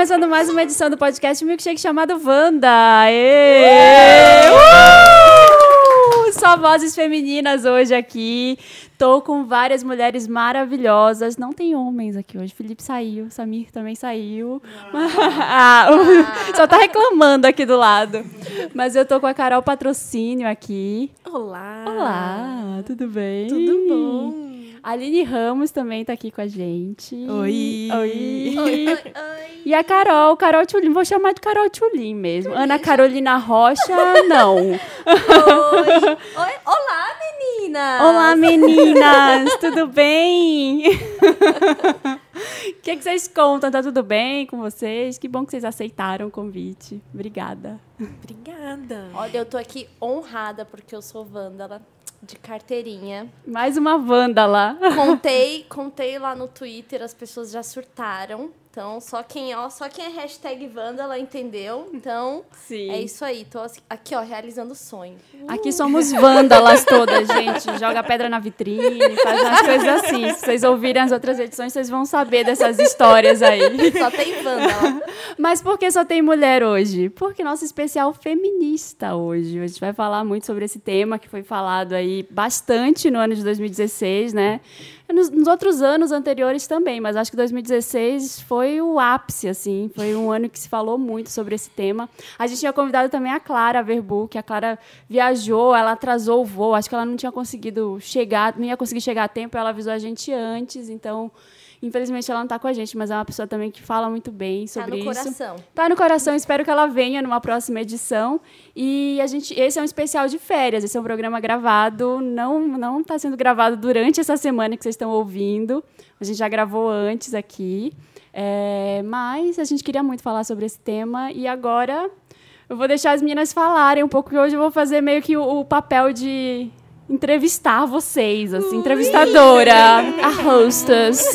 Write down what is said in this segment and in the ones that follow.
começando mais uma edição do podcast Milkshake chamado Wanda. Uh! Só vozes femininas hoje aqui. Tô com várias mulheres maravilhosas. Não tem homens aqui hoje. Felipe saiu, Samir também saiu. Ah, o- Só tá reclamando aqui do lado. Mas eu tô com a Carol Patrocínio aqui. Olá! Olá, tudo bem? Tudo bom? A Aline Ramos também tá aqui com a gente. Oi. Oi. Oi, oi. E a Carol, Carol Tchulin, vou chamar de Carol Tchulin mesmo. Ana Carolina Rocha, não. Oi. Oi. Olá, meninas! Olá, meninas, tudo bem? O que, que vocês contam? Tá tudo bem com vocês? Que bom que vocês aceitaram o convite. Obrigada. Obrigada. Olha, eu tô aqui honrada porque eu sou vândala de carteirinha. Mais uma vândala. Contei, contei lá no Twitter, as pessoas já surtaram. Então, só quem, ó, só quem é hashtag vândala entendeu. Então, Sim. é isso aí. Tô aqui, ó, realizando o sonho. Aqui somos vândalas todas, gente. Joga pedra na vitrine, faz umas coisas assim. Se vocês ouvirem as outras edições, vocês vão saber dessas histórias aí. Só tem vândala. Mas por que só tem mulher hoje? Porque nosso especial feminista hoje. A gente vai falar muito sobre esse tema que foi falado aí bastante no ano de 2016, né? Nos, nos outros anos anteriores também, mas acho que 2016 foi o ápice, assim. Foi um ano que se falou muito sobre esse tema. A gente tinha convidado também a Clara Verbu, que a Clara viajou, ela atrasou o voo, acho que ela não tinha conseguido chegar, não ia conseguir chegar a tempo, ela avisou a gente antes, então. Infelizmente ela não está com a gente, mas é uma pessoa também que fala muito bem Tá sobre no isso. coração. Tá no coração, espero que ela venha numa próxima edição. E a gente, esse é um especial de férias, esse é um programa gravado, não não está sendo gravado durante essa semana que vocês estão ouvindo. A gente já gravou antes aqui, É, mas a gente queria muito falar sobre esse tema e agora eu vou deixar as meninas falarem um pouco, que hoje eu vou fazer meio que o, o papel de entrevistar vocês, assim, entrevistadora, a hostess.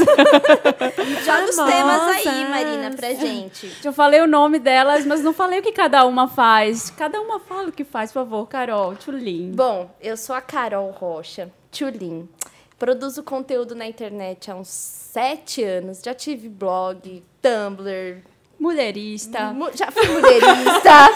Joga os temas aí. Marina, pra gente. Eu falei o nome delas, mas não falei o que cada uma faz. Cada uma fala o que faz, por favor, Carol, Tchulin. Bom, eu sou a Carol Rocha, Tchulin. Produzo conteúdo na internet há uns sete anos. Já tive blog, Tumblr, Mulherista. mu- já fui mulherista.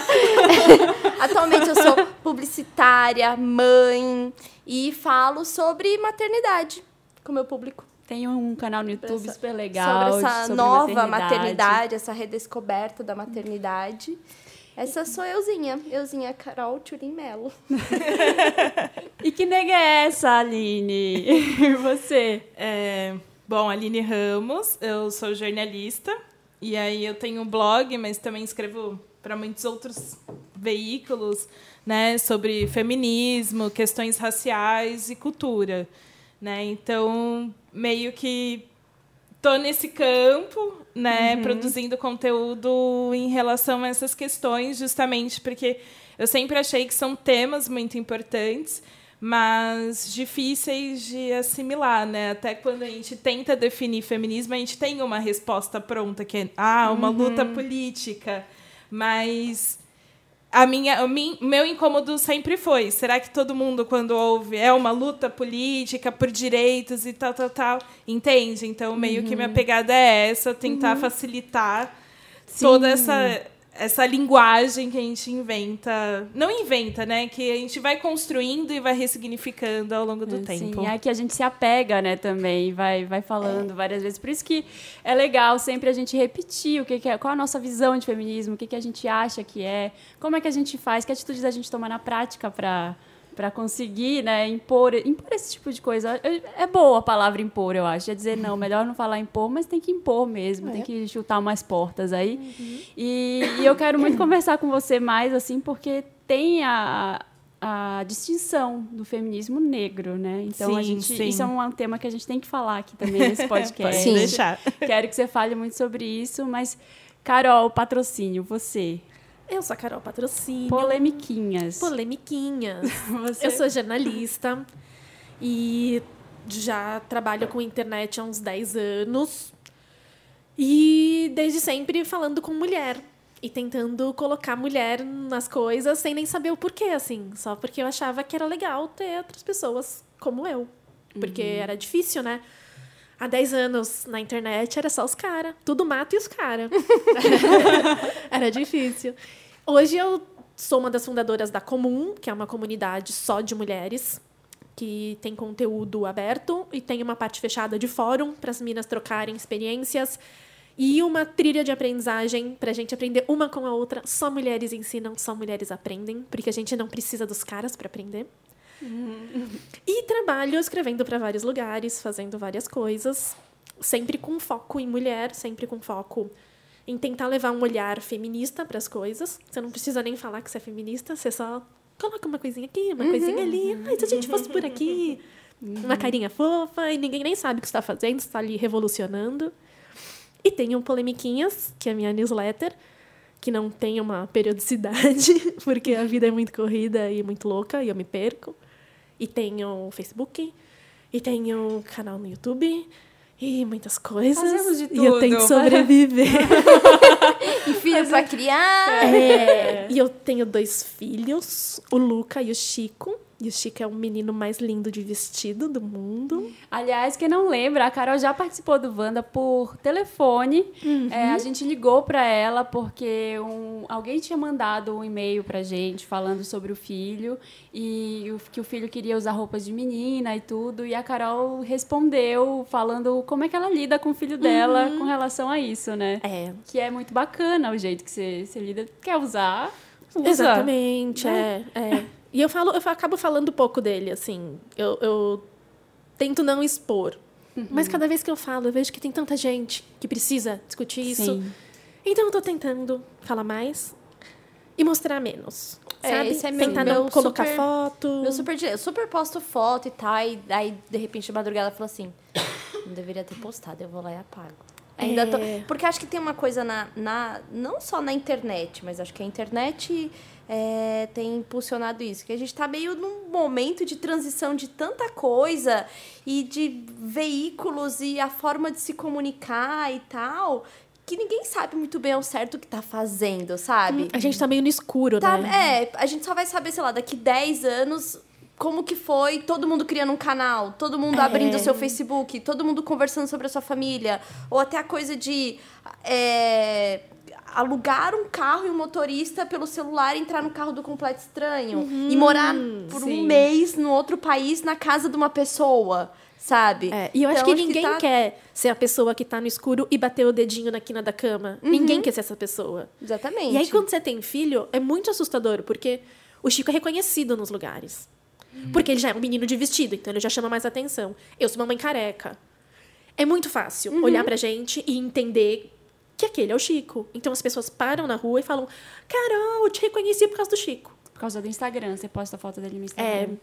Atualmente eu sou publicitária, mãe e falo sobre maternidade com o meu público. Tem um canal no YouTube Essa- super legal. sobre essa sobre nova maternidade. essa redescoberta da maternidade. Essa sou euzinha, euzinha Carol Tchulin Melo. E que nega é essa, Aline? E você? É, bom, Aline Ramos, eu sou jornalista. E aí eu tenho um blog, mas também escrevo para muitos outros veículos, né, sobre feminismo, questões raciais e cultura, né? Então, meio que tô nesse campo, né, produzindo conteúdo em relação a essas questões, justamente porque eu sempre achei que são temas muito importantes, mas difíceis de assimilar, né? Até quando a gente tenta definir feminismo, a gente tem uma resposta pronta, que é ah, uma luta política. Mas a minha, o meu incômodo sempre foi: será que todo mundo, quando ouve, é uma luta política por direitos e tal, tal, tal? Entende? Então, meio que minha pegada é essa, tentar facilitar toda essa, essa linguagem que a gente inventa. Não inventa, né? Que a gente vai construindo e vai ressignificando ao longo do tempo. Sim, é que a gente se apega, né, também, vai, vai falando várias vezes. Por isso que é legal sempre a gente repetir o que, que é, qual a nossa visão de feminismo, o que, que a gente acha que é, como é que a gente faz, que atitudes a gente toma na prática para para conseguir, né, impor, impor esse tipo de coisa. É- É boa a palavra impor, eu acho. É dizer, não, melhor não falar impor, mas tem que impor mesmo, tem que chutar umas portas aí. E, e eu quero muito conversar com você mais, assim, porque tem a, a distinção do feminismo negro, né? Então a Sim, gente, sim. isso é um tema que a gente tem que falar aqui também nesse podcast. Pode deixar. Quero que você fale muito sobre isso, mas Carol, patrocínio, você, Eu sou a Carol Patrocínio. polemiquinhas. Polemiquinhas. Você- Eu sou jornalista e já trabalho com internet há uns 10 anos. E desde sempre falando com mulher. E tentando colocar mulher nas coisas sem nem saber o porquê, assim. Só porque eu achava que era legal ter outras pessoas como eu. Porque era difícil, né? Há 10 anos na internet era só os caras. Tudo mato e os caras. era difícil. Hoje eu sou uma das fundadoras da Comum, que é uma comunidade só de mulheres, que tem conteúdo aberto e tem uma parte fechada de fórum para as meninas trocarem experiências e uma trilha de aprendizagem para a gente aprender uma com a outra. Só mulheres ensinam, só mulheres aprendem, porque a gente não precisa dos caras para aprender. E trabalho escrevendo para vários lugares, fazendo várias coisas, sempre com foco em mulher, sempre com foco em tentar levar um olhar feminista para as coisas. Você não precisa nem falar que você é feminista, você só coloca uma coisinha aqui, uma coisinha ali. Ai, se a gente fosse por aqui, uma carinha fofa, e ninguém nem sabe o que está fazendo, está ali revolucionando. E tem um Polemiquinhas, que é a minha newsletter, que não tem uma periodicidade, porque a vida é muito corrida e muito louca e eu me perco. E tenho Facebook, e tenho canal no YouTube, e muitas coisas. Fazemos de E eu tenho que tudo. sobreviver. E filho pra criar. É, e eu tenho dois filhos, o Luca e o Chico. E o Chico é o menino mais lindo de vestido do mundo. Aliás, quem não lembra, a Carol já participou do Wanda por telefone. É, a gente ligou para ela porque um- alguém tinha mandado um e-mail pra gente falando sobre o filho e o- que o filho queria usar roupas de menina e tudo. E a Carol respondeu falando como é que ela lida com o filho dela com relação a isso, né? É, Que é muito bacana o jeito que você, você lida. Quer usar? Usa. exatamente. É, é. E eu falo, eu acabo falando pouco dele, assim. Eu, eu tento não expor. Mas cada vez que eu falo, eu vejo que tem tanta gente que precisa discutir isso. Sim. Então eu tô tentando falar mais e mostrar menos. É, sabe? esse é meu- Tentar meu não colocar super- foto. Eu super, super posto foto e tal, e aí, de repente, de madrugada, ela falou assim, não deveria ter postado, eu vou lá e apago. Ainda tô- É. porque acho que tem uma coisa na, na. Não só na internet, mas acho que a internet é, tem impulsionado isso. Que a gente tá meio num momento de transição de tanta coisa e de veículos e a forma de se comunicar e tal. Que ninguém sabe muito bem ao certo o que tá fazendo, sabe? A gente tá meio no escuro, Tá, né? É, a gente só vai saber, sei lá, daqui 10 anos como que foi todo mundo criando um canal, todo mundo É. abrindo o seu Facebook, todo mundo conversando sobre a sua família, ou até a coisa de é, alugar um carro e um motorista pelo celular entrar no carro do completo estranho e morar por sim. um mês no outro país na casa de uma pessoa, sabe? É, e eu acho Então, que ninguém tá- quer ser a pessoa que tá no escuro e bater o dedinho na quina da cama. Ninguém quer ser essa pessoa. Exatamente. E aí, quando você tem filho, é muito assustador, porque o Chico é reconhecido nos lugares. Porque ele já é um menino de vestido, então ele já chama mais atenção. Eu sou uma mãe careca. É muito fácil olhar pra gente e entender que aquele é o Chico. Então as pessoas param na rua e falam: Carol, eu te reconheci por causa do Chico. Por causa do Instagram, você posta a foto dele no É, Instagram.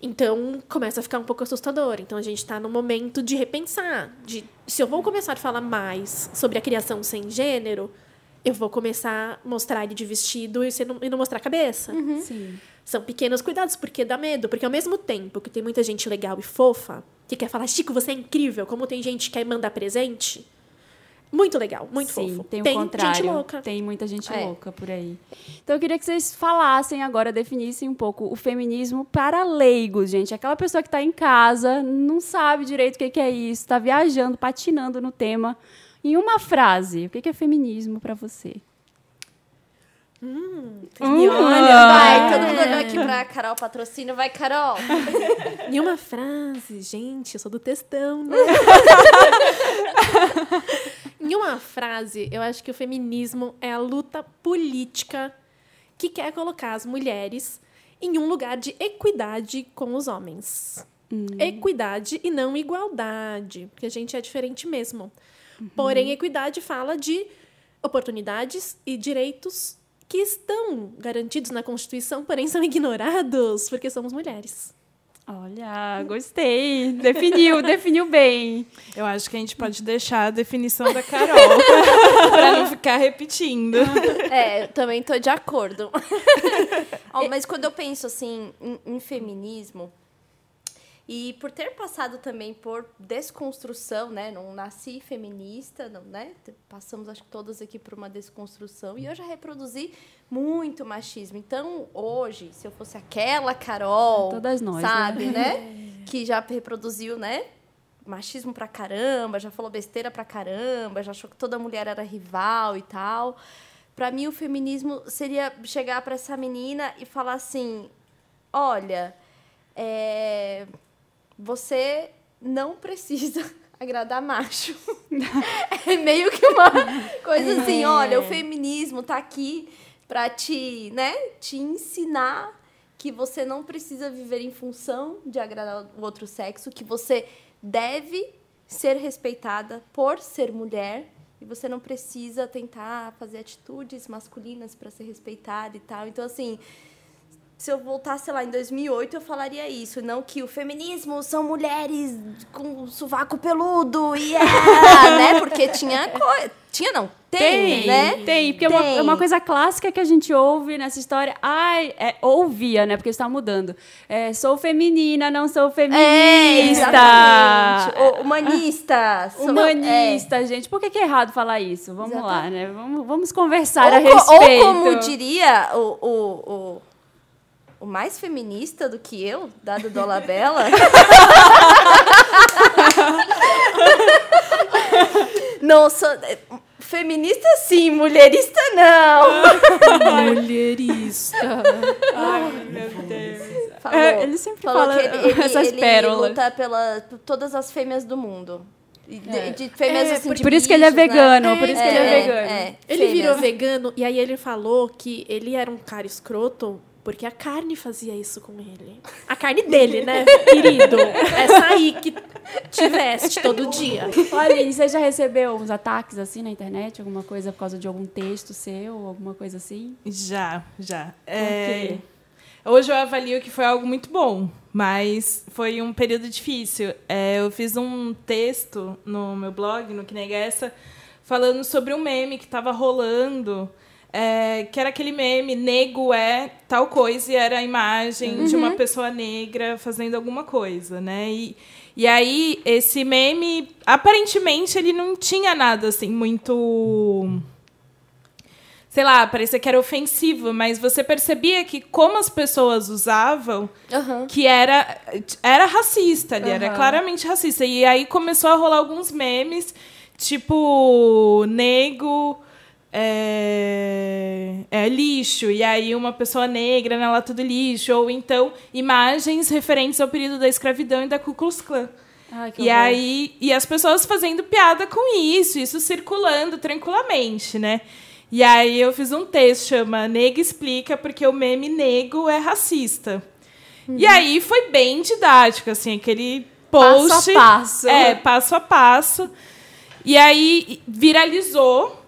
então começa a ficar um pouco assustador. Então a gente está no momento de repensar. De, se eu vou começar a falar mais sobre a criação sem gênero, eu vou começar a mostrar ele de vestido e, não, e não mostrar a cabeça. Sim. São pequenos cuidados, porque dá medo. Porque ao mesmo tempo que tem muita gente legal e fofa, que quer falar, Chico, você é incrível, como tem gente que quer mandar presente. Muito legal, muito Sim, fofo. tem o contrário. gente louca. Tem muita gente É. louca por aí. Então eu queria que vocês falassem agora, definissem um pouco o feminismo para leigos, gente. Aquela pessoa que está em casa, não sabe direito o que que é isso, está viajando, patinando no tema. Em uma frase, o que que é feminismo para você? E olha, Vai, todo mundo olhou aqui pra Carol Patrocínio. Vai, Carol. Em uma frase, gente, eu sou do textão, né? em uma frase, eu acho que o feminismo é a luta política que quer colocar as mulheres em um lugar de equidade com os homens. Equidade e não igualdade, porque a gente é diferente mesmo. Porém, equidade fala de oportunidades e direitos que estão garantidos na Constituição, porém são ignorados porque somos mulheres. Olha, gostei. Definiu, definiu bem. Eu acho que a gente pode deixar a definição da Carol para não ficar repetindo. É, eu também tô de acordo. Ó, mas quando eu penso assim em, em feminismo e por ter passado também por desconstrução, né? Não nasci feminista, não, né? Passamos acho que todas aqui por uma desconstrução e eu já reproduzi muito machismo. Então, hoje, se eu fosse aquela Carol, Todas nós, né? sabe, né? Que já reproduziu, né? machismo pra caramba, já falou besteira pra caramba, já achou que toda mulher era rival e tal. Pra mim, o feminismo seria chegar pra essa menina e falar assim: olha, é, você não precisa agradar macho. é meio que uma coisa assim, olha, o feminismo tá aqui pra te, né, te ensinar que você não precisa viver em função de agradar o outro sexo, que você deve ser respeitada por ser mulher e você não precisa tentar fazer atitudes masculinas para ser respeitada e tal. Então assim, se eu voltasse lá em 2008, eu falaria isso. Não que o feminismo são mulheres com sovaco peludo e é, né? Porque tinha coisa. Tinha não, tem, Tem, né? tem, porque é uma- Tem. é uma coisa clássica que a gente ouve nessa história. Ai, é, ouvia, né? Porque está mudando. É, sou feminina, não sou É, feminista. exatamente. O- humanista. sou- Humanista, gente. Por que, que é errado falar isso? Vamos lá, né? Vamos, vamos conversar é. a Ou, co- respeito. ou como diria o, o, o, o mais feminista do que eu, dado Dolabella. não, sou. Feminista sim, mulherista não. Mulherista. Ai, meu Deus. Falou, É, ele sempre falou fala que ele, ele, essas ele pérolas. luta pela, todas as fêmeas do mundo. De, de fêmeas É, assim, por- de por isso que ele é né? vegano, por isso que ele é vegano. Ele virou fêmeas. vegano e aí ele falou que ele era um cara escroto porque a carne fazia isso com ele. A carne dele, né, querido? Essa aí que te veste todo dia. Olha, e você já recebeu uns ataques assim na internet? Alguma coisa por causa de algum texto seu? Alguma coisa assim? Já, já. quê? É, hoje eu avalio que foi algo muito bom, mas foi um período difícil. É, eu fiz um texto no meu blog, no Que Nega Essa, falando sobre um meme que estava rolando, é, que era aquele meme, nego é tal coisa, e era a imagem de uma pessoa negra fazendo alguma coisa, né? E, e aí, esse meme, aparentemente, ele não tinha nada, assim, muito sei lá, parecia que era ofensivo, mas você percebia que como as pessoas usavam, Aham. que era era racista ali, era Aham. claramente racista. E aí começou a rolar alguns memes, tipo, nego é, é lixo, e aí uma pessoa negra na lata do lixo, ou então imagens referentes ao período da escravidão e da Ku Klux Klan. Ai, E horror. aí, e as pessoas fazendo piada com isso, isso circulando tranquilamente, né? E aí eu fiz um texto, chama Nega Explica, porque o meme nego é racista. E aí foi bem didático, assim, aquele post. Passo a passo. É, passo a passo. E aí viralizou.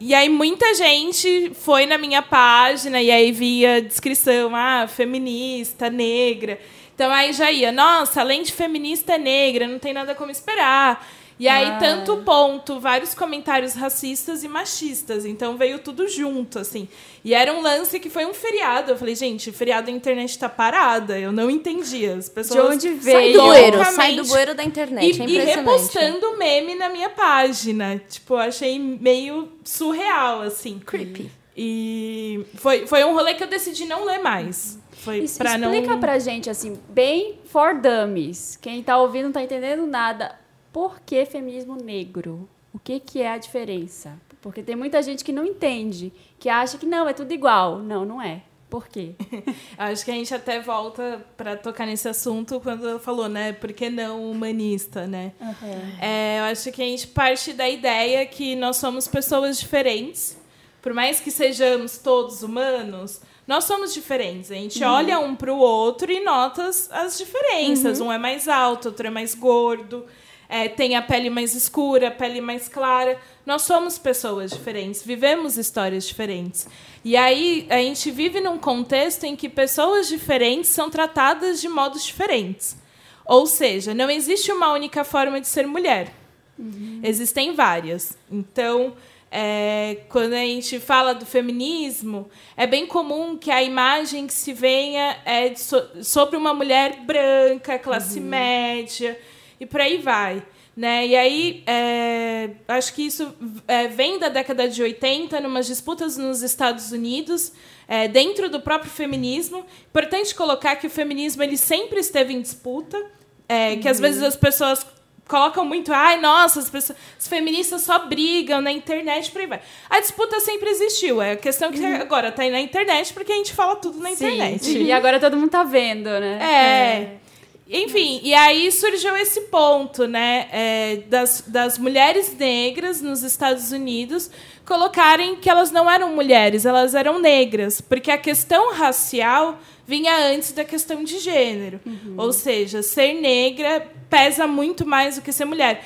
E aí muita gente foi na minha página e aí via descrição, ah, feminista, negra. Então aí já ia, nossa, além de feminista é negra, não tem nada como esperar. E aí, Ah. tanto ponto, vários comentários racistas e machistas. Então veio tudo junto, assim. E era um lance que foi um feriado. Eu falei, gente, feriado a internet tá parada. Eu não entendia. As pessoas. onde Sai veio? do bueiro, sai do bueiro da internet. E, é e repostando meme na minha página. Tipo, eu achei meio surreal, assim. Creepy. E foi, foi um rolê que eu decidi não ler mais. Foi Isso, pra não. explica pra gente, assim, bem for dummies. Quem tá ouvindo não tá entendendo nada. Por que feminismo negro? O que, que é a diferença? Porque tem muita gente que não entende, que acha que não, é tudo igual. Não, não é. Por quê? Acho que a gente até volta pra tocar nesse assunto quando falou, né? Por que não humanista, né? É, eu acho que a gente parte da ideia que nós somos pessoas diferentes. Por mais que sejamos todos humanos, nós somos diferentes. A gente olha um para o outro e nota as, as diferenças. Um é mais alto, outro é mais gordo, é, tem a pele mais escura, a pele mais clara. Nós somos pessoas diferentes, vivemos histórias diferentes. E aí a gente vive num contexto em que pessoas diferentes são tratadas de modos diferentes. Ou seja, não existe uma única forma de ser mulher. Existem várias. Então, é, quando a gente fala do feminismo, é bem comum que a imagem que se venha é so- sobre uma mulher branca, classe média, e por aí vai. Né? E aí, é, acho que isso é, vem da década de 80, numas disputas nos Estados Unidos, é, dentro do próprio feminismo. Importante colocar que o feminismo ele sempre esteve em disputa, é, que às vezes as pessoas colocam muito, ai, nossa, as, pessoas, as feministas só brigam na internet, por aí vai. A disputa sempre existiu. É a questão que Uhum. agora tá aí na internet porque a gente fala tudo na internet. E agora todo mundo tá vendo, né? É. Enfim, e aí surgiu esse ponto, né, é, das, das mulheres negras nos Estados Unidos colocarem que elas não eram mulheres, elas eram negras, porque a questão racial vinha antes da questão de gênero. Ou seja, ser negra pesa muito mais do que ser mulher.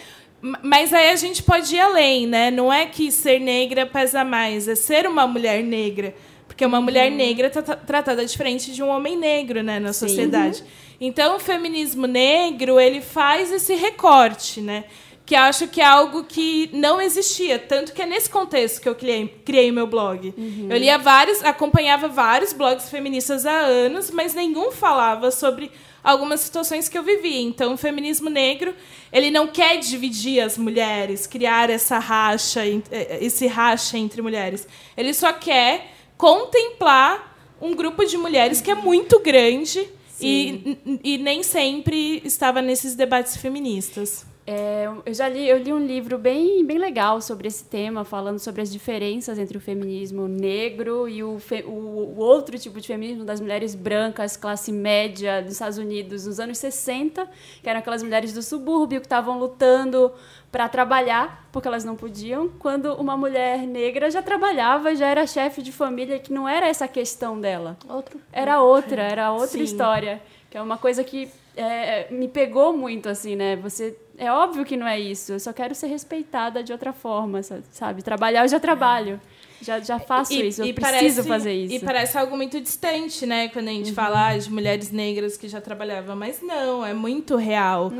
Mas aí a gente pode ir além, né? Não é que ser negra pesa mais, é ser uma mulher negra. Porque uma mulher negra está tratada diferente de um homem negro, né, na sociedade. Então, o feminismo negro, ele faz esse recorte, né? Que acho que é algo que não existia. Tanto que é nesse contexto que eu criei, criei meu blog. Eu lia vários, acompanhava vários blogs feministas há anos, mas nenhum falava sobre algumas situações que eu vivia. Então, o feminismo negro, ele não quer dividir as mulheres, criar essa racha, en- eh, esse racha entre mulheres. Ele só quer contemplar um grupo de mulheres que é muito grande e, e nem sempre estava nesses debates feministas. É, eu já li, eu li um livro bem, bem legal sobre esse tema, falando sobre as diferenças entre o feminismo negro e o, fe- o, o outro tipo de feminismo das mulheres brancas, classe média dos Estados Unidos nos anos 60, que eram aquelas mulheres do subúrbio que estavam lutando para trabalhar, porque elas não podiam, quando uma mulher negra já trabalhava, já era chefe de família, que não era essa a questão dela. Outro. Era outra, era outra Sim. história. Que é uma coisa que é, me pegou muito, assim, né? Você. É óbvio que não é isso. Eu só quero ser respeitada de outra forma, sa- sabe? Trabalhar, eu já trabalho. Já, já faço isso, eu preciso parece- fazer isso. E parece algo muito distante, né? Quando a gente fala ah, de mulheres negras que já trabalhavam. Mas não, é muito real.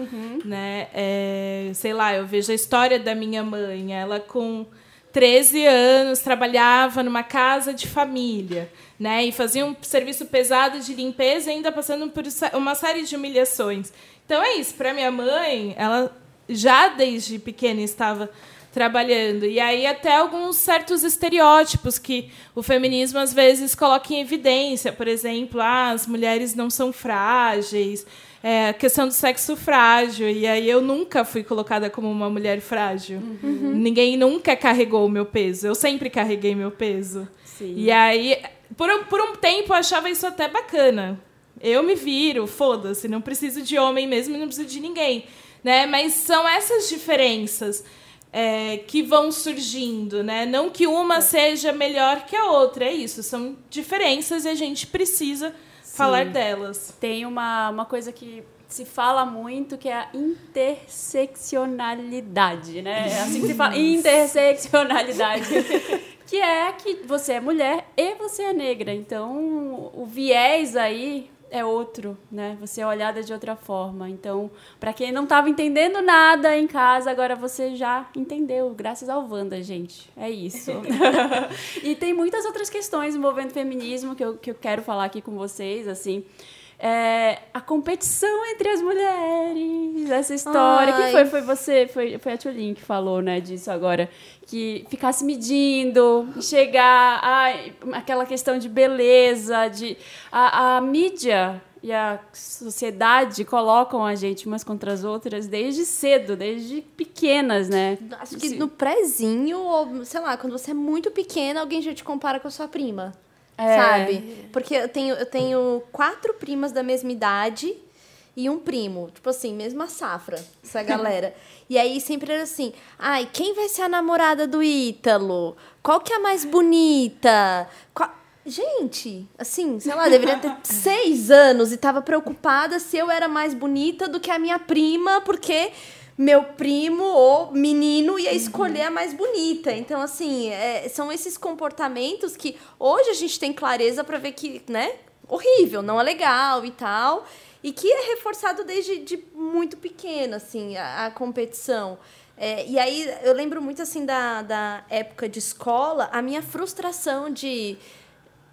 Né? É, sei lá, eu vejo a história da minha mãe. Ela com 13 anos trabalhava numa casa de família. Né? E fazia um serviço pesado de limpeza ainda passando por uma série de humilhações. Então é isso. Para minha mãe, ela já desde pequena estava trabalhando. E aí até alguns certos estereótipos que o feminismo às vezes coloca em evidência. Por exemplo, ah, as mulheres não são frágeis, é, a questão do sexo frágil. E aí eu nunca fui colocada como uma mulher frágil. Ninguém nunca carregou o meu peso. Eu sempre carreguei meu peso. Sim. E aí, por, um- por um tempo, eu achava isso até bacana. Eu me viro, foda-se, não preciso de homem mesmo, não preciso de ninguém. Né? Mas são essas diferenças é, que vão surgindo, né? Não que uma seja melhor que a outra, é isso. São diferenças e a gente precisa falar delas. Tem uma, uma coisa que se fala muito que é a interseccionalidade, né? É assim que se fala, interseccionalidade. que é que você é mulher e você é negra. Então, o viés aí é outro, né? Você é olhada de outra forma. Então, para quem não estava entendendo nada em casa, agora você já entendeu, graças ao Wanda, gente. É isso. e tem muitas outras questões envolvendo feminismo que eu, que eu quero falar aqui com vocês, assim. É, a competição entre as mulheres, essa história. Ai. Quem foi? Foi você, foi, foi a Tchulin que falou, né, disso agora. Que ficasse medindo, chegar, ai, aquela questão de beleza, de. A, a mídia e a sociedade colocam a gente umas contra as outras desde cedo, desde pequenas, né? Acho que no prézinho, ou sei lá, quando você é muito pequena, alguém já te compara com a sua prima. É. Sabe? Porque eu tenho, eu tenho quatro primas da mesma idade e um primo. Tipo assim, mesma safra, essa galera. e aí sempre era assim: ai, quem vai ser a namorada do Ítalo? Qual que é a mais bonita? Qual- Gente, assim, sei lá, deveria ter seis anos e tava preocupada se eu era mais bonita do que a minha prima, porque meu primo ou menino ia escolher a mais bonita. Então, assim, é, são esses comportamentos que hoje a gente tem clareza pra ver que, né, horrível, não é legal e tal. E que é reforçado desde de muito pequeno, assim, a, a competição. É, e aí eu lembro muito assim da, da época de escola, a minha frustração de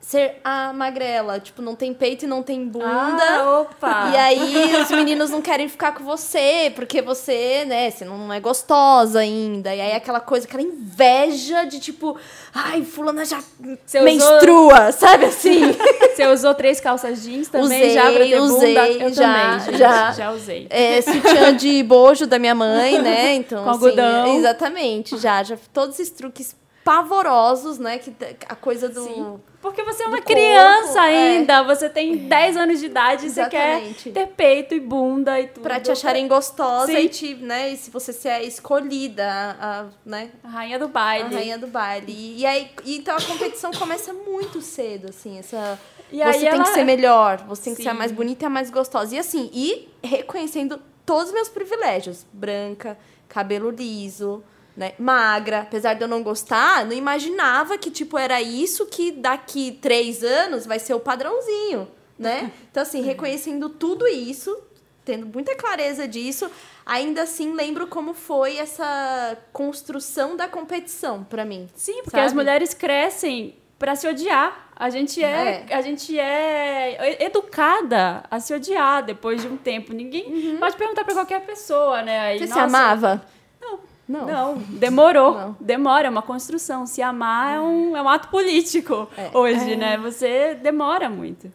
ser a magrela. Tipo, não tem peito e não tem bunda. Ah, opa! E aí os meninos não querem ficar com você, porque você, né, você não é gostosa ainda. E aí aquela coisa, aquela inveja de tipo, ai, fulana já Você menstrua, sabe assim? Você usou três calças jeans também Usei, já pra ter usei, bunda? Eu já, também, gente, já. já usei. É, sutiã de bojo da minha mãe, né? Então, Com assim, algodão. exatamente, já, já todos esses truques pavorosos, né? Que a coisa do Sim. Porque você é uma criança corpo, é. ainda, você tem 10 anos de idade e você quer ter peito e bunda e tudo. Pra te acharem gostosa Sim. e te, né? E se você se é escolhida, a, a, né? A rainha do A baile. rainha do baile. E, e aí, então a competição começa muito cedo, assim, essa. E você tem ela- que ser melhor, você tem que ser a Sim. mais bonita e a mais gostosa. E assim, e reconhecendo todos os meus privilégios. Branca, cabelo liso, né? Magra. Apesar de eu não gostar, não imaginava que, tipo, era isso que daqui três anos vai ser o padrãozinho, né? Então, assim, reconhecendo tudo isso, tendo muita clareza disso, ainda assim lembro como foi essa construção da competição pra mim. Sim, porque sabe? as mulheres crescem pra se odiar. A gente é, a gente é educada a se odiar depois de um tempo. Ninguém pode perguntar pra qualquer pessoa, né? Uhum. Você se nossa, amava? Não. Não. Demorou. Não. Demora, é uma construção. Se amar é um, é um ato político É. hoje, né? Você demora muito.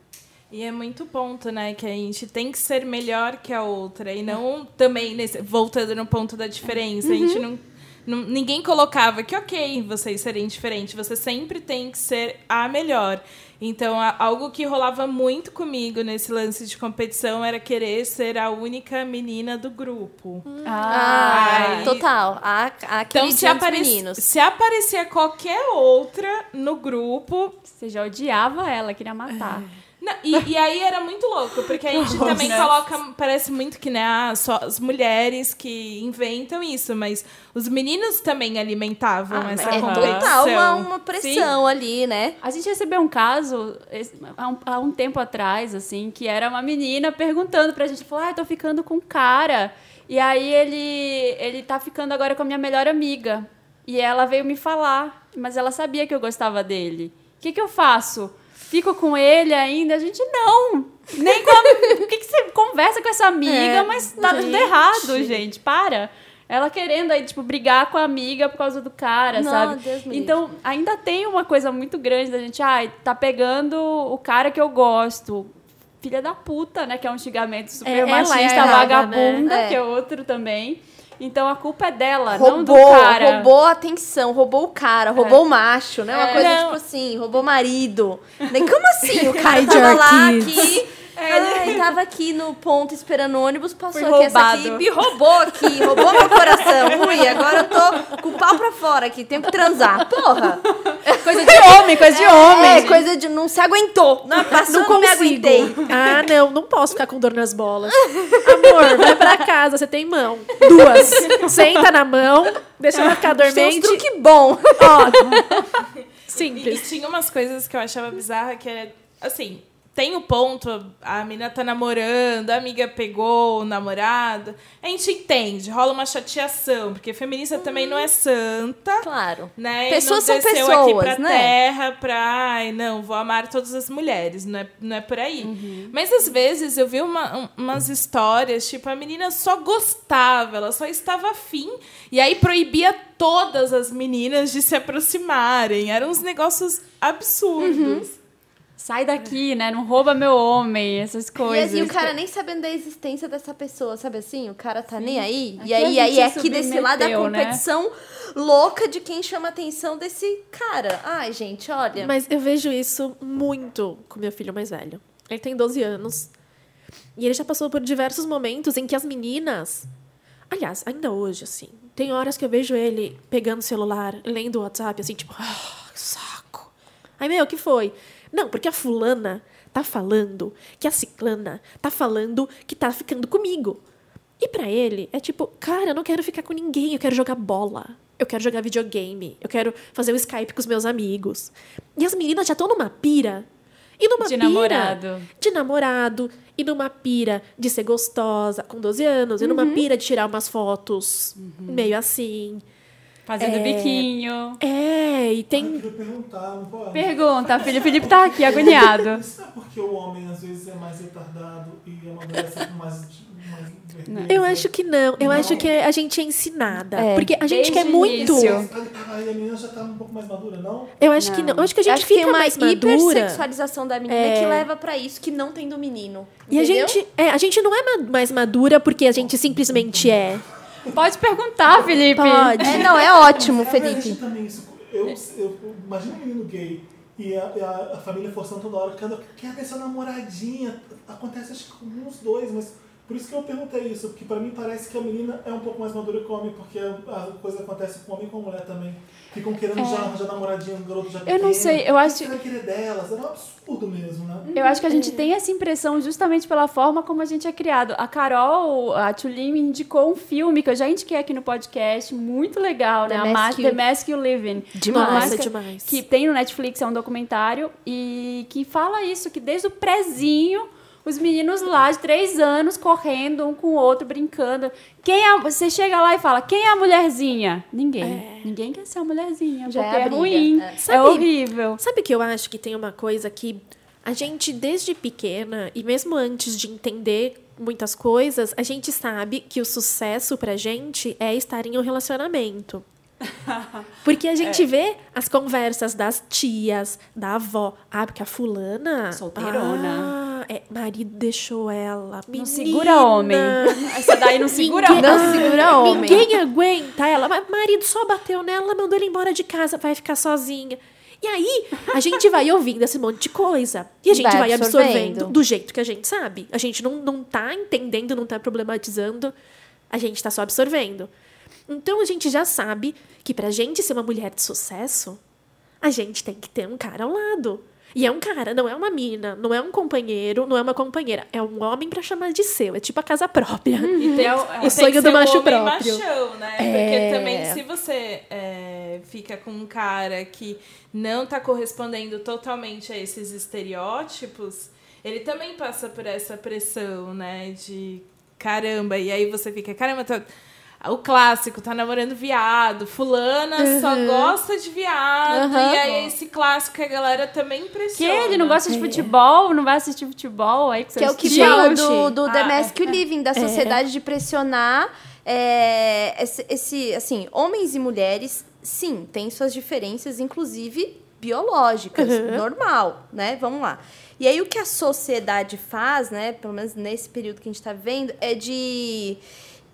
E é muito ponto, né? Que a gente tem que ser melhor que a outra. E não também, nesse, voltando no ponto da diferença. A gente não, não- Ninguém colocava que, ok, vocês serem diferentes. Você sempre tem que ser a melhor. Então, a- algo que rolava muito comigo nesse lance de competição era querer ser a única menina do grupo. Ah, Ai. total. A, a Então, se, aparec- meninos. se aparecia qualquer outra no grupo, Você já odiava ela, queria matar. Não, e, e aí era muito louco, porque a gente também coloca, parece muito que né, ah, só as mulheres que inventam isso, mas os meninos também alimentavam Ah, essa é competição. total uma, uma pressão ali, né? A gente recebeu um caso há um, há um tempo atrás, assim, que era uma menina perguntando pra gente, falou, ah, eu tô ficando com um cara. E aí ele, ele tá ficando agora com a minha melhor amiga. E ela veio me falar, mas ela sabia que eu gostava dele. O que, que eu faço? Fico com ele ainda? A gente não. Nem com a... O que, que você conversa com essa amiga, É, mas tá tudo gente. errado, gente. Para. Ela querendo aí, tipo, brigar com a amiga por causa do cara, Não, sabe? Deus então, ainda tem uma coisa muito grande da gente, ai, tá pegando o cara que eu gosto. Filha da puta, né? Que é um xingamento super É, ela é machista, errada, vagabunda, né? Que é outro também. Então a culpa é dela, não do Roubou, cara. roubou a atenção, roubou o cara, roubou o macho, né? Uma É. coisa Não. tipo assim, roubou o marido. Nem como assim? O cara tava lá Kids. Aqui. Ai, tava aqui no ponto esperando o ônibus, passou aqui essa aqui me roubou aqui, roubou meu coração. Ui, agora eu tô com o pau pra fora aqui, tenho que transar. Porra! Coisa de homem, coisa de homem. É, coisa de não se aguentou. Não, passou, não, me aguentei. Ah, não, não posso ficar com dor nas bolas. Amor, vai pra casa, você tem mão. Duas. Senta na mão, deixa ela ficar Tem dormente. truque bom. Ó, E, e simples. tinha umas coisas que eu achava bizarra que é assim. Tem o ponto, a menina tá namorando, a amiga pegou o namorado. A gente entende, rola uma chateação, porque feminista também não é santa. Claro. né? Pessoas não são desceu aqui pessoas, pra né? terra pra, ai, não, vou amar todas as mulheres, não é, não é por aí. Uhum. Mas às vezes eu vi uma- um- umas histórias, tipo, a menina só gostava, ela só estava afim, e aí proibia todas as meninas de se aproximarem. Eram uns negócios absurdos. Uhum. Sai daqui, né? Não rouba meu homem, essas E, coisas. assim, o cara nem sabendo da existência dessa pessoa, sabe assim? O cara tá nem aí. Aqui e a aí, aí é aqui desse lado da submeteu, né? competição louca de quem chama a atenção desse cara. Ai, gente, olha. Mas eu vejo isso muito com meu filho mais velho. Ele tem 12 anos. E ele já passou por diversos momentos em que as meninas. Aliás, ainda hoje, assim. Tem horas que eu vejo ele pegando o celular, lendo o WhatsApp, assim, tipo, ah, que saco. Aí, meu, o que foi? Não, porque a fulana tá falando que a ciclana tá falando que tá ficando comigo. E pra ele, é tipo, cara, eu não quero ficar com ninguém, eu quero jogar bola. Eu quero jogar videogame. Eu quero fazer o Skype com os meus amigos. E as meninas já estão numa pira. E numa De pira namorado. de namorado. E numa pira de ser gostosa com 12 anos. E numa Uhum. pira de tirar umas fotos meio assim. Fazendo biquinho. É, e Eu tem. queria perguntar, não pode? Pergunta, filho. O Felipe tá aqui, agoniado. Isso não é porque o homem às vezes é mais retardado e amadurece com mais, mais vergonha? Eu acho que não. Eu Não? acho que a gente é ensinada. É, porque a gente quer muito. Aí a menina já tá um pouco mais madura, não? Eu acho que não. Eu acho que a gente Acho que fica tem uma mais madura. hipersexualização da menina É. que leva pra isso que não tem do menino. E a gente, é, a gente não é ma- mais madura porque a gente simplesmente é. Pode perguntar, Felipe. Pode. É, não, é ótimo, Felipe. também isso. Eu, eu imagino um menino gay e a, a- a família forçando toda hora, quer, quer ver sua namoradinha. Acontece acho que com uns dois, mas por isso que eu perguntei isso, porque pra mim parece que a menina é um pouco mais madura que o homem, porque a, a coisa acontece com o homem e com a mulher também. Ficam querendo já arranjar namoradinha, um garoto já É. Eu não pequeno. sei, eu que acho- vai querer delas? Era um absurdo mesmo, né? Eu acho que a gente tem essa impressão justamente pela forma como a gente é criado. A Carol, a Tulin me indicou um filme que eu já indiquei aqui no podcast, muito legal, The né? A Mask Mas- You- The Mask You Live In. Demais, máscara demais. Que tem no Netflix, é um documentário, e que fala isso, que desde o prezinho, os meninos lá de três anos correndo um com o outro, brincando. Quem é, você chega lá e fala, quem é a mulherzinha? Ninguém. Ninguém quer ser a mulherzinha, Já é porque é, briga, ruim, é. é, Sabe- horrível. Sabe que eu acho que tem uma coisa que a gente, desde pequena, e mesmo antes de entender muitas coisas, a gente sabe que o sucesso pra gente é estar em um relacionamento. Porque a gente vê as conversas das tias, da avó. Ah, porque a fulana. Solteirona. Ah, é, marido deixou ela. Não Menina, segura homem. Essa daí não segura Ninguém- homem. Não segura homem. Ninguém aguenta ela. Marido só bateu nela, mandou ele embora de casa, vai ficar sozinha. E aí, a gente vai ouvindo esse monte de coisa. E a gente Vai vai, absorvendo. absorvendo. do jeito que a gente sabe. A gente não, não tá entendendo, não tá problematizando. A gente tá só absorvendo. Então a gente já sabe que pra gente ser uma mulher de sucesso, a gente tem que ter um cara ao lado. E é um cara, não é uma mina, não é um companheiro, não é uma companheira. É um homem pra chamar de seu. É tipo a casa própria. E tem, É o- tem sonho do ser um macho homem próprio. machão, né? É. Porque também, se você é, fica com um cara que não tá correspondendo totalmente a esses estereótipos, ele também passa por essa pressão, né? De caramba, e aí você fica, caramba, tá- o clássico, tá namorando viado, fulana só gosta de viado, Uhum. e aí esse clássico a galera também Que impressiona. ele não gosta de futebol, não vai assistir futebol, aí que você Que é o que fala do, do The Ah, Mask You Living, da sociedade de pressionar é, esse, esse, assim, homens e mulheres, sim, têm suas diferenças, inclusive biológicas, normal, né? Vamos lá. E aí o que a sociedade faz, né, pelo menos nesse período que a gente tá vendo, é de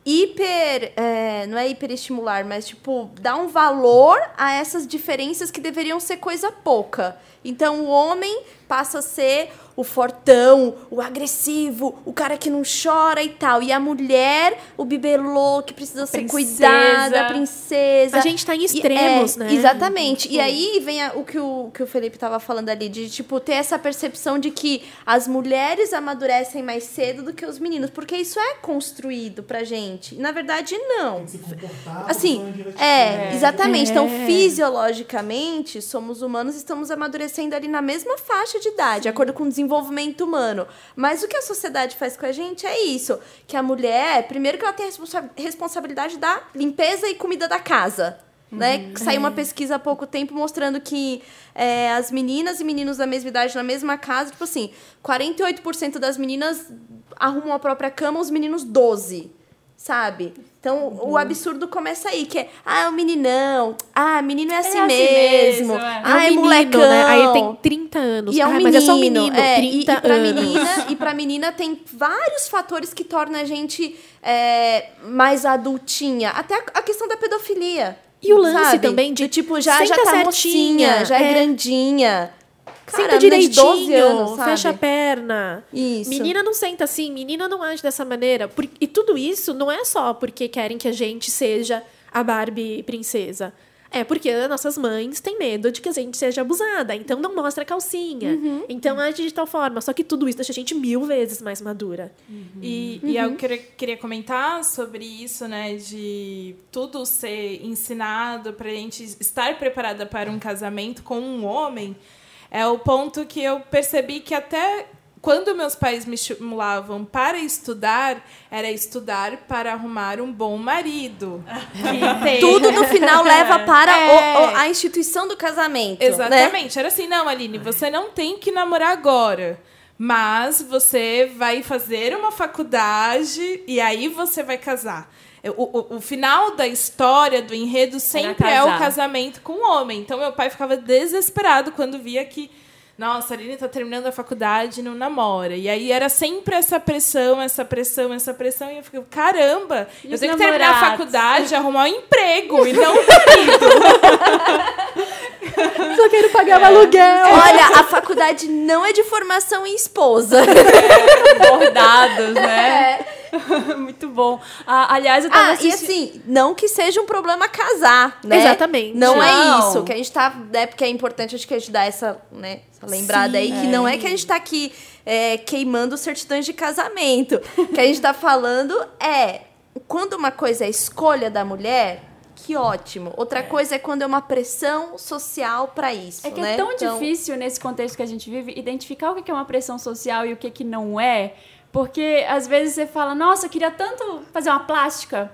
hiper, é, não é hiperestimular, mas tipo, dar um valor a essas diferenças que deveriam ser coisa pouca. Então o homem passa a ser o fortão, o agressivo, o cara que não chora e tal. E a mulher, o bibelô, que precisa ser Princesa. cuidada, a princesa. A gente tá em E- extremos, é, né? Exatamente. E aí vem a- o, que o que o Felipe tava falando ali, de tipo, ter essa percepção de que as mulheres amadurecem mais cedo do que os meninos. Porque isso é construído pra gente. E, na verdade, não. Tem que se comportar. Assim, é, exatamente. Então, É. fisiologicamente, somos humanos e estamos amadurecendo ali na mesma faixa de idade, de acordo com o desenvolvimento humano. Mas o que a sociedade faz com a gente é isso: que a mulher, primeiro que ela tem a responsa- responsabilidade da limpeza e comida da casa. Né? Saiu uma pesquisa há pouco tempo mostrando que é, as meninas e meninos da mesma idade na mesma casa, tipo assim, 48% das meninas arrumam a própria cama, os meninos 12%. Sabe? Então, o absurdo começa aí, que é, ah, é um meninão, ah, menino é assim assim mesmo, mesmo, é. ah, é, um menino, molecão. né? Aí ele tem 30 anos. E é um ah, menino, mas é só um menino, é, 30 e, e pra anos. menina E pra menina tem vários fatores que tornam a gente é, mais adultinha. Até a, a questão da pedofilia. E o lance sabe? também de Do tipo, já, já senta tá certinha, mocinha, já é, é. grandinha. Cara, Senta menina de 12 direitinho, anos, fecha a perna. Isso. Menina não senta assim, menina não age dessa maneira. Por- e tudo isso não é só porque querem que a gente seja a Barbie princesa. É porque as nossas mães têm medo de que a gente seja abusada. Então não mostra a calcinha. Uhum. Então age de tal forma. Só que tudo isso deixa a gente mil vezes mais madura. E, e eu queria, queria comentar sobre isso, né? De tudo ser ensinado pra gente estar preparada para um casamento com um homem. É o ponto que eu percebi que até quando meus pais me estimulavam para estudar, era estudar para arrumar um bom marido. Tudo no final leva para É. o- o- a instituição do casamento. Né? Exatamente. Era assim, não, Aline, você não tem que namorar agora. Mas você vai fazer uma faculdade e aí você vai casar. O, o, o final da história, do enredo, sempre é o casamento com o homem. Então meu pai ficava desesperado quando via que. Nossa, a Aline tá terminando a faculdade e não namora. E aí era sempre essa pressão, essa pressão, essa pressão. E eu ficava, caramba, E eu tenho que terminar a namorados? faculdade, arrumar um emprego e não um marido. Só quero pagar o aluguel. Olha, a faculdade não é de formação em esposa. Bordados, né? Muito bom. Ah, aliás, eu tava Ah, e assistindo... assim, não que seja um problema casar, né? Exatamente. Não, é Não. isso. Que a gente tá. É porque é importante acho que a gente dar essa, né, lembrada aí, que não é que a gente tá aqui é, queimando certidões de casamento. O que a gente tá falando é quando uma coisa é escolha da mulher. Que ótimo. Outra coisa é quando é uma pressão social pra isso, É que né? é tão Então, difícil nesse contexto que a gente vive identificar o que é uma pressão social e o que que não é. Porque às vezes você fala, nossa, eu queria tanto fazer uma plástica.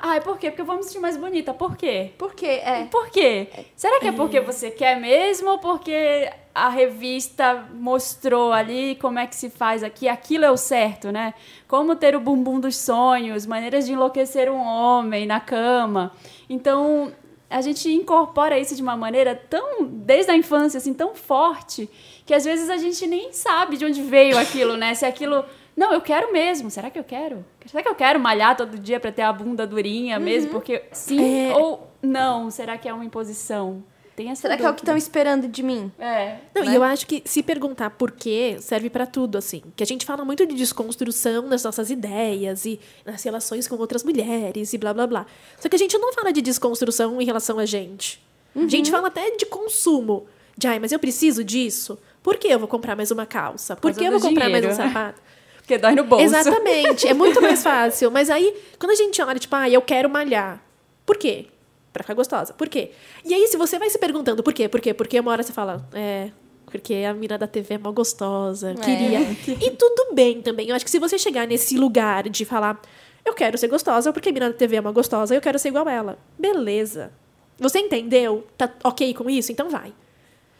Ai, por quê? Porque eu vou me sentir mais bonita. Por quê? Porque é. Por quê? Será que é porque você quer mesmo ou porque a revista mostrou ali como é que se faz aqui? Aquilo é o certo, né? Como ter o bumbum dos sonhos, maneiras de enlouquecer um homem na cama. Então, a gente incorpora isso de uma maneira tão, desde a infância, assim, tão forte, que às vezes a gente nem sabe de onde veio aquilo, né? Se aquilo. Não, eu quero mesmo. Será que eu quero? Será que eu quero malhar todo dia pra ter a bunda durinha mesmo? Porque sim ou não? Será que é uma imposição? Tem essa Será que é o que estão dúvida. esperando de mim? É. Não, né? e eu acho que se perguntar por quê, serve pra tudo, assim. Que a gente fala muito de desconstrução nas nossas ideias e nas relações com outras mulheres e blá blá blá. Só que a gente não fala de desconstrução em relação a gente. A Uhum. gente fala até de consumo. De, ai, mas eu preciso disso? Por que eu vou comprar mais uma calça? Por que eu vou comprar mais um dinheiro. sapato? Porque dói no bolso. Exatamente. É muito mais fácil. Mas aí, quando a gente olha, tipo, ah, eu quero malhar. Por quê? Pra ficar gostosa. Por quê? E aí, se você vai se perguntando por quê, por quê, por quê, uma hora você fala, é. Porque a mina da TV é mó gostosa, queria. E tudo bem também. Eu acho que se você chegar nesse lugar de falar, eu quero ser gostosa porque a mina da TV é uma gostosa, eu quero ser igual a ela. Beleza. Você entendeu? Tá ok com isso? Então vai.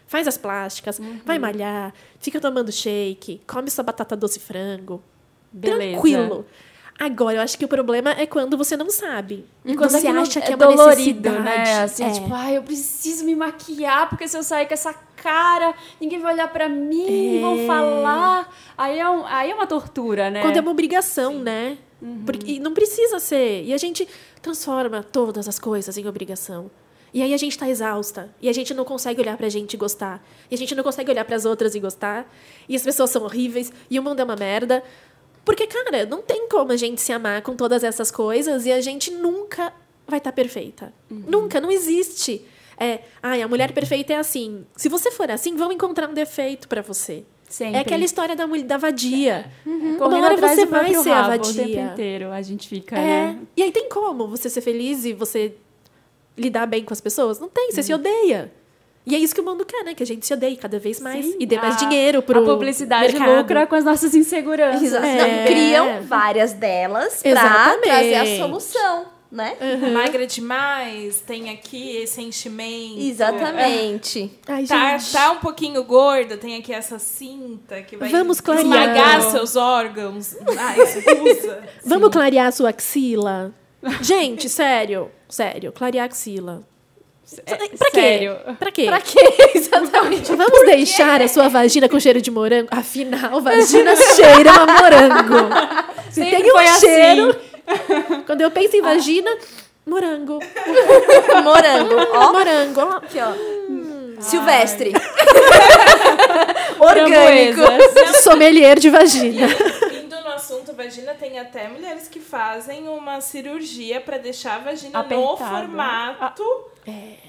Faz as plásticas, vai malhar, fica tomando shake, come sua batata doce frango. Beleza. Tranquilo. Agora, eu acho que o problema é quando você não sabe. E quando você aquilo acha que é, é uma dolorido, necessidade. né? Assim, É. tipo, ai, eu preciso me maquiar, porque se eu sair com essa cara, ninguém vai olhar pra mim, É. vão falar. Aí é, um- aí é uma tortura, né? Quando é uma obrigação, né? Porque, e não precisa ser. E a gente transforma todas as coisas em obrigação. E aí a gente tá exausta. E a gente não consegue olhar pra gente e gostar. E a gente não consegue olhar pras outras e gostar. E as pessoas são horríveis. E o mundo é uma merda. Porque, cara, não tem como a gente se amar com todas essas coisas e a gente nunca vai estar perfeita. Nunca, não existe. É, ai, a mulher perfeita é assim. Se você for assim, vão encontrar um defeito pra você. Sempre. É aquela história da, mulher, da vadia. Uma Correndo hora atrás você vai ser a rabo O tempo vadia. inteiro a gente fica, É. né? E aí tem como você ser feliz e você lidar bem com as pessoas? Não tem, você se odeia. E é isso que o mundo quer, né? Que a gente se odeie cada vez mais Sim. e dê mais A- dinheiro pro A publicidade mercado. lucra com as nossas inseguranças. Exato. É. Não, criam várias delas pra Exatamente. trazer a solução, né? Magra demais, tem aqui esse enchimento. Exatamente. Ai, Tá, gente. tá um pouquinho gorda, tem aqui essa cinta que vai Vamos clarear. esmagar seus órgãos. Ai, usa. Vamos clarear a sua axila? Gente, sério. Sério, clarear a axila. É, pra quê? sério. Pra quê? Pra quê? Exatamente. Vamos deixar a sua vagina com cheiro de morango? Afinal, vagina cheira a morango. Se Sempre tem um assim. cheiro... Quando eu penso em vagina, morango. Morango. Ó, Morango. ó. aqui, ó. Silvestre. Orgânico. Sommelier de vagina. Assunto vagina, tem até mulheres que fazem uma cirurgia pra deixar a vagina no formato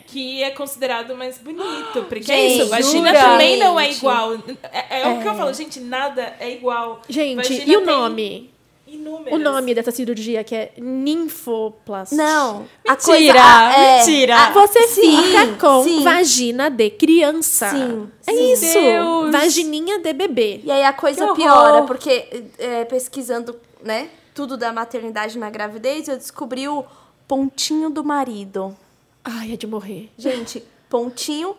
que é considerado mais bonito. Porque é Gente, isso, vagina jura? também não é Gente. igual. É, é o que eu falo, gente, nada é igual. Gente, Vagina e o nome? Inúmeras. o nome dessa cirurgia, que é ninfoplastia. Não. a Mentira, coisa, a- é, mentira. a- Você sim, fica com sim. vagina de criança. Sim, É sim. isso. Deus. Vagininha de bebê. E aí a coisa Que piora, porque é, pesquisando, né, tudo da maternidade na gravidez, eu descobri o pontinho do marido. Ai, é de morrer. Gente, pontinho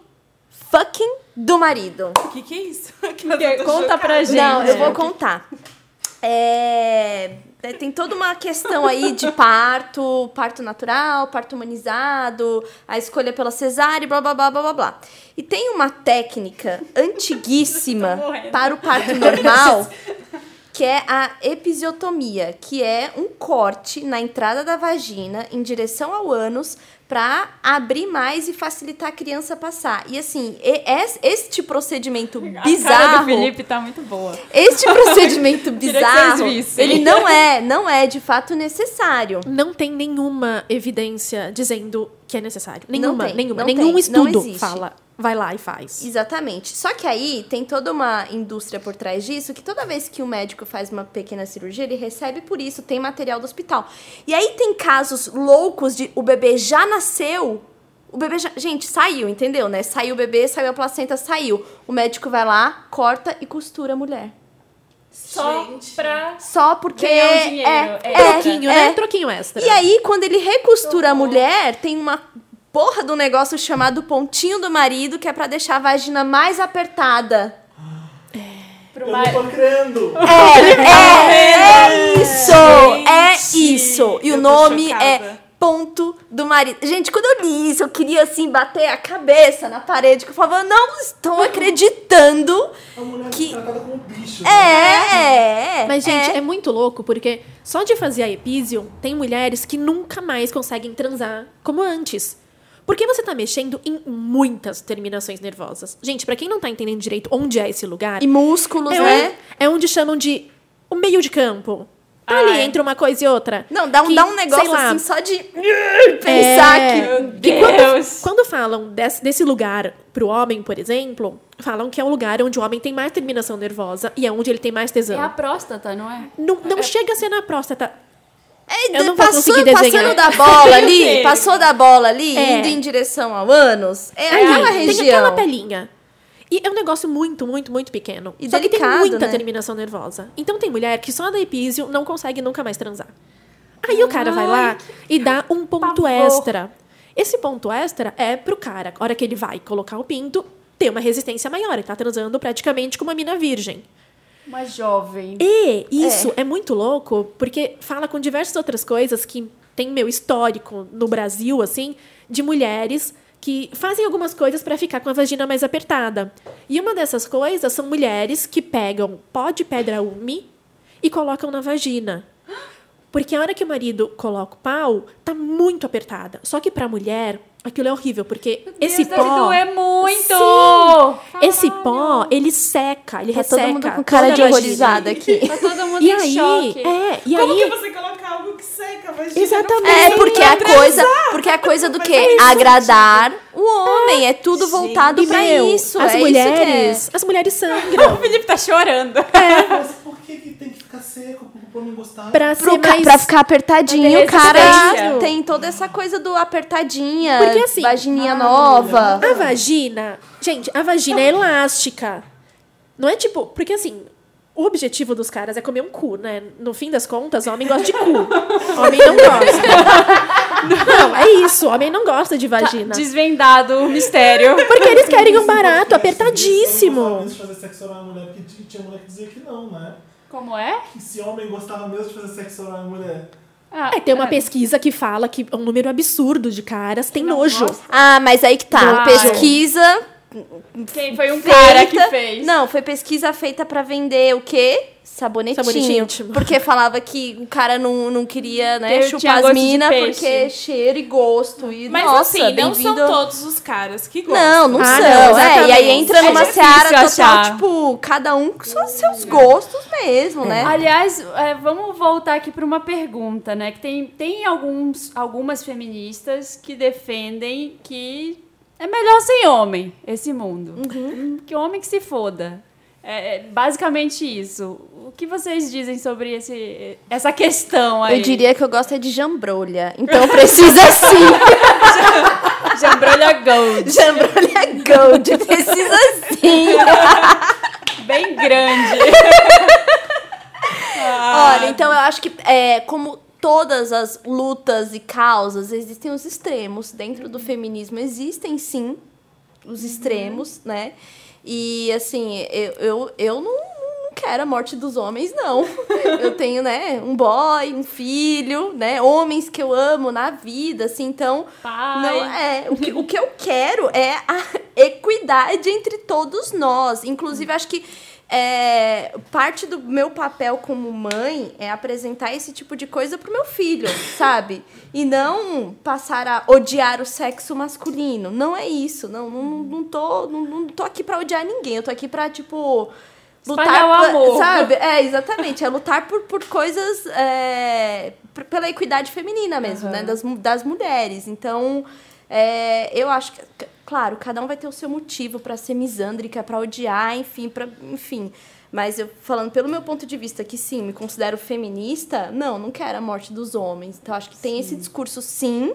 fucking do marido. O que, que é isso? Conta pra gente. Não, eu vou contar. É, é, tem toda uma questão aí de parto, parto natural, parto humanizado, a escolha pela cesárea, blá blá blá blá blá blá. E tem uma técnica antiguíssima para o parto normal, que é a episiotomia, que é um corte na entrada da vagina em direção ao ânus para abrir mais e facilitar a criança passar. E assim, e- es- este procedimento A cara bizarro, do Felipe tá muito boa. este procedimento bizarro, ele não é, não é de fato necessário. Não tem nenhuma evidência dizendo que é necessário. Nenhuma, tem, nenhuma. não Nenhum tem, estudo fala, vai lá e faz. Exatamente. Só que aí tem toda uma indústria por trás disso que toda vez que o médico faz uma pequena cirurgia, ele recebe por isso, tem material do hospital. E aí tem casos loucos de o bebê já nasceu. O bebê já. Gente, saiu, entendeu, né? Saiu o bebê, saiu a placenta, saiu. O médico vai lá, corta e costura a mulher. Só Gente. pra... Só porque. Ganhar um dinheiro, é, é. é, Troquinho, é. né? Troquinho extra. E aí, quando ele recostura a mulher, tem uma porra do negócio chamado pontinho do marido, que é pra deixar a vagina mais apertada. Pro Eu mar... não tô crendo. É isso! é Gente, isso! E o nome chocada. é ponto do marido. Gente, quando eu li isso, eu queria assim bater a cabeça na parede, que eu falava, não estou acreditando. A mulher Que- é tratada como bicho. É, é. Mas, gente, é. é. muito louco, porque só de fazer a epísio, tem mulheres que nunca mais conseguem transar como antes. Porque você tá mexendo em muitas terminações nervosas. Gente, pra quem não tá entendendo direito onde é esse lugar, E músculos, é, né? é onde chamam de o meio de campo. Tá Ah, ali é. entre uma coisa e outra. Não, dá um, Que, dá um negócio lá, assim só de pensar É, que. Meu que quando, Deus. quando falam desse, desse lugar pro homem, por exemplo, falam que é um lugar onde o homem tem mais terminação nervosa e é onde ele tem mais É tesão. a próstata, não é? Não, não chega a ser na próstata. É, Eu não vou passou, conseguir desenhar. passando da bola ali, passou da bola ali, É. indo em direção ao ânus. É Aí, aquela tem região. aquela pelinha. E é um negócio muito, muito, muito pequeno. E Só que delicado, tem muita né? terminação nervosa. Então tem mulher que só da epísio não consegue nunca mais transar. Aí o cara vai lá e dá um ponto pavor. extra. Esse ponto extra é pro cara, a hora que ele vai colocar o pinto, ter uma resistência maior. Ele tá transando praticamente com uma mina virgem. Uma jovem. E isso é. muito louco, porque fala com diversas outras coisas que tem meu histórico no Brasil, assim, de mulheres que fazem algumas coisas para ficar com a vagina mais apertada. E uma dessas coisas são mulheres que pegam pó de pedra ume e colocam na vagina. Porque a hora que o marido coloca o pau, tá muito apertada. Só que pra mulher, aquilo é horrível, porque esse Deus, deve pó. doer muito! Esse pó, ele seca, ele Tá resseca. todo mundo com cara de horrorizada aqui. Tá todo mundo E em aí, choque. é, e Como aí. que você coloca algo que seca? Vagina Exatamente. É, porque a coisa, porque a coisa do que é agradar o homem, é tudo voltado pra meu, isso. as é mulheres, isso as mulheres sangram O Felipe tá chorando. Mas por que, que tem que ficar seco gostar? pra é. Pro ser ca- mais pra ficar apertadinho, o ter cara tem toda essa coisa do apertadinha, Porque assim, vagininha ah, nova. a vagina, gente, a vagina é elástica. Não é tipo, porque assim, o objetivo dos caras é comer um cu, né? No fim das contas, o homem gosta de cu. O homem não gosta. Não, é isso, o homem não gosta de vagina. Desvendado o mistério. Porque eles querem um barato apertadíssimo. fazer sexo mulher, porque tinha mulher que dizia que não, né? Como é? Que se homem gostava mesmo de fazer sexo oral em mulher. Ah, É, tem uma pesquisa que fala que um número absurdo de caras tem nojo. gosta. Ah, mas aí que tá. Claro. Pesquisa Quem foi um feita. cara que fez? Não, foi pesquisa feita pra vender o quê? Sabonetinho. Sabonetinho. Porque falava que o cara não, não queria, né, Eu chupar as minas porque cheiro e gosto. E, Mas nossa, assim, não são todos os caras que gostam. Não, não Ah, são. não, é, e aí entra É numa difícil seara total, achar. tipo, cada um com seus, seus gostos mesmo, né? Aliás, é, vamos voltar aqui para uma pergunta, né? Que tem, tem alguns, algumas feministas que defendem que é melhor sem homem esse mundo. Que homem que se foda. É é basicamente isso. O que vocês dizem sobre esse, essa questão aí? Eu diria que eu gosto é de jambrolha. Então precisa sim. Jambrolha Gold. jambrolha gold. Precisa sim. Bem grande. Olha, então eu acho que é, como todas as lutas e causas, existem os extremos. Dentro do feminismo existem sim os extremos, né? E assim, eu, eu, eu não, não quero a morte dos homens, não. Eu tenho, né, um boy, um filho, né? Homens que eu amo na vida, assim, então. Pai. Não, é, o que, o que eu quero é a equidade entre todos nós. Inclusive, acho que é, parte do meu papel como mãe é apresentar esse tipo de coisa pro meu filho, sabe? E não passar a odiar o sexo masculino. Não é isso. Não, não, não, tô, não, não tô aqui pra odiar ninguém. Eu tô aqui pra, tipo. Espalhar o amor. Sabe? É, exatamente. É lutar por, por coisas. é, pela equidade feminina mesmo, né? Das, das mulheres. Então, é, eu acho que. Claro, cada um vai ter o seu motivo pra ser misândrica, pra odiar, enfim, para enfim. Mas eu falando pelo meu ponto de vista que sim, me considero feminista, não, não quero a morte dos homens. Então acho que tem esse discurso sim.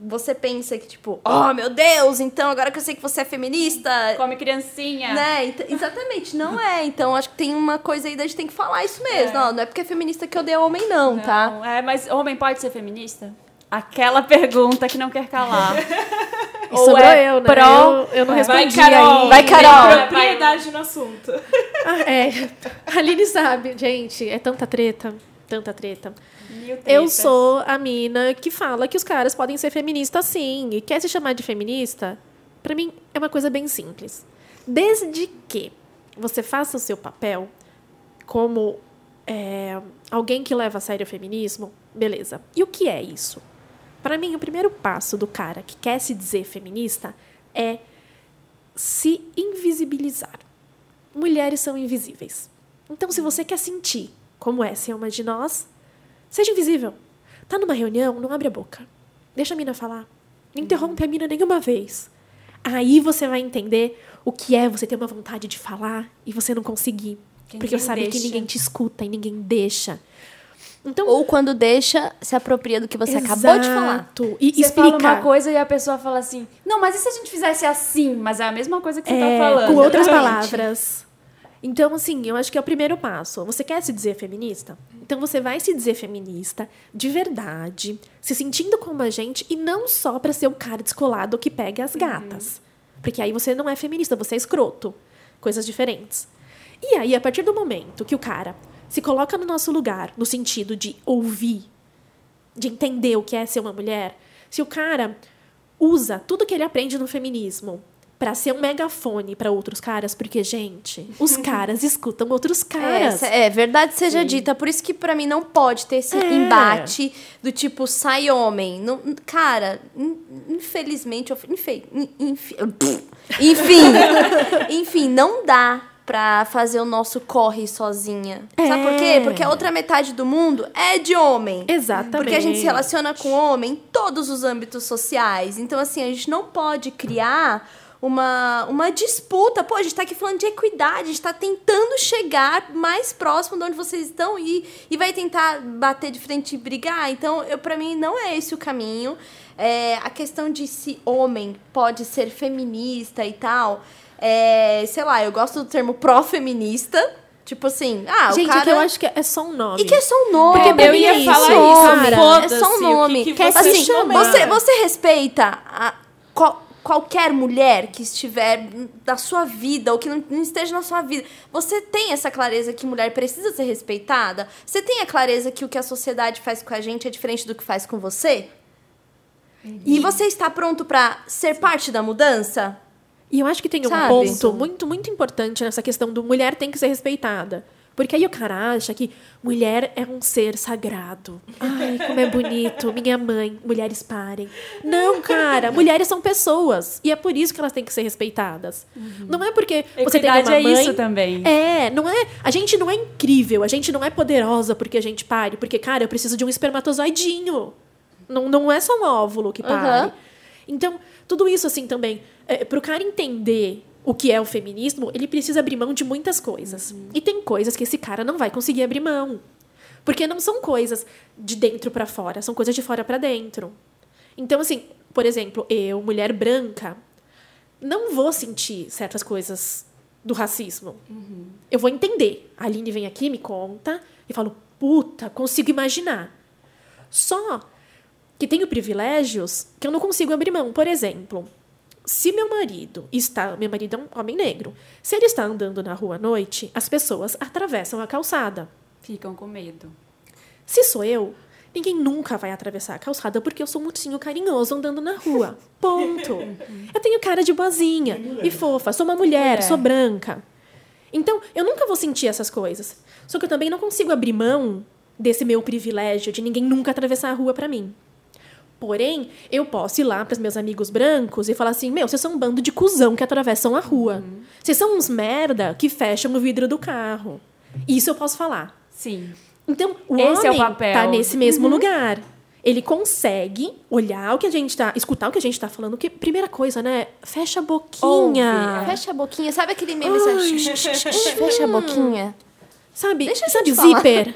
Você pensa que tipo, oh meu Deus, então agora que eu sei que você é feminista, Come criancinha. né? Ent- Exatamente, não é. Então acho que tem uma coisa aí da gente tem que falar isso mesmo. Não, não é porque é feminista que odeia homem, não, tá? Não, é, mas homem pode ser feminista? Aquela pergunta que não quer calar. E sobrou é eu, né? pró- eu, eu não Vai, respondi Carol. aí. Vai, Carol. Tem propriedade no assunto. Ah, é. A Aline sabe, gente, é tanta treta, tanta treta. Eu sou a mina que fala que os caras podem ser feministas sim. E quer se chamar de feminista? Pra mim é uma coisa bem simples. Desde que você faça o seu papel como é, alguém que leva a sério o feminismo, beleza. E o que é isso? Pra mim, o primeiro passo do cara que quer se dizer feminista é se invisibilizar. Mulheres são invisíveis. Então, se você quer sentir como é ser uma de nós, seja invisível. Tá numa reunião, não abre a boca. Deixa a mina falar. Não interrompe a mina nenhuma vez. Aí você vai entender o que é você ter uma vontade de falar e você não conseguir. Que porque ninguém sabe que ninguém te escuta e ninguém deixa. Então, Ou quando deixa, se apropria do que você acabou de falar. Exato. E Você explica. fala uma coisa e a pessoa fala assim, não, mas e se a gente fizesse assim? Mas é a mesma coisa que você É, tá falando. Com outras Exatamente. palavras. Então, assim, eu acho que é o primeiro passo. Você quer se dizer feminista? Então você vai se dizer feminista de verdade, se sentindo como a gente e não só pra ser o cara descolado que pega as gatas. Porque aí você não é feminista, você é escroto. Coisas diferentes. E aí, a partir do momento que o cara se coloca no nosso lugar, no sentido de ouvir, de entender o que é ser uma mulher, se o cara usa tudo que ele aprende no feminismo pra ser um megafone pra outros caras, porque, gente, os caras escutam outros caras. É, é, verdade seja dita. Por isso que pra mim não pode ter esse É. embate do tipo, sai homem. Não, cara, in- infelizmente, infe- enfim, enfim, não dá pra fazer o nosso corre sozinha. Sabe por quê? É. Porque a outra metade do mundo é de homem. Exatamente. Porque a gente se relaciona com homem em todos os âmbitos sociais. Então, assim, a gente não pode criar uma, uma disputa. Pô, a gente tá aqui falando de equidade, a gente tá tentando chegar mais próximo de onde vocês estão e, e vai tentar bater de frente e brigar. Então, eu, para mim, não é esse o caminho. É, a questão de se homem pode ser feminista e tal. É, sei lá, eu gosto do termo pró-feminista. Tipo assim, ah, gente, o cara... é que eu acho que é só um nome. E que é só um nome. Porque eu ia é falar isso, isso, cara. É só um o que nome. que Quer se assim, chamar. você, você respeita a qual- qualquer mulher que estiver da sua vida ou que não, não esteja na sua vida. Você tem essa clareza que mulher precisa ser respeitada? Você tem a clareza que o que a sociedade faz com a gente é diferente do que faz com você? E você está pronto pra ser parte da mudança? E eu acho que tem um Sabe? ponto muito, muito importante nessa questão do mulher tem que ser respeitada. Porque aí o cara acha que mulher é um ser sagrado. Ai, como é bonito. Minha mãe, mulheres parem. Não, cara, mulheres são pessoas. E é por isso que elas têm que ser respeitadas. Não é porque você tem uma Equidade é mãe... isso também. É, não é. A gente não é incrível, a gente não é poderosa porque a gente pare. Porque, cara, eu preciso de um espermatozoidinho. Não, não é só um óvulo que pare. Aham. Então, tudo isso, assim, também, é, pro cara entender o que é o feminismo, ele precisa abrir mão de muitas coisas. E tem coisas que esse cara não vai conseguir abrir mão. Porque não são coisas de dentro para fora, são coisas de fora para dentro. Então, assim, por exemplo, eu, mulher branca, não vou sentir certas coisas do racismo. Eu vou entender. A Aline vem aqui, me conta, e falo, puta, consigo imaginar. Só que tenho privilégios que eu não consigo abrir mão. Por exemplo, se meu marido está. Meu marido é um homem negro. Se ele está andando na rua à noite, as pessoas atravessam a calçada. Ficam com medo. Se sou eu, ninguém nunca vai atravessar a calçada porque eu sou um ursinho carinhoso andando na rua. Ponto. Eu tenho cara de boazinha e fofa. Sou uma mulher, É. sou branca. Então, eu nunca vou sentir essas coisas. Só que eu também não consigo abrir mão desse meu privilégio de ninguém nunca atravessar a rua pra mim. Porém, eu posso ir lá para os meus amigos brancos e falar assim: meu, vocês são um bando de cuzão que atravessam a rua. Vocês são uns merda que fecham o vidro do carro. Isso eu posso falar. Sim. Então, o Esse é o homem papel. tá nesse mesmo lugar. Ele consegue olhar o que a gente tá, escutar o que a gente tá falando, que primeira coisa, né? Fecha a boquinha. Ouve, é. Fecha a boquinha. Sabe aquele meme? Fecha a boquinha. Sabe, Deixa sabe zíper?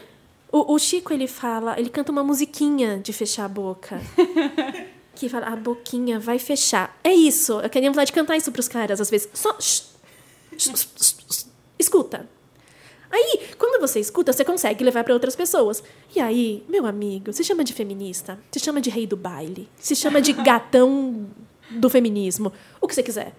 O, o Chico, ele fala, ele canta uma musiquinha de fechar a boca. que fala, a boquinha vai fechar. É isso. Eu queria vontade de cantar isso pros caras, às vezes. Só. Escuta. Aí, quando você escuta, você consegue levar para outras pessoas. E aí, meu amigo, se chama de feminista, se chama de rei do baile, se chama de gatão do feminismo, o que você quiser.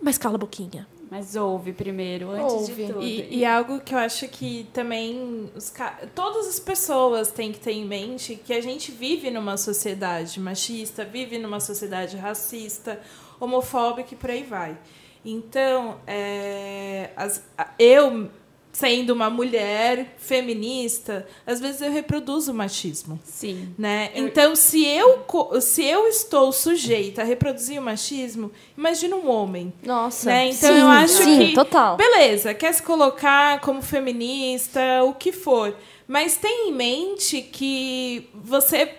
Mas cala a boquinha. Mas ouve primeiro, antes Ouve. de tudo. E, e algo que eu acho que também os todas as pessoas têm que ter em mente que a gente vive numa sociedade machista, vive numa sociedade racista, homofóbica e por aí vai. Então, é, as- eu sendo uma mulher feminista, às vezes eu reproduzo o machismo. Sim. Né? Então, se eu, se eu estou sujeita a reproduzir o machismo, imagina um homem. Nossa. Né? Então sim, eu acho sim, que. total. Beleza, quer se colocar como feminista, o que for. Mas tenha em mente que você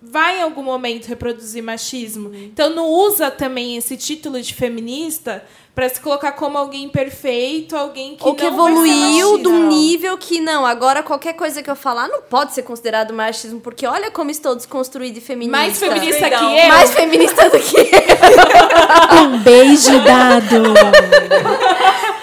vai em algum momento reproduzir machismo. Uhum. Então não usa também esse título de feminista para se colocar como alguém perfeito, alguém que Ou que evoluiu de um nível que não. Agora, qualquer coisa que eu falar não pode ser considerado machismo, porque olha como estou desconstruída e feminista. mais feminista que eu. Mais feminista do que eu. Um beijo dado.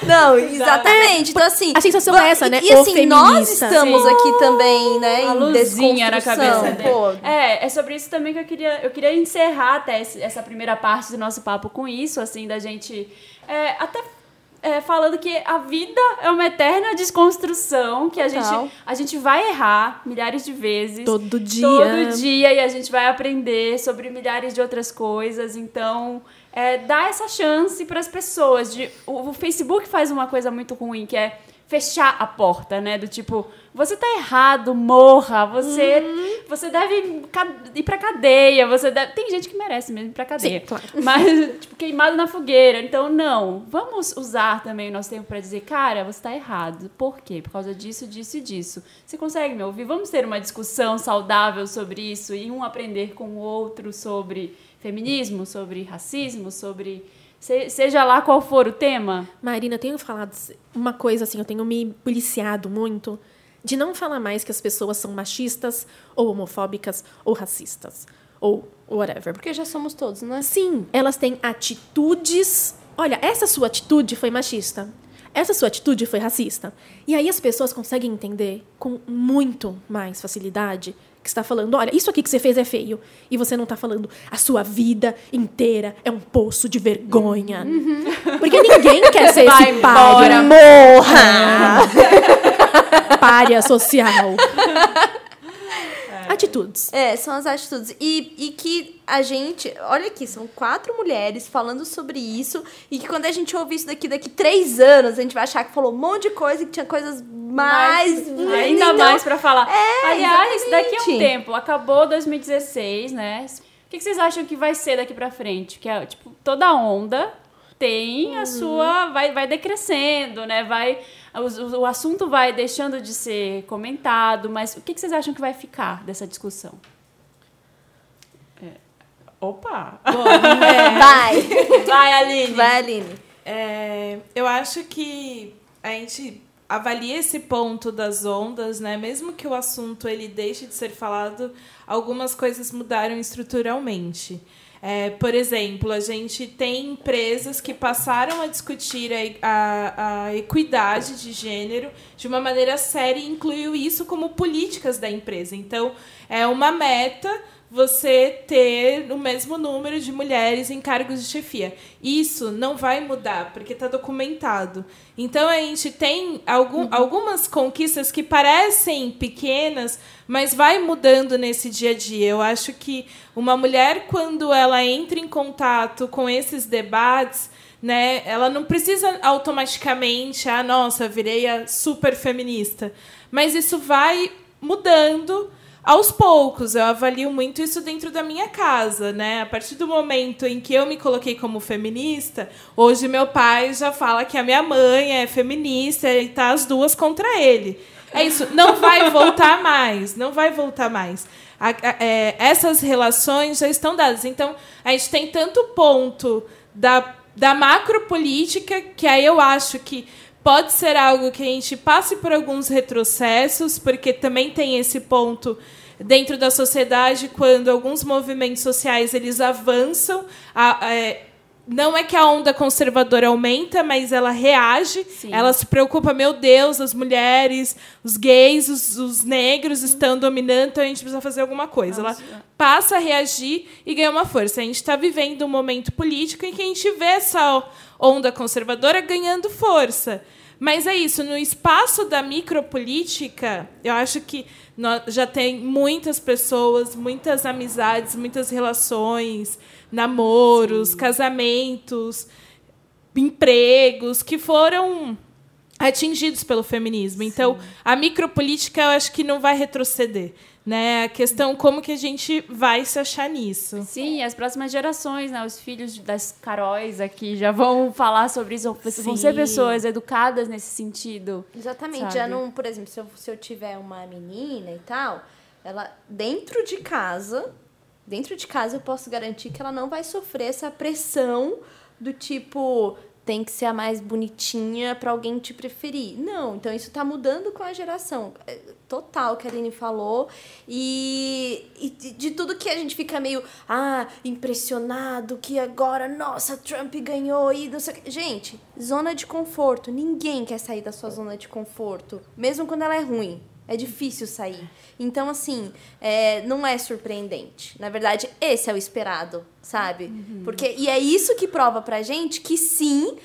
Não, exatamente. Então, assim. A sensação é essa, e- né? E, O assim, nós estamos aqui também, né? A em luzinha na desconstrução. cabeça dele. Pô, É, é sobre isso também que eu queria, eu queria encerrar até esse- essa primeira parte do nosso papo com isso, assim, da gente é, até é, falando que a vida é uma eterna desconstrução, que a gente, a gente vai errar milhares de vezes. Todo dia. Todo dia e a gente vai aprender sobre milhares de outras coisas. Então, é, dá essa chance para as pessoas. De, o, o Facebook faz uma coisa muito ruim, que é fechar a porta, né? Do tipo, você tá errado, morra, você, você deve ir pra cadeia, você deve... Tem gente que merece mesmo ir pra cadeia. Sim, claro. Mas, tipo, queimado na fogueira. Então, não. Vamos usar também o nosso tempo pra dizer, cara, você tá errado. Por quê? Por causa disso, disso e disso. Você consegue me ouvir? Vamos ter uma discussão saudável sobre isso e um aprender com o outro sobre feminismo, sobre racismo, sobre... se- seja lá qual for o tema. Marina, eu tenho falado uma coisa assim, eu tenho me policiado muito de não falar mais que as pessoas são machistas, ou homofóbicas, ou racistas, ou whatever. porque já somos todos, né? Sim, elas têm atitudes. Olha, essa sua atitude foi machista. Essa sua atitude foi racista. E aí as pessoas conseguem entender com muito mais facilidade que está falando, olha, isso aqui que você fez é feio. E você não está falando, a sua vida inteira é um poço de vergonha. Porque ninguém quer ser Vai esse pária. embora. Morra! pária social. Atitudes. É, são as atitudes. E, e que a gente. Olha aqui, são quatro mulheres falando sobre isso. E que quando a gente ouvir isso daqui, daqui três anos, a gente vai achar que falou um monte de coisa e que tinha coisas mais. ainda Então, mais pra falar. é, Aliás, daqui a um tempo, acabou 2016, né? O que que vocês acham que vai ser daqui pra frente? Que é, tipo, toda onda tem Uhum. a sua. Vai, vai decrescendo, né? Vai. O, o assunto vai deixando de ser comentado, mas o que que vocês acham que vai ficar dessa discussão? Opa! Vai! Vai, Aline. Vai, Aline. É, eu acho que a gente avalia esse ponto das ondas, né? Mesmo que o assunto ele deixe de ser falado, algumas coisas mudaram estruturalmente. É, por exemplo, a gente tem empresas que passaram a discutir a, a, a, equidade de gênero de uma maneira séria e incluiu isso como políticas da empresa. Então, é uma meta você ter o mesmo número de mulheres em cargos de chefia. Isso não vai mudar, porque está documentado. Então a gente tem algum, uhum. algumas conquistas que parecem pequenas, mas vai mudando nesse dia a dia. Eu acho que uma mulher, quando ela entra em contato com esses debates, né, ela não precisa automaticamente, ah, nossa, virei a super feminista. Mas isso vai mudando aos poucos, eu avalio muito isso dentro da minha casa, né? A partir do momento em que eu me coloquei como feminista, hoje meu pai já fala que a minha mãe é feminista e tá as duas contra ele. É isso, não vai voltar mais, não vai voltar mais. A, a, é, essas relações já estão dadas. Então, a gente tem tanto ponto da, da macropolítica, que aí eu acho que pode ser algo que a gente passe por alguns retrocessos, porque também tem esse ponto dentro da sociedade quando alguns movimentos sociais eles avançam a, a, é, não é que a onda conservadora aumenta, mas ela reage, Sim. ela se preocupa, meu Deus, as mulheres, os gays, os, os negros estão dominando, então a gente precisa fazer alguma coisa. Nossa. Ela passa a reagir e ganha uma força. A gente está vivendo um momento político em que a gente vê essa onda conservadora ganhando força. Mas é isso, no espaço da micropolítica, eu acho que já tem muitas pessoas, muitas amizades, muitas relações, namoros, Sim. casamentos, empregos que foram atingidos pelo feminismo. Então, Sim. Então, a micropolítica eu acho que não vai retroceder né? A questão como que a gente vai se achar nisso. Sim, as próximas gerações, né? Os filhos das Caróis aqui já vão falar sobre isso, Sim. vão ser pessoas educadas nesse sentido. Exatamente. Sabe? Já não, por exemplo, se eu, se eu tiver uma menina e tal, ela dentro de casa, dentro de casa eu posso garantir que ela não vai sofrer essa pressão do tipo tem que ser a mais bonitinha para alguém te preferir. Não, então isso está mudando com a geração. É, total que a Aline falou. E, e de tudo que a gente fica meio, ah, impressionado que agora, nossa, Trump ganhou e não sei Gente, zona de conforto. Ninguém quer sair da sua zona de conforto, mesmo quando ela é ruim. É difícil sair. Então, assim, é, não é surpreendente. Na verdade, esse é o esperado, sabe? Uhum. Porque, e é isso que prova pra gente que sim,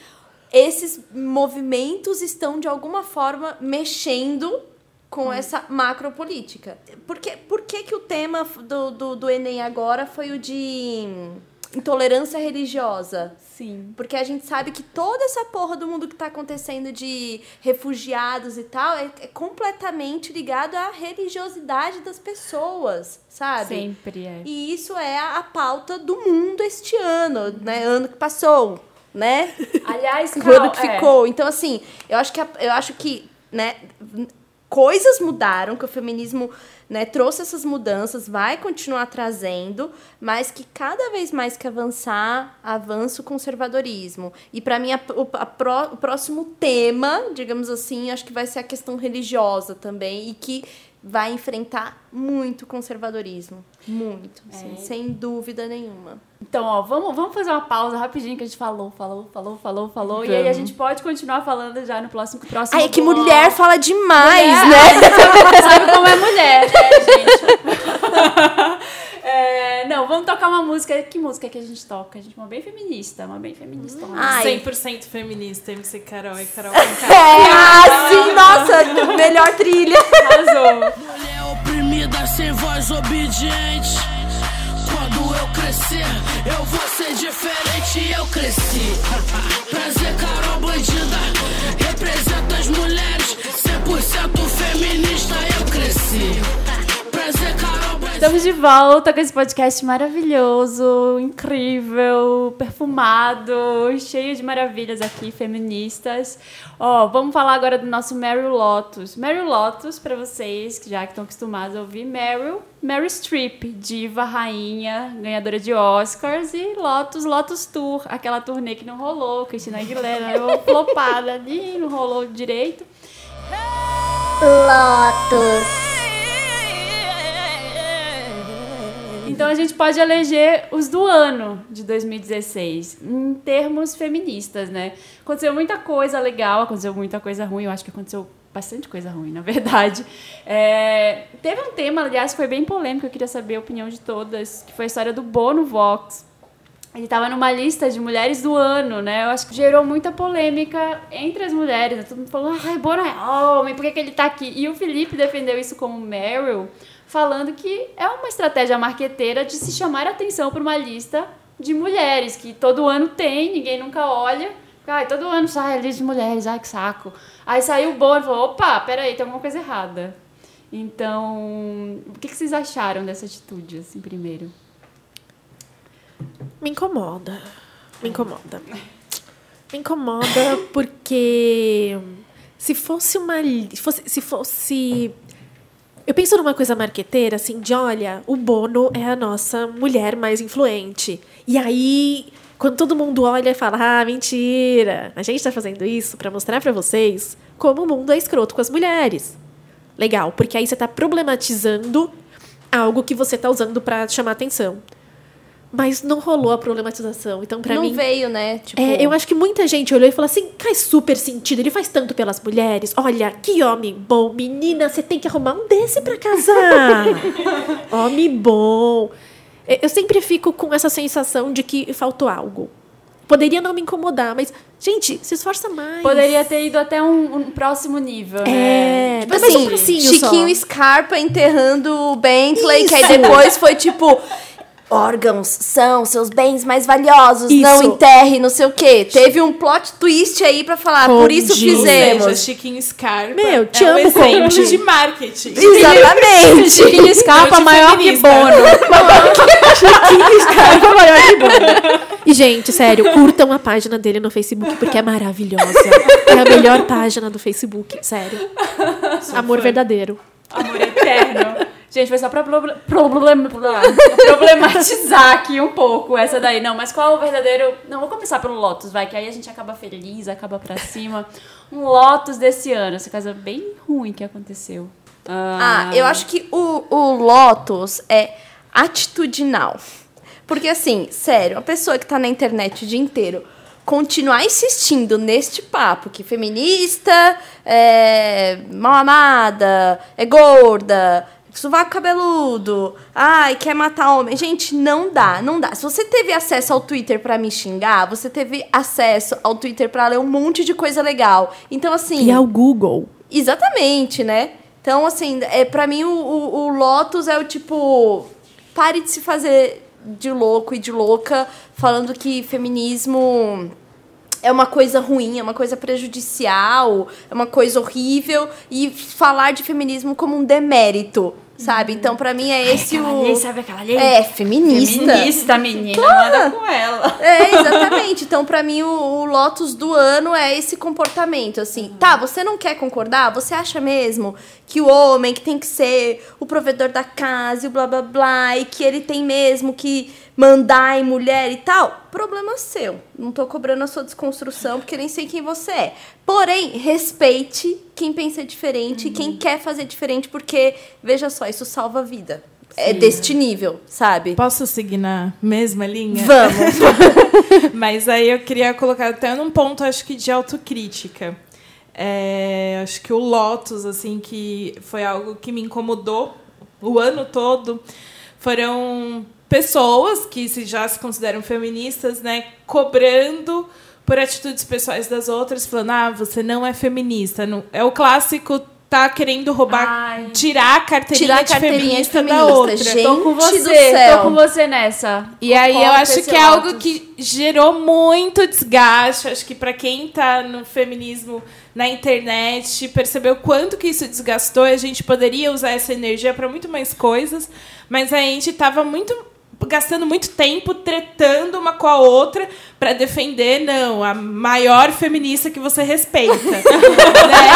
esses movimentos estão de alguma forma mexendo com hum. essa macropolítica. Por que, por que, que o tema do, do, do Enem agora foi o de intolerância religiosa. Sim. Porque a gente sabe que toda essa porra do mundo que tá acontecendo de refugiados e tal é, é completamente ligado à religiosidade das pessoas, sabe? Sempre é. E isso é a, a pauta do mundo este ano, né? Ano que passou, né? Aliás, Carol, o ano que é. ficou. Então, assim, eu acho que, eu acho que, né, coisas mudaram, que o feminismo né, trouxe essas mudanças, vai continuar trazendo, mas que cada vez mais que avançar, avança o conservadorismo. E para mim, a, a pro, o próximo tema, digamos assim, acho que vai ser a questão religiosa também, e que vai enfrentar muito conservadorismo. Muito, assim, é. sem dúvida nenhuma. Então, ó, vamos, vamos fazer uma pausa rapidinho que a gente falou, falou, falou, falou, falou. Vamos. E aí a gente pode continuar falando já no próximo próximo. Ai, é que mulher fala demais, mulher, né? Sabe, sabe como é mulher, né, gente? É, não, vamos tocar uma música. Que música que a gente toca? A gente é uma bem feminista, uma bem feminista. Hum. 100% feminista, MC Carol e Carol É, ah, sim, nossa, melhor trilha. Arrasou. Mulher oprimida, sem voz obediente. Quando eu crescer, eu vou ser diferente. Eu cresci. Prazer, Carol Bandida. Representa as mulheres, 100% feminista. Eu cresci. Prazer, Carol. Estamos de volta com esse podcast maravilhoso, incrível, perfumado, cheio de maravilhas aqui, feministas. Ó, vamos falar agora do nosso Meryl Lotus. Meryl Lotus, para vocês que já estão acostumados a ouvir, Meryl, Meryl Streep, diva, rainha, ganhadora de Oscars, e Lotus, Lotus Tour, aquela turnê que não rolou, Cristina Aguilera, flopada ali, não rolou direito. Lotus. Então a gente pode eleger os do ano de 2016, em termos feministas, né? Aconteceu muita coisa legal, aconteceu muita coisa ruim, eu acho que aconteceu bastante coisa ruim, na verdade. É, teve um tema, aliás, que foi bem polêmico, eu queria saber a opinião de todas, que foi a história do Bono Vox. Ele estava numa lista de mulheres do ano, né? Eu acho que gerou muita polêmica entre as mulheres. Né? Todo mundo falou, ai, Bono é homem, por que, que ele está aqui? E o Felipe defendeu isso como Meryl, falando que é uma estratégia marqueteira de se chamar atenção para uma lista de mulheres, que todo ano tem, ninguém nunca olha. Ai, todo ano sai a lista de mulheres, ai que saco. Aí saiu o Bono e falou, opa, peraí, tem alguma coisa errada. Então, o que, que vocês acharam dessa atitude, assim, primeiro? Me incomoda. Me incomoda. Me incomoda porque se fosse uma. Fosse, se fosse. Eu penso numa coisa marqueteira, assim, de olha, o Bono é a nossa mulher mais influente. E aí, quando todo mundo olha e fala, ah, mentira, a gente tá fazendo isso para mostrar para vocês como o mundo é escroto com as mulheres. Legal, porque aí você tá problematizando algo que você tá usando para chamar atenção. Mas não rolou a problematização. Então, para não mim. veio, né? Tipo, É, eu acho que muita gente olhou e falou assim: faz super sentido, ele faz tanto pelas mulheres. Olha, que homem bom. Menina, você tem que arrumar um desse pra casar. homem bom. É, Eu sempre fico com essa sensação de que faltou algo. Poderia não me incomodar, mas, gente, se esforça mais. Poderia ter ido até um, um próximo nível, né? É, Tipo dá mais assim, um Chiquinho só. Scarpa enterrando o Bentley, que aí Isso. depois foi tipo. Órgãos são seus bens mais valiosos, Isso. não enterre, não sei o quê. Teve um plot twist aí pra falar, por isso. Ou seja, fizemos. Chiquinho Scarpa Meu, te é um amo, exemplo Conde. de marketing. Exatamente. Chiquinho escapa Hoje maior que. Bono. Chiquinho Scarpa maior que bom. E, gente, sério, curtam a página dele no Facebook, porque é maravilhosa. É a melhor página do Facebook, sério. Amor verdadeiro. Amor eterno. Gente, foi só pra proble- problem- problematizar aqui um pouco essa daí. Não, mas qual é o verdadeiro. Não, vou começar pelo Lotus, vai, que aí a gente acaba feliz, acaba pra cima. Um Lotus desse ano, essa coisa bem ruim que aconteceu. Ah, eu acho que o, o Lotus é atitudinal. Porque, assim, sério, uma pessoa que tá na internet o dia inteiro continuar insistindo neste papo que feminista é mal amada, é gorda, sovaco cabeludo, ai, quer matar homem. Gente, não dá, não dá. Se você teve acesso ao Twitter pra me xingar, você teve acesso ao Twitter pra ler um monte de coisa legal. Então, assim. E ao Google. Exatamente, né? Então, assim, é, pra mim o, o, o Lotus é o tipo. Pare de se fazer de louco e de louca falando que feminismo é uma coisa ruim, é uma coisa prejudicial, é uma coisa horrível e falar de feminismo como um demérito, sabe? Então, pra mim é esse aquela o. lei, sabe aquela lei? É, feminista. Feminista, menina, manda com ela. É, exatamente. Então, pra mim, o, o Lotus do ano é esse comportamento, assim. Tá, você não quer concordar? Você acha mesmo que o homem que tem que ser o provedor da casa e o blá blá blá, e que ele tem mesmo que mandar em mulher e tal? Problema seu. Não tô cobrando a sua desconstrução, porque nem sei quem você é. Porém, respeite quem pensa diferente e quem quer fazer diferente, porque, veja só, isso salva a vida. É deste nível, sabe? Posso seguir na mesma linha? Vamos. Mas aí eu queria colocar até num ponto, acho que de autocrítica. É, acho que o Lotus, assim, que foi algo que me incomodou o ano todo, foram pessoas que se já se consideram feministas, né, cobrando por atitudes pessoais das outras, falando, ah, você não é feminista. Não... É o clássico tá querendo roubar, Ai. tirar a carteirinha, Tirar a de carteirinha de feminista, da feminista, outra. gente. Tô com do você, céu. tô com você nessa. E aí eu acho que é algo Lotus. que gerou muito desgaste. Acho que pra quem tá no feminismo na internet, percebeu quanto que isso desgastou. A gente poderia usar essa energia pra muito mais coisas, mas a gente tava muito gastando muito tempo tretando uma com a outra pra defender não a maior feminista que você respeita, né?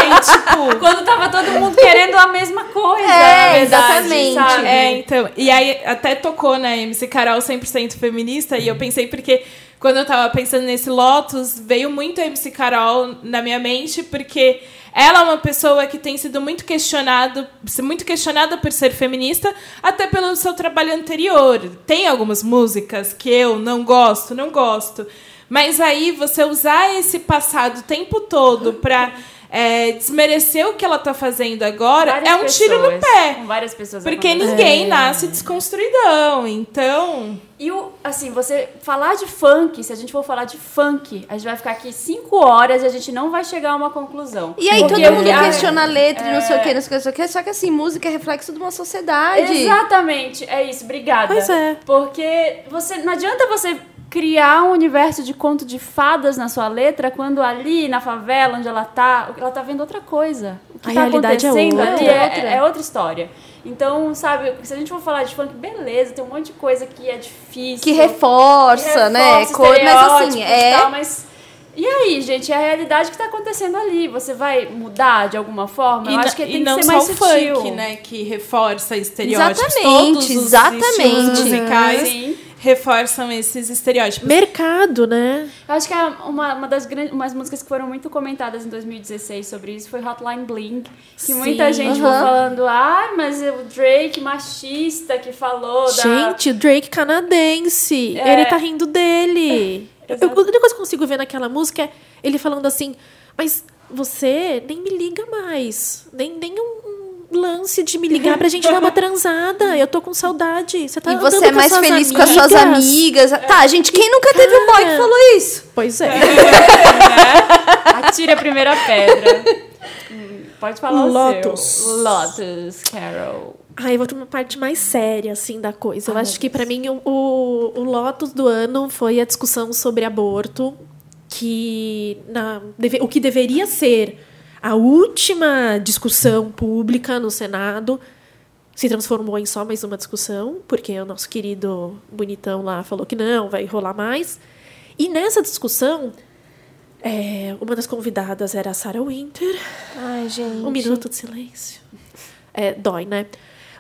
E, tipo, Quando tava todo mundo querendo a mesma coisa. É, verdade, exatamente. sabe? É, então. E aí até tocou na MC Carol 100% feminista e eu pensei porque quando eu tava pensando nesse Lotus, veio muito a MC Carol na minha mente porque ela é uma pessoa que tem sido muito questionado, muito questionada por ser feminista, até pelo seu trabalho anterior. Tem algumas músicas que eu não gosto, não gosto. Mas aí você usar esse passado o tempo todo pra é, desmerecer o que ela tá fazendo agora Várias é um tiro no pessoas, pé. Com várias pessoas. Porque ninguém nasce desconstruidão. Então. E o, assim, você falar de funk, se a gente for falar de funk, a gente vai ficar aqui cinco horas e a gente não vai chegar a uma conclusão. E aí Porque todo mundo ah, questiona a letra e não sei o que, não sei o que, não sei o que. Só que assim, música é reflexo de uma sociedade. Exatamente, é isso, obrigada. Pois é. Porque você não adianta você criar um universo de conto de fadas na sua letra quando ali na favela onde ela tá, ela tá vendo outra coisa. O que A tá realidade é acontecendo outra. ali É é, outra. é outra história. Então, sabe, se a gente for falar de funk, beleza, tem um monte de coisa que é difícil. Que reforça, né? reforça Cor- Mas assim, e é. tal, mas e aí, gente, é a realidade que tá acontecendo ali. Você vai mudar de alguma forma? Eu e acho na- que e tem que não ser só mais o sutil. funk, né? Que reforça estereótipos. Exatamente, Todos os exatamente. estilos musicais Sim. Reforçam esses estereótipos. Mercado, né? Eu acho que a- uma, uma das grandes umas músicas que foram muito comentadas em 2016 sobre isso foi Hotline Bling. Que muita gente ficou Aham. falando, ai, mas o Drake machista que falou da. Gente, o Drake canadense. É. Ele tá rindo dele. Eu, Exato. a única coisa que eu consigo ver naquela música é ele falando assim, mas você nem me liga mais. Nem, nem um, um lance de me ligar pra gente dar uma transada. Eu tô com saudade. Você tá E você é mais feliz com as suas amigas. amigas. Tá, gente, quem nunca teve um boy que Cara. falou isso? Pois é. Atire a primeira pedra. Pode falar Lotus. o seu. Lotus, Carol. Ai, eu vou pra uma parte mais séria, assim, da coisa. Eu Ai, acho que, pra mim, o, o, o Lotus do ano foi a discussão sobre aborto, que na, deve- o que deveria ser a última discussão pública no Senado se transformou em só mais uma discussão, porque o nosso querido bonitão lá falou que não, vai rolar mais. E nessa discussão, é, uma das convidadas era a Sarah Winter, Ai, gente. um minuto de silêncio. É, dói, né?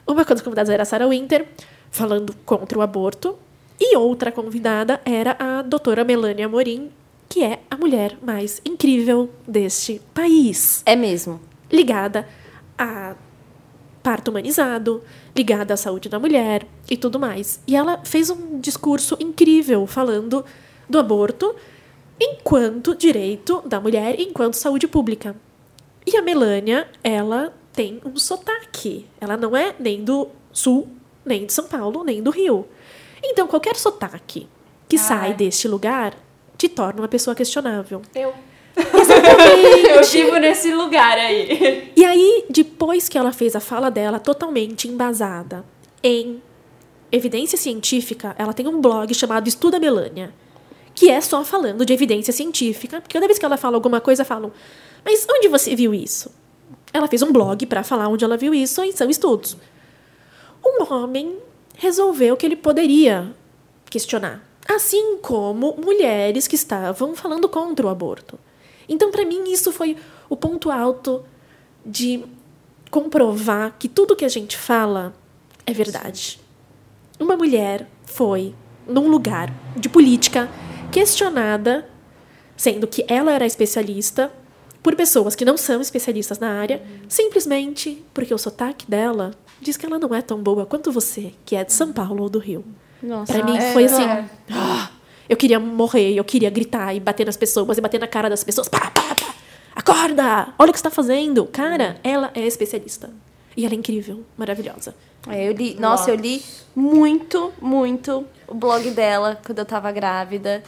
Uma das convidadas era a Sarah Winter, falando contra o aborto. E outra convidada era a doutora Melania Morim, que é a mulher mais incrível deste país. É mesmo. Ligada a parto humanizado, ligada à saúde da mulher e tudo mais. E ela fez um discurso incrível falando do aborto enquanto direito da mulher, enquanto saúde pública. E a Melânia, ela tem um sotaque. Ela não é nem do Sul, nem de São Paulo, nem do Rio. Então, qualquer sotaque que Ai. sai deste lugar te torna uma pessoa questionável. Eu. Eu vivo nesse lugar aí. E aí, depois que ela fez a fala dela totalmente embasada em evidência científica, ela tem um blog chamado Estuda Melânia, que é só falando de evidência científica, porque toda vez que ela fala alguma coisa, falam: "Mas onde você viu isso?" Ela fez um blog para falar onde ela viu isso e são estudos. Um homem resolveu que ele poderia questionar, assim como mulheres que estavam falando contra o aborto. Então, para mim, isso foi o ponto alto de comprovar que tudo que a gente fala é verdade. Uma mulher foi num lugar de política questionada, sendo que ela era especialista, por pessoas que não são especialistas na área, simplesmente porque o sotaque dela diz que ela não é tão boa quanto você, que é de São Paulo ou do Rio. Nossa. Pra mim é, foi assim. é. ah, eu queria morrer, eu queria gritar e bater nas pessoas e bater na cara das pessoas. Pá, pá, pá. Acorda! Olha o que você tá fazendo. Cara, ela é especialista. E ela é incrível, maravilhosa. É, eu li, nossa, eu li muito, muito o blog dela quando eu tava grávida.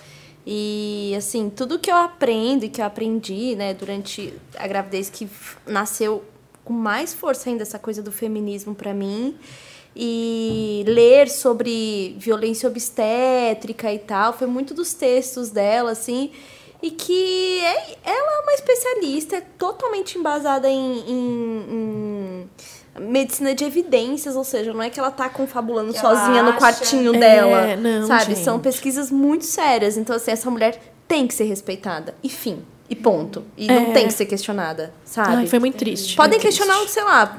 E, assim, tudo que eu aprendo e que eu aprendi, né, durante a gravidez que nasceu com mais força ainda essa coisa do feminismo pra mim. E ler sobre violência obstétrica e tal, foi muito dos textos dela, assim. E que é, ela é uma especialista, é totalmente embasada em, em- em medicina de evidências, ou seja, não é que ela tá confabulando ela sozinha no quartinho É, dela. não, sabe? gente. São pesquisas muito sérias. Então, assim, essa mulher tem que ser respeitada. E fim. E ponto. E não É. tem que ser questionada, sabe? Ai, foi muito triste. Podem muito questionar, triste. sei lá.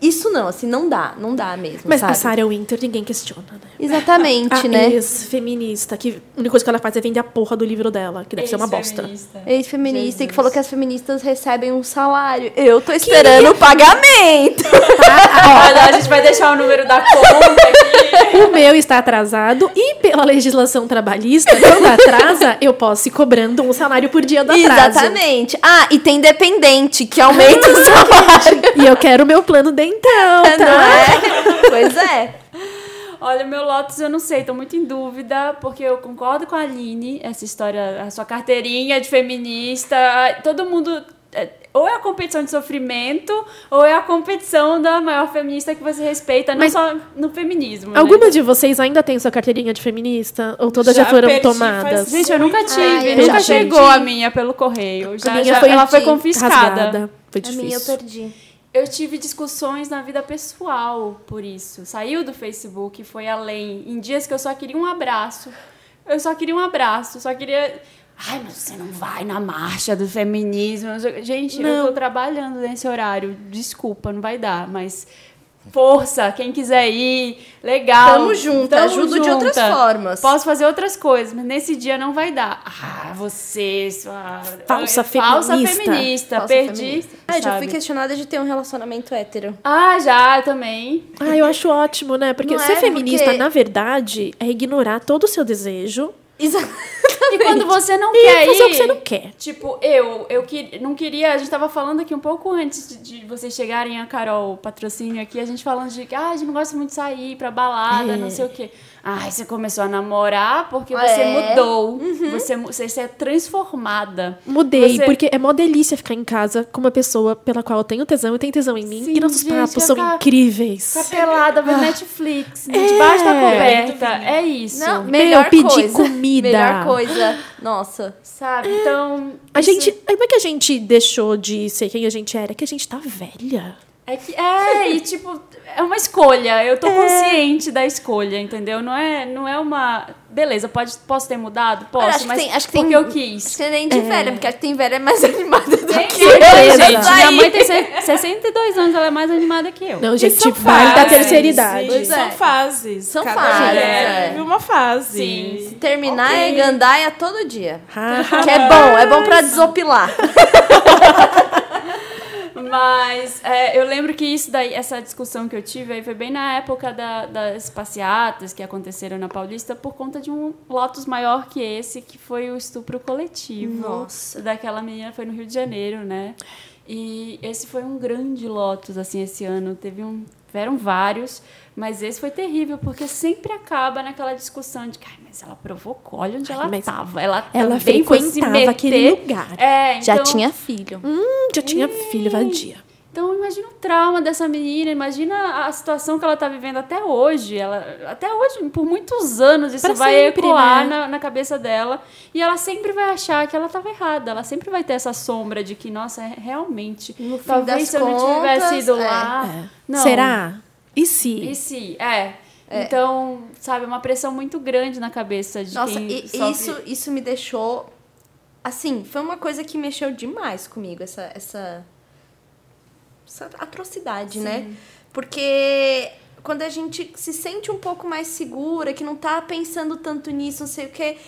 Isso não, assim, não dá. Não dá mesmo, Mas sabe? a Sarah Winter ninguém questiona, né? Exatamente, a né? ex-feminista, que a única coisa que ela faz é vender a porra do livro dela, que deve ser uma bosta. Ex-feminista. E que falou que as feministas recebem um salário. Eu tô esperando o pagamento. Olha, a gente vai deixar o número da conta aqui. O meu está atrasado e pela legislação trabalhista, quando atrasa, eu posso ir cobrando um salário por dia do atraso. Exatamente. Ah, e tem dependente que aumenta o salário. E eu quero o meu plano dental, não tá? é? Pois é. Olha, meu Lotus eu não sei, tô muito em dúvida, porque eu concordo com a Aline, essa história, a sua carteirinha de feminista, todo mundo. é, Ou é a competição de sofrimento, ou é a competição da maior feminista que você respeita, não Mas- só no feminismo. né? Alguma de vocês ainda tem sua carteirinha de feminista? Ou todas já, Já foram perdi tomadas? faz- Gente, eu nunca tive, Ai, eu nunca já chegou perdi. a minha pelo correio. Já, a minha já- foi ela foi confiscada. rasgada. Foi A difícil. minha eu perdi. Eu tive discussões na vida pessoal por isso. Saiu do Facebook, foi além. Em dias que eu só queria um abraço. Eu só queria um abraço, só queria. Ai, mas você não vai na marcha do feminismo. não Gente, eu Não. tô trabalhando nesse horário. Desculpa, não vai dar, mas. Força, quem quiser ir, legal. Tamo junto, ajudo de outras formas. Posso fazer outras coisas, mas nesse dia não vai dar. Ah, você, sua. Falsa Falsa feminista. feminista. Falsa perdi. feminista. Ah, já fui questionada de ter um relacionamento hétero. Ah, já também. Ah, eu acho ótimo, né? Porque Não ser é? feminista, Porque- na verdade, é ignorar todo o seu desejo E quando você não e quer fazer ir, o que você não quer. Tipo, eu, eu que, não queria. A gente tava falando aqui um pouco antes de, de vocês chegarem a Carol, patrocínio aqui, a gente falando de que ah, a gente não gosta muito de sair pra balada, É. não sei o quê. Ai, você começou a namorar porque É. você mudou. Você, mu- você, você é transformada. Mudei, Você- porque é mó delícia ficar em casa com uma pessoa pela qual eu tenho tesão e tem tesão em mim. Sim, e nossos gente, papos são ficar- incríveis. Ficar pelada, ver Netflix, debaixo da coberta. É isso. Não, Meu, melhor pedir comida. Melhor coisa. Nossa. Sabe? Então. A isso- gente. Como é que a gente deixou de ser quem a gente era? É que a gente tá velha. É que é, e tipo, é uma escolha. Eu É. tô consciente da escolha, entendeu? Não é, não é uma. Beleza, pode, posso ter mudado? Posso, acho que mas tem- acho que porque tem- eu Acho quis. que é nem de velha, porque acho que tem velha mais animada do Tem que certeza, eu. gente. Minha mãe tem se- 62 anos, ela é mais animada que eu. Não, gente, vale da terceira idade. Pois é. São fases. São Cada fases, é. vive uma fase. Sim. Se terminar Ok. é gandaia todo dia. Ah, Que é bom, é bom pra desopilar. Mas é, eu lembro que isso daí, essa discussão que eu tive aí foi bem na época da- das passeatas que aconteceram na Paulista por conta de um Lotus maior que esse, que foi o estupro coletivo. Nossa. Daquela menina, foi no Rio de Janeiro, né? E esse foi um grande Lotus, assim, esse ano. Teve um, tiveram vários, mas esse foi terrível, porque sempre acaba naquela discussão de que, ai, mas ela provocou, olha onde ela mas estava. Ela, ela frequentava aquele lugar. É, Já então- tinha filho. hum, já tinha filho vadia. então, imagina o trauma dessa menina, imagina a situação que ela tá vivendo até hoje. Ela, até hoje, por muitos anos, isso Pra vai sempre, ecoar né? na, na cabeça dela. E ela sempre vai achar que ela estava errada. Ela sempre vai ter essa sombra de que, nossa, é- realmente, No talvez se eu não tivesse ido é. lá. Não. Será? E se? E se? É. Então, sabe, uma pressão muito grande na cabeça de Nossa, quem e, sofre. isso, isso me deixou. Assim, foi uma coisa que mexeu demais comigo, essa, essa, essa atrocidade, né? Porque quando a gente se sente um pouco mais segura, que não tá pensando tanto nisso, não sei o quê,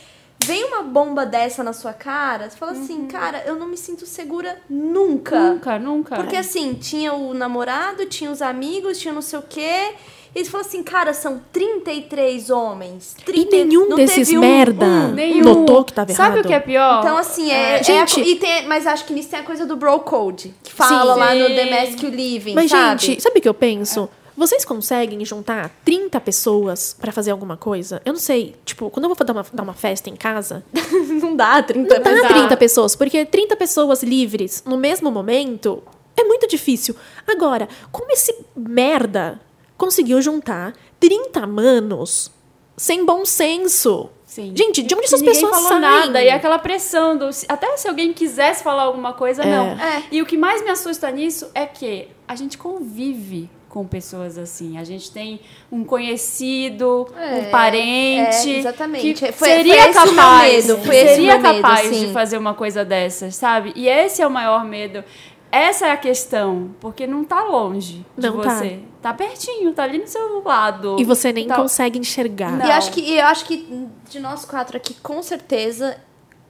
vem uma bomba dessa na sua cara, você fala assim, cara, eu não me sinto segura nunca. Nunca, nunca. Porque assim, tinha o namorado, tinha os amigos, tinha não sei o quê. E ele falou assim, cara, são 33 homens. E 30, nenhum não desses teve um- merda um. Nenhum. notou que tava Sabe errado. o que é pior? Então, assim, é. é Gente- a co- e tem, mas acho que nisso tem a coisa do bro code. Que fala Sim. lá no Sim. The Mask You Living, Mas, sabe? gente, sabe o que eu penso? Vocês conseguem juntar 30 pessoas pra fazer alguma coisa? Eu não sei. Tipo, quando eu vou dar uma, dar uma festa em casa, não dá 30 não dá Exato. 30 pessoas. Porque 30 pessoas livres no mesmo momento É muito difícil. Agora, como esse merda conseguiu juntar 30 manos sem bom senso? Sim. Gente, de onde essas Ninguém pessoas falou saem? nada. E aquela pressão do. Até se alguém quisesse falar alguma coisa, não. É. E o que mais me assusta nisso é que a gente convive com pessoas assim. A gente tem um conhecido, É, um parente. é, exatamente. Que Foi- seria foi esse o meu capaz. medo, que foi esse o seria meu medo, capaz assim. de fazer uma coisa dessas, sabe? E esse é o maior medo. Essa é a questão, porque não tá longe de Não tá. você. Tá. pertinho, tá ali no seu lado. E você nem Tá- consegue enxergar. Não. E eu acho que, e eu acho que de nós quatro aqui, com certeza,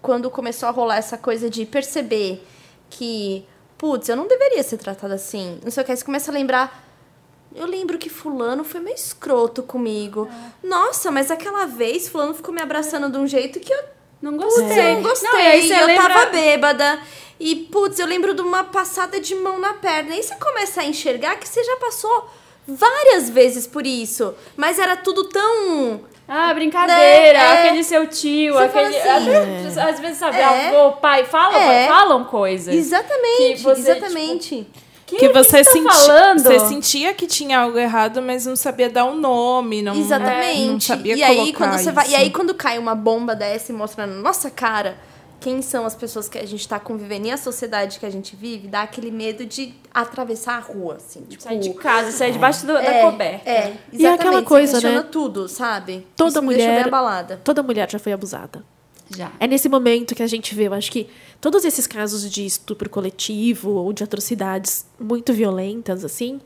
quando começou a rolar essa coisa de perceber que, putz, eu não deveria ser tratada assim, não sei o que, aí você começa a lembrar. Eu lembro que fulano foi meio escroto comigo. Nossa, mas aquela vez fulano ficou me abraçando de um jeito que eu Não Putz, gostei. eu não gostei. Não, e eu lembra- tava bêbada. E, putz, eu lembro de uma passada de mão na perna. Aí você começa a enxergar que você já passou várias vezes por isso. Mas era tudo tão. Ah, brincadeira, Né? É. aquele seu tio, Você fala aquele. assim, Às vezes, sabe, É. avô, pai, falam, É. falam coisas. Exatamente, Que você, exatamente. Que, Que você, que tá senti- você sentia que tinha algo errado, mas não sabia dar um nome, não, Exatamente. não sabia e aí, colocar quando você vai, e aí, quando cai uma bomba dessa e mostra na nossa cara quem são as pessoas que a gente tá convivendo e a sociedade que a gente vive, dá aquele medo de atravessar a rua, assim. Tipo, Sair de casa, sair debaixo do- da é, coberta. É, exatamente. E é aquela coisa, né? tudo, sabe? Toda Isso mulher- bem abalada. Toda mulher já foi abusada. Já. É nesse momento que a gente vê, eu acho que todos esses casos de estupro coletivo ou de atrocidades muito violentas, assim,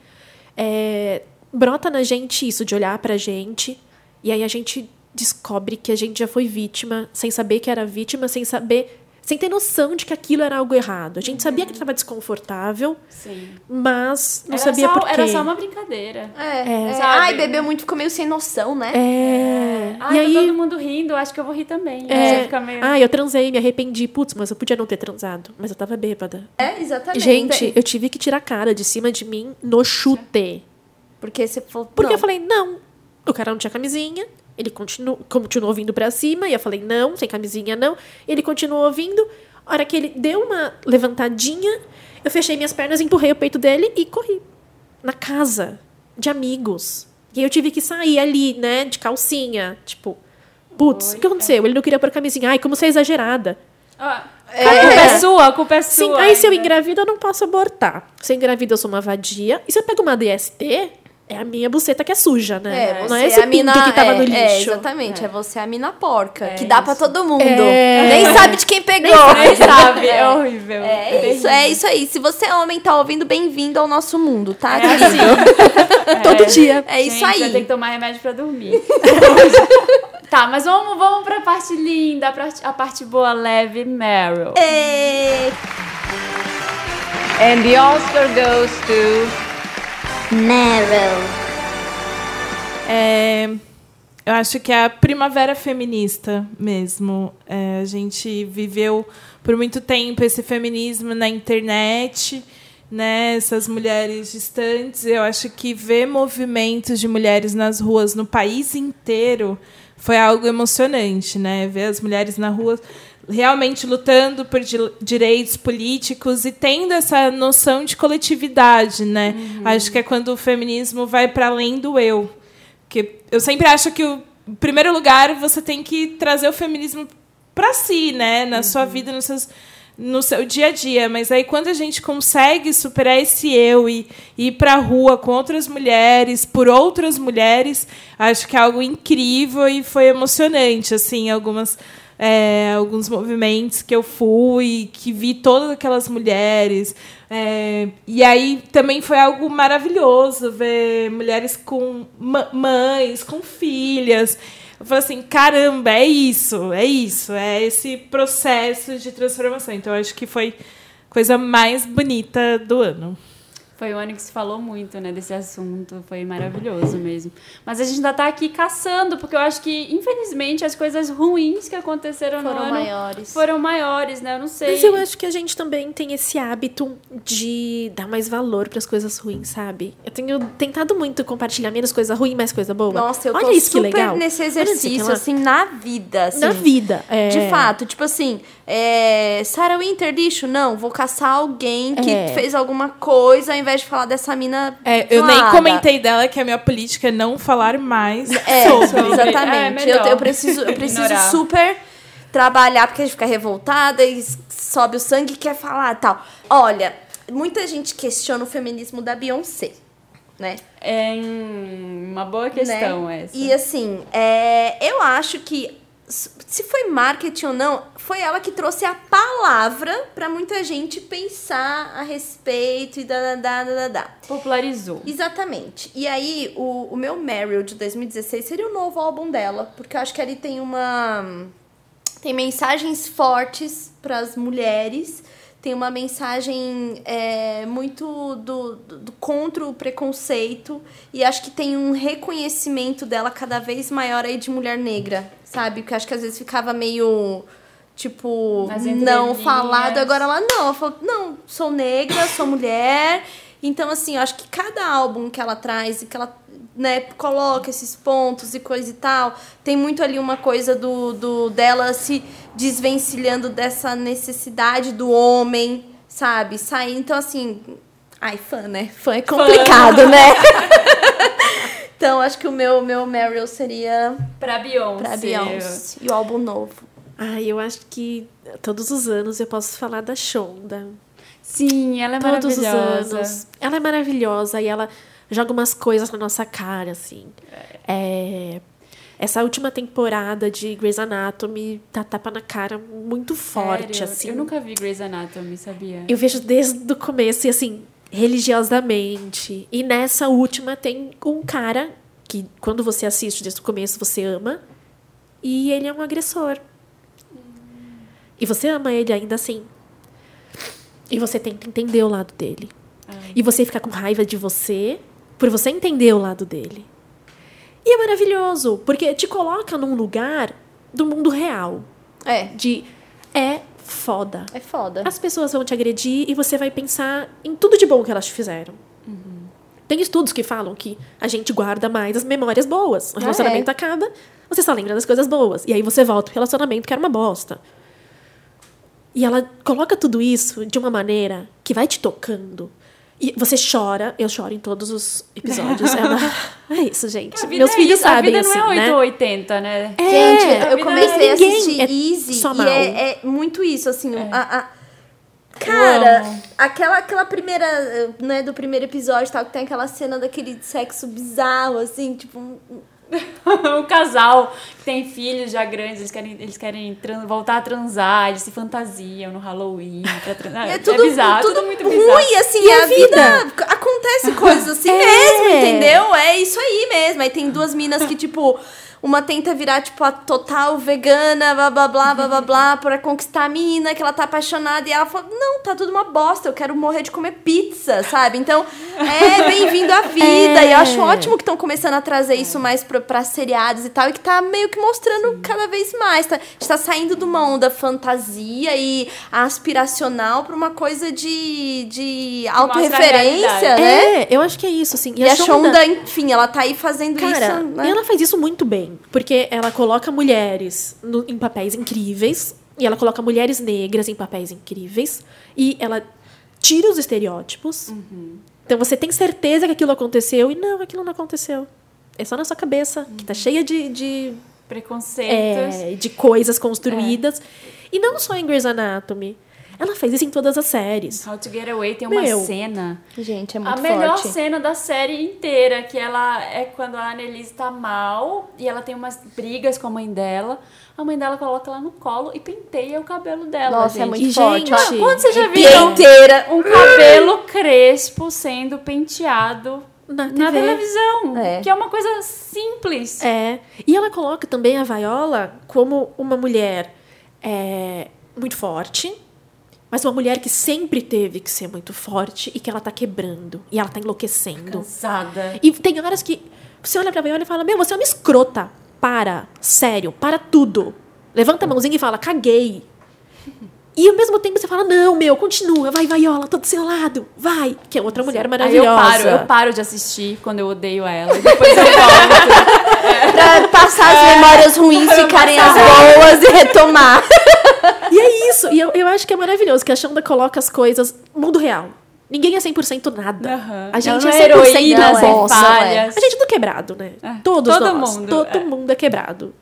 é, brota na gente isso, de olhar pra gente, e aí a gente descobre que a gente já foi vítima, sem saber que era vítima, sem saber. Sem ter noção de que aquilo era algo errado. A gente sabia que estava desconfortável, Sim. mas não era sabia só, por quê. Era só uma brincadeira. É, é. Sabe? Ai, bebeu muito, ficou meio sem noção, né? É. Ah, e tá aí, todo mundo rindo, acho que eu vou rir também. É, meio... Ah, eu transei, me arrependi. Putz, mas eu podia não ter transado. Mas eu tava bêbada. É, exatamente. Gente, eu tive que tirar a cara de cima de mim no chute. Porque você falou. Porque não. eu falei, não. O cara não tinha camisinha. Ele continuou, continuou vindo pra cima. E eu falei, não, sem camisinha não. Ele continuou vindo. A hora que ele deu uma levantadinha, eu fechei minhas pernas, empurrei o peito dele e corri. Na casa de amigos. E aí eu tive que sair ali, né, de calcinha. Tipo, putz, o que aconteceu? Ele não queria pôr camisinha. Ai, como você é exagerada. Ah, A culpa é sua, a culpa é Sim, sua. aí se eu engravido, eu não posso abortar. Se eu engravido, eu sou uma vadia. E se eu pego uma DST, é a minha buceta que é suja, né? É, não você é esse a pinto mina, que tava é, no lixo. É, exatamente. É, você a mina porca. É que dá pra isso. todo mundo. É. Nem sabe de quem pegou. Nem sabe, é horrível. É isso, é isso aí. Se você é homem e tá ouvindo, bem-vindo ao nosso mundo, tá? É assim. Todo dia. É isso Gente, aí. Ter que tomar remédio pra dormir. tá, mas vamos, vamos pra parte linda, a parte, a parte boa, leve, Meryl. É... And the Oscar goes to Meryl. É, eu acho que é a primavera feminista mesmo. É, a gente viveu por muito tempo esse feminismo na internet, né? Essas mulheres distantes. Eu acho que ver movimentos de mulheres nas ruas no país inteiro foi algo emocionante, né? Ver as mulheres na rua realmente lutando por di- direitos políticos e tendo essa noção de coletividade, né? Acho que é quando o feminismo vai para além do eu. Porque eu sempre acho que, o, em primeiro lugar, você tem que trazer o feminismo para si, né? Na sua vida, nos seus, no seu dia a dia. Mas aí, quando a gente consegue superar esse eu e, e ir para a rua com outras mulheres, por outras mulheres, acho que é algo incrível e foi emocionante. Assim, algumas. É, alguns movimentos que eu fui, que vi todas aquelas mulheres. É, e aí também foi algo maravilhoso ver mulheres com mães, com filhas. Eu falei assim, caramba, é isso, é isso, é esse processo de transformação. Então acho que foi a coisa mais bonita do ano. Foi um ano que se falou muito, né, desse assunto. Foi maravilhoso mesmo. Mas a gente ainda tá aqui caçando, porque eu acho que, infelizmente, as coisas ruins que aconteceram no Foram ano maiores. foram maiores, né? Eu não sei. Mas eu acho que a gente também tem esse hábito de dar mais valor pras coisas ruins, sabe? Eu tenho tentado muito compartilhar menos coisa ruim, mais coisa boa. Nossa, eu Olha tô isso que super legal. nesse Olha isso que exercício, assim, na vida. Assim, Na vida. É. De fato, tipo assim, é, Sarah Winter lixo? Não, vou caçar alguém que É. fez alguma coisa ao invés de falar dessa mina. É, eu nem comentei dela que a minha política é não falar mais É, sobre. exatamente. É, eu, eu preciso, eu preciso Ignorar. super trabalhar, porque a gente fica revoltada e sobe o sangue e quer falar tal. Olha, muita gente questiona o feminismo da Beyoncé, né? É uma boa questão né? essa. E assim, é, eu acho que se foi marketing ou não, foi ela que trouxe a palavra pra muita gente pensar a respeito e da, da, da, da, da. Popularizou. Exatamente. E aí, o, o meu Meryl de 2016 seria o novo álbum dela, porque eu acho que ali tem uma. Tem mensagens fortes para as mulheres, tem uma mensagem é, muito do, do, contra o preconceito, e acho que tem um reconhecimento dela cada vez maior aí de mulher negra, sabe? Porque acho que às vezes ficava meio. Tipo, não falado, agora ela não. Ela falou, não, sou negra, sou mulher. Então, assim, eu acho que cada álbum que ela traz e que ela né, coloca esses pontos e coisa e tal, tem muito ali uma coisa do, do dela se desvencilhando dessa necessidade do homem, sabe? Sair. Então, assim. Ai, fã, né? Fã é complicado, né? então, acho que o meu, meu Meryl seria Pra Beyoncé. pra Beyoncé. E o álbum novo. Ai, eu acho que todos os anos eu posso falar da Shonda. Sim, ela é Todos os maravilhosa. anos. Ela é maravilhosa e ela joga umas coisas na nossa cara, assim. É, Essa última temporada de Grey's Anatomy tá tapa na cara muito forte, Sério? assim. Eu nunca vi Grey's Anatomy, sabia? Eu vejo desde o começo, e assim, religiosamente. E nessa última tem um cara que, quando você assiste desde o começo, você ama. E ele é um agressor. E você ama ele ainda assim. E você tenta entender o lado dele. E você fica com raiva de você por você entender o lado dele. E é maravilhoso, porque te coloca num lugar do mundo real. É, De é foda. é foda. As pessoas vão te agredir e você vai pensar em tudo de bom que elas te fizeram. Tem estudos que falam que a gente guarda mais as memórias boas. O Ah, relacionamento é? acaba, você só lembra das coisas boas. E aí você volta pro relacionamento que era uma bosta. E ela coloca tudo isso de uma maneira que vai te tocando. E você chora, eu choro em todos os episódios. É, uma- é isso, gente. A vida Meus é filhos isso, sabem A vida assim, não é 8 né? ou 80, né? É, Gente, a eu comecei a ninguém assistir é Easy só e mal. é, é muito isso, assim. A, a- Cara, aquela, aquela primeira, né, do primeiro episódio, tal, que tem aquela cena daquele sexo bizarro, assim, tipo. um- um casal que tem filhos já grandes, eles querem, eles querem voltar a transar, eles se fantasiam no Halloween pra transar. É tudo, bizarro, tudo, tudo muito ruim, bizarro. assim, E a a vida. Acontece coisas assim É. mesmo, entendeu? É isso aí mesmo. Aí tem duas minas que, tipo, uma tenta virar, tipo, a total vegana, blá blá blá blá blá blá, pra conquistar a menina que ela tá apaixonada. E ela fala: Não, tá tudo uma bosta, eu quero morrer de comer pizza, sabe? Então, é bem-vindo à vida. É. E eu acho ótimo que estão começando a trazer isso mais pra, pra seriados e tal, e que tá meio que mostrando cada vez mais. Tá, a gente tá saindo de uma onda fantasia e aspiracional pra uma coisa de, de autorreferência, né? É, eu acho que é isso, assim. E, a Shonda, enfim, ela tá aí fazendo Cara, isso. Né? e ela faz isso muito bem. Porque ela coloca mulheres no- em papéis incríveis. E ela coloca mulheres negras em papéis incríveis. E ela tira os estereótipos. Então você tem certeza que aquilo aconteceu. E não, aquilo não aconteceu. É só na sua cabeça, que tá cheia de, de, Preconceitos. é, de coisas construídas. E não só em Grey's Anatomy. Ela faz isso em todas as séries. How to Get Away tem uma Meu. cena. Gente, é A muito melhor forte. cena da série inteira, que ela é quando a Annelise tá mal e ela tem umas brigas com a mãe dela. A mãe dela coloca ela no colo e penteia o cabelo dela. Nossa, gente. é muito E, forte. gente, Quando vocês já viram inteira. um cabelo crespo sendo penteado Na na televisão? É. Que é uma coisa simples. É. E ela coloca também a Viola como uma mulher é, muito forte, mas uma mulher que sempre teve que ser muito forte e que ela tá quebrando. E ela tá enlouquecendo. Cansada. E tem horas que você olha pra Viola e fala: Meu, você é uma escrota. Para. Sério. Para tudo. Levanta a mãozinha e fala: Caguei. E ao mesmo tempo você fala: Não, meu, continua. Vai, Viola, tô do seu lado. Vai. Que é outra mulher Aí eu maravilhosa. paro, eu paro de assistir quando eu odeio ela. E depois eu volto. Pra passar as memórias ruins ficarem as boas e retomar. E é isso. E eu, eu acho que é maravilhoso que a Shonda coloca as coisas mundo real. Ninguém é 100% nada. Aham. A gente é não é 100% heroína, bosta. falhas. A gente é tudo quebrado, né? É, Todos todo nós. mundo, Todo é. mundo é quebrado.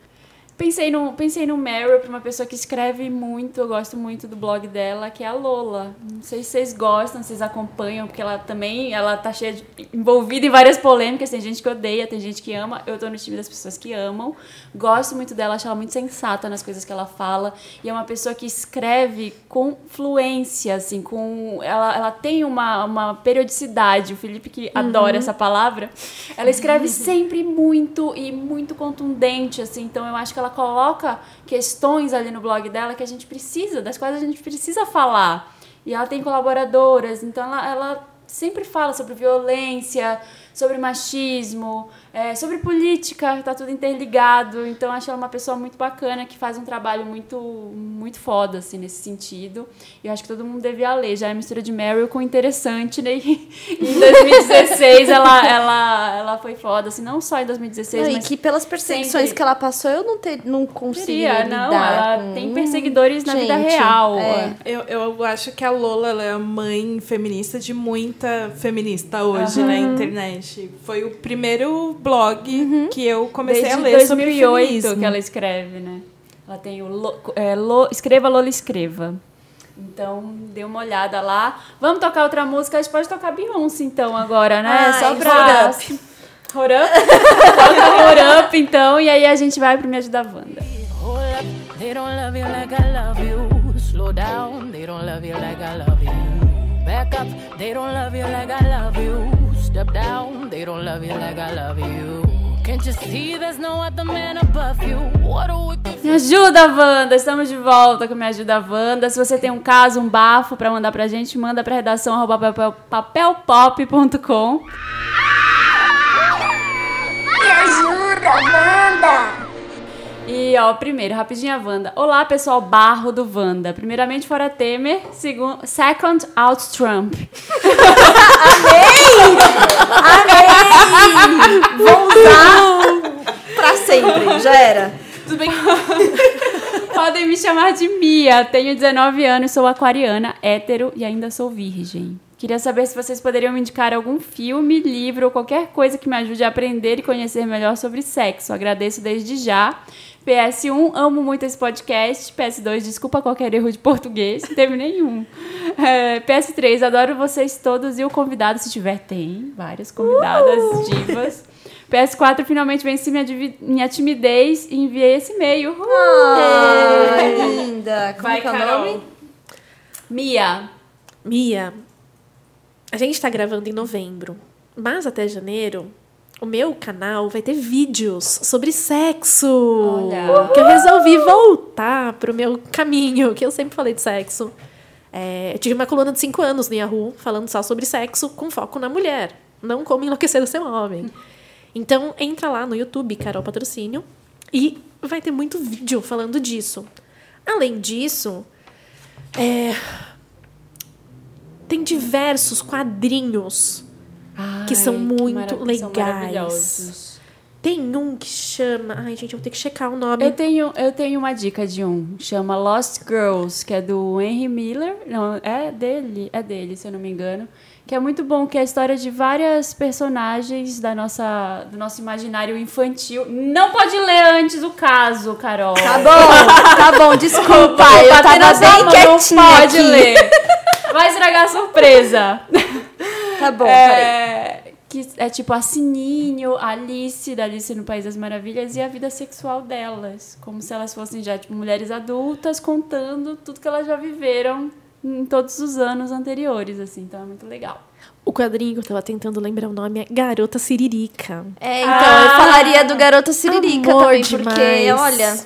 Pensei no, pensei no Meryl pra uma pessoa que escreve muito, eu gosto muito do blog dela, que é a Lola. Não sei se vocês gostam, se vocês acompanham, porque ela também, ela tá cheia de, envolvida em várias polêmicas, tem gente que odeia, tem gente que ama, eu tô no time das pessoas que amam. Gosto muito dela, acho ela muito sensata nas coisas que ela fala, e é uma pessoa que escreve com fluência, assim, com ela, ela tem uma, uma periodicidade, o Felipe que adora essa palavra, ela escreve sempre muito e muito contundente, assim, então eu acho que ela coloca questões ali no blog dela que a gente precisa, das quais a gente precisa falar. E ela tem colaboradoras, então ela, ela sempre fala sobre violência, sobre machismo, é, sobre política, tá tudo interligado. Então acho ela uma pessoa muito bacana que faz um trabalho muito muito foda assim nesse sentido. E eu acho que todo mundo devia ler. Já é mistura de Meryl com interessante, né? E em 2016 ela ela ela foi foda, assim, não só em 2016, Não, e mas que pelas perseguições sempre. que ela passou, eu não, ter, não conseguiria Teria, lidar não, ela com- tem perseguidores na vida Gente, real. é. Eu, eu acho que a Lola ela é a mãe feminista de muita feminista hoje na internet. Foi o primeiro blog que eu comecei Desde a ler sobre 2008 feminismo. que ela escreve, né? Ela tem o Lo- é, Lo- Escreva Lola Escreva. Então, dê uma olhada lá. Vamos tocar outra música? A gente pode tocar Beyoncé, então, agora, né? Ai, Só pra... Hold Up. Toca Hold Up, então. E aí a gente vai pro Me Ajuda Wanda. Hold up, they don't love you like I love you. Slow down, they don't love you like I love you. Back up, they don't love you like I love you. Step down, they don't love you like I love you. Can't you see there's no other man above you? What a wicked Me ajuda, Wanda! Estamos de volta com Me Ajuda Wanda. Se você tem um caso, um bafo pra mandar pra gente, manda pra redação arroba papel- papelpop.com. Me ajuda, Wanda! E, ó, primeiro, rapidinho a Wanda. Olá, pessoal barro do Wanda. Primeiramente, fora Temer. Segundo, second, out Trump. Vou usar pra sempre, já era. Podem me chamar de Mia. Tenho 19 anos, sou aquariana, hétero e ainda sou virgem. Queria saber se vocês poderiam me indicar algum filme, livro ou qualquer coisa que me ajude a aprender e conhecer melhor sobre sexo. Agradeço desde já. PS1, amo muito esse podcast. PS2, desculpa qualquer erro de português, não teve nenhum. É, PS3, adoro vocês todos e o convidado, se tiver, tem várias convidadas divas. PS4, finalmente venci minha, minha timidez e enviei esse e-mail. Uh! Ah, linda. Como Vai, que é o Carol. nome? Mia, Mia, a gente tá gravando em novembro, mas até janeiro o meu canal vai ter vídeos sobre sexo. Olha. Que eu resolvi voltar pro meu caminho, que eu sempre falei de sexo. É, eu tive uma coluna de 5 anos no Yahoo falando só sobre sexo com foco na mulher, não como enlouquecer o seu homem. Então entra lá no YouTube, Carol Patrocínio, e vai ter muito vídeo falando disso. Além disso, é, tem diversos quadrinhos que são Ai, muito são legais. Tem um que chama. Ai, gente, eu vou ter que checar o nome. Eu tenho, eu tenho uma dica de um, chama Lost Girls, que é do Henry Miller. Não, é dele, é dele, se eu não me engano. Que é muito bom, que é a história de várias personagens da nossa, do nosso imaginário infantil. Não pode ler antes o caso, Carol. Tá bom, tá bom, desculpa. eu tava bem mão, quietinha Não pode aqui. ler. Vai estragar a surpresa. Tá bom, peraí. É, que é tipo a Sininho, a Alice, da Alice no País das Maravilhas, e a vida sexual delas. Como se elas fossem já, tipo, mulheres adultas contando tudo que elas já viveram em todos os anos anteriores, assim. Então é muito legal. O quadrinho que eu tava tentando lembrar o nome é Garota Siririca. É, então, eu falaria do Garota Siririca Amor também, demais. porque, olha,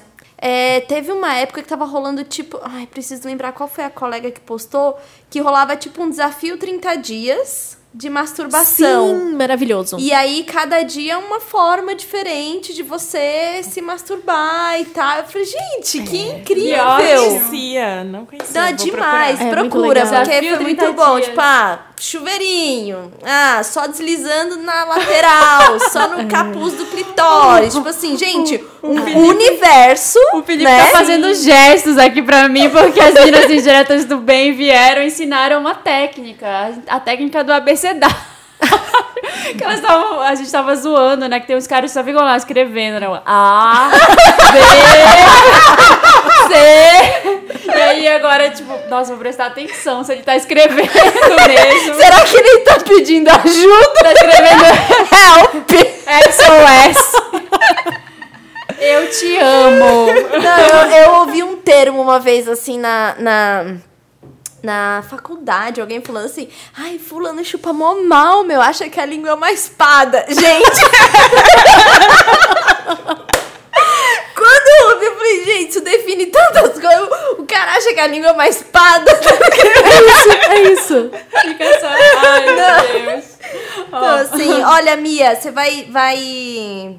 É, teve uma época que tava rolando tipo. Ai, preciso lembrar qual foi a colega que postou. Que rolava tipo um desafio 30 dias de masturbação. Sim, maravilhoso. E aí, cada dia é uma forma diferente de você se masturbar e tal. Eu falei, gente, que Que incrível! ótimo. Conhecia, não conhecia. Dá demais, É, muito procura, porque Desafio foi 30 muito bom. dias. Tipo, ah, chuveirinho. Ah, só deslizando na lateral, só no capuz do clitóris. Tipo assim, gente, um universo. O Felipe né? tá fazendo gestos aqui pra mim, porque as meninas indiretas do bem vieram e ensinaram uma técnica. A técnica do abecedário. que elas tavam, a gente tava zoando, né? Que tem uns caras que só ficam lá escrevendo, né? A, B, E aí agora, tipo, nossa, vou prestar atenção se ele tá escrevendo mesmo. Será que ele tá pedindo ajuda? Tá escrevendo Help! SOS. Eu te amo. Não, eu, eu ouvi um termo uma vez, assim, na, na, na faculdade, alguém falando assim, ai, fulano chupa mó mal, meu, acha que a língua é uma espada. Gente! Quando eu ouvi, eu falei, gente, isso define tantas coisas. O cara acha que a língua é uma espada. É isso. Fica só. Ai, meu Deus. Então, assim, olha, Mia, você vai, vai.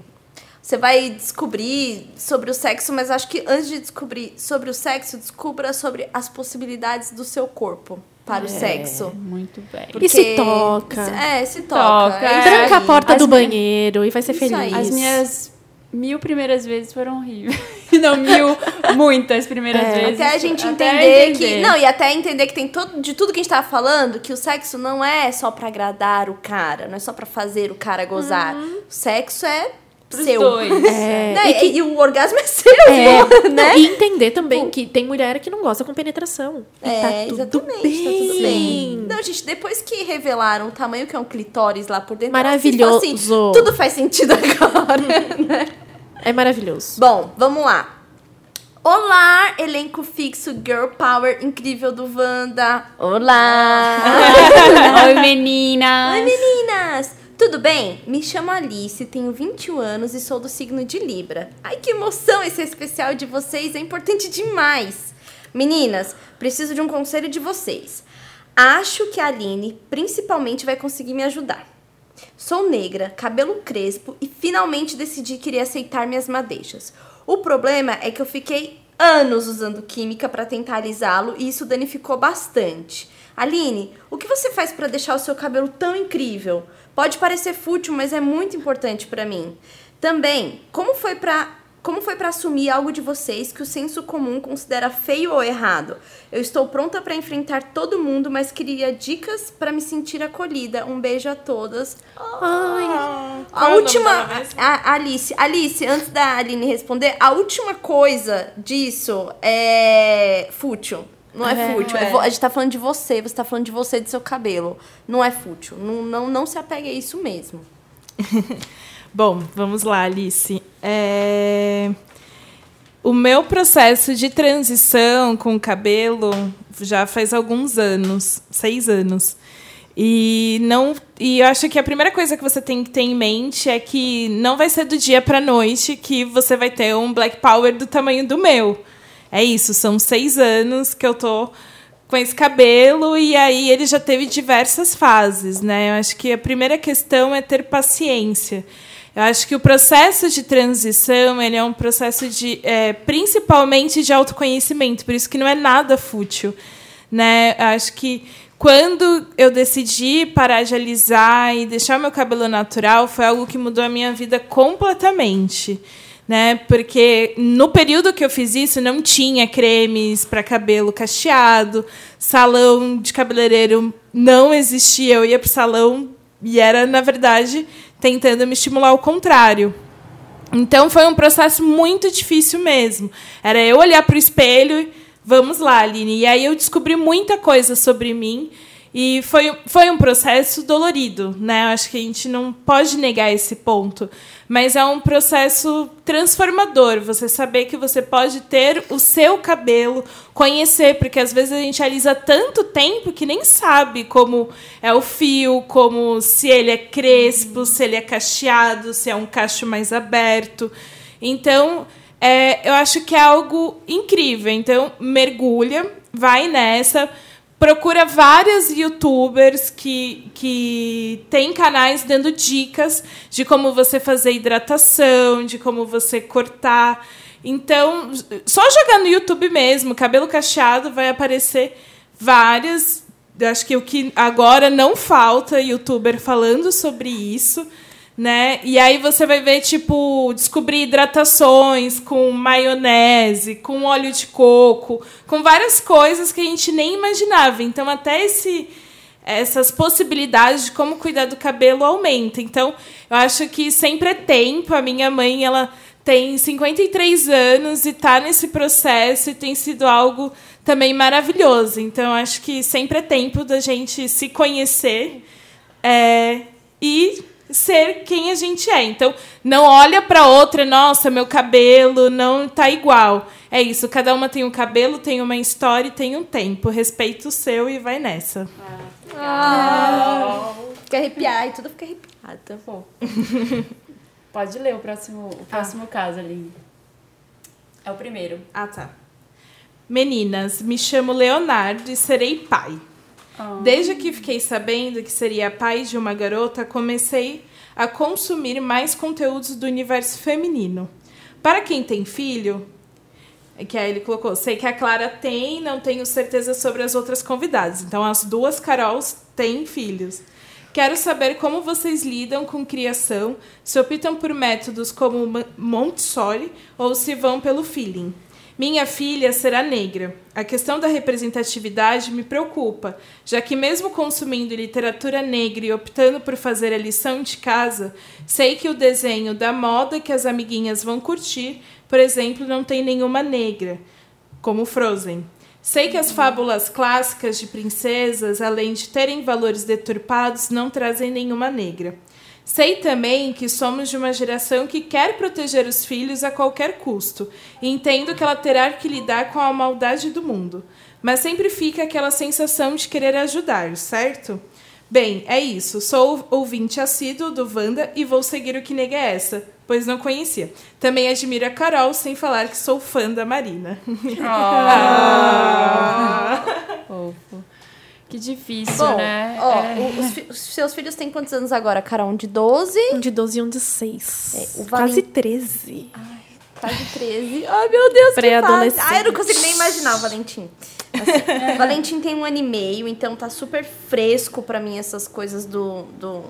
Você vai descobrir sobre o sexo, mas acho que antes de descobrir sobre o sexo, descubra sobre as possibilidades do seu corpo para o sexo. Muito bem. E se toca. É, se toca. Toca, É isso é. Tranca a aí. porta As do minhas- banheiro e vai ser Isso feliz. aí. As minhas mil primeiras vezes foram horríveis. Não, mil, muitas primeiras É. vezes. Até a gente Até entender, que. Não, e até entender que tem todo, de tudo que a gente tava falando, que o sexo não é só pra agradar o cara, não é só pra fazer o cara gozar. O sexo é Pros seu. dois. É, Né? e que- E, o orgasmo é seu, É, né? não, e entender também que tem mulher que não gosta com penetração. É, tá tudo exatamente, bem. tá tudo bem. Não, gente, depois que revelaram o tamanho que é um clitóris lá por dentro, Maravilhoso. assim, tudo faz sentido agora. né? É maravilhoso. Bom, vamos lá. Olá, elenco fixo Girl Power incrível do Wanda. Olá! Oi, meninas. Oi, meninas! Tudo bem? Me chamo Alice, tenho 21 anos e sou do signo de Libra. Ai, que emoção esse especial de vocês, é importante demais! Meninas, preciso de um conselho de vocês. Acho que a Aline principalmente vai conseguir me ajudar. Sou negra, cabelo crespo e finalmente decidi que iria aceitar minhas madeixas. O problema é que eu fiquei anos usando química para tentar alisá-lo e isso danificou bastante. Aline, o que você faz para deixar o seu cabelo tão incrível? Pode parecer fútil, mas é muito importante para mim. Também, como foi para como foi para assumir algo de vocês que o senso comum considera feio ou errado? Eu estou pronta para enfrentar todo mundo, mas queria dicas para me sentir acolhida. Um beijo a todas. Ah, A é última. a Alice, Alice, antes da Aline responder, a última coisa disso é fútil. Não é, fútil. é a gente tá falando de você, você tá falando de você, do seu cabelo. Não é fútil. Não, não, não se apegue a isso mesmo. Bom, vamos lá, Alice. É, O meu processo de transição com o cabelo já faz alguns anos, seis anos. E não, e eu acho que a primeira coisa que você tem que ter em mente é que não vai ser do dia para noite que você vai ter um Black Power do tamanho do meu. É isso, são seis anos que eu tô com esse cabelo e aí ele já teve diversas fases, né? Eu acho que a primeira questão é ter paciência. Eu acho que o processo de transição ele é um processo de é, principalmente de autoconhecimento, por isso que não é nada fútil, né? Eu acho que quando eu decidi parar de alisar e deixar meu cabelo natural, foi algo que mudou a minha vida completamente né? Porque no período que eu fiz isso não tinha cremes para cabelo cacheado, salão de cabeleireiro não existia. Eu ia pro salão e era na verdade tentando me estimular ao contrário. Então foi um processo muito difícil mesmo. Era eu olhar para o espelho, vamos lá, Aline. E aí eu descobri muita coisa sobre mim e foi, foi um processo dolorido, né? Eu acho que a gente não pode negar esse ponto. Mas é um processo transformador. Você saber que você pode ter o seu cabelo, conhecer, porque às vezes a gente alisa tanto tempo que nem sabe como é o fio, como se ele é crespo, se ele é cacheado, se é um cacho mais aberto. Então, é, eu acho que é algo incrível. Então, mergulha, vai nessa. Procura vários youtubers que, que têm canais dando dicas de como você fazer hidratação, de como você cortar. Então, só jogar no YouTube mesmo, cabelo cacheado, vai aparecer várias. Acho que o que agora não falta youtuber falando sobre isso né? E aí você vai ver, tipo, descobrir hidratações com maionese, com óleo de coco, com várias coisas que a gente nem imaginava. Então, até esse, essas possibilidades de como cuidar do cabelo aumenta. Então, eu acho que sempre é tempo. A minha mãe, ela tem 53 anos e está nesse processo e tem sido algo também maravilhoso. Então, eu acho que sempre é tempo da gente se conhecer é, e ser quem a gente é. Então, não olha para outra, nossa, meu cabelo não tá igual. É isso, cada uma tem um cabelo, tem uma história e tem um tempo. Respeita o seu e vai nessa. Ah, Fica arrepiar e tudo fica arrepiado. Tá bom. Pode ler o próximo, o próximo caso ali. É o primeiro. Ah, tá. Meninas, me chamo Leonardo e serei pai. Desde que fiquei sabendo que seria pai de uma garota, comecei a consumir mais conteúdos do universo feminino. Para quem tem filho, que aí ele colocou, sei que a Clara tem, não tenho certeza sobre as outras convidadas. Então as duas Carols têm filhos. Quero saber como vocês lidam com criação, se optam por métodos como Montessori ou se vão pelo feeling. Minha filha será negra. A questão da representatividade me preocupa, já que, mesmo consumindo literatura negra e optando por fazer a lição de casa, sei que o desenho da moda que as amiguinhas vão curtir, por exemplo, não tem nenhuma negra, como Frozen. Sei que as fábulas clássicas de princesas, além de terem valores deturpados, não trazem nenhuma negra. Sei também que somos de uma geração que quer proteger os filhos a qualquer custo, e entendo que ela terá que lidar com a maldade do mundo. Mas sempre fica aquela sensação de querer ajudar, certo? Bem, é isso. Sou ouvinte assíduo do Wanda e vou seguir o que nega é essa, pois não conhecia. Também admiro a Carol, sem falar que sou fã da Marina. Ah. Fofo. Que difícil, Bom, né? ó, É. os, fi- os seus filhos têm quantos anos agora, Carol? Um de 12, Um de 12 e um de 6. É, Quase Valen- 13. tá de 13. Ai, meu Deus, Pré-adolescente. Ai, eu não consigo nem imaginar o Valentim. Assim, o Valentim tem um ano e meio, então tá super fresco pra mim essas coisas do... do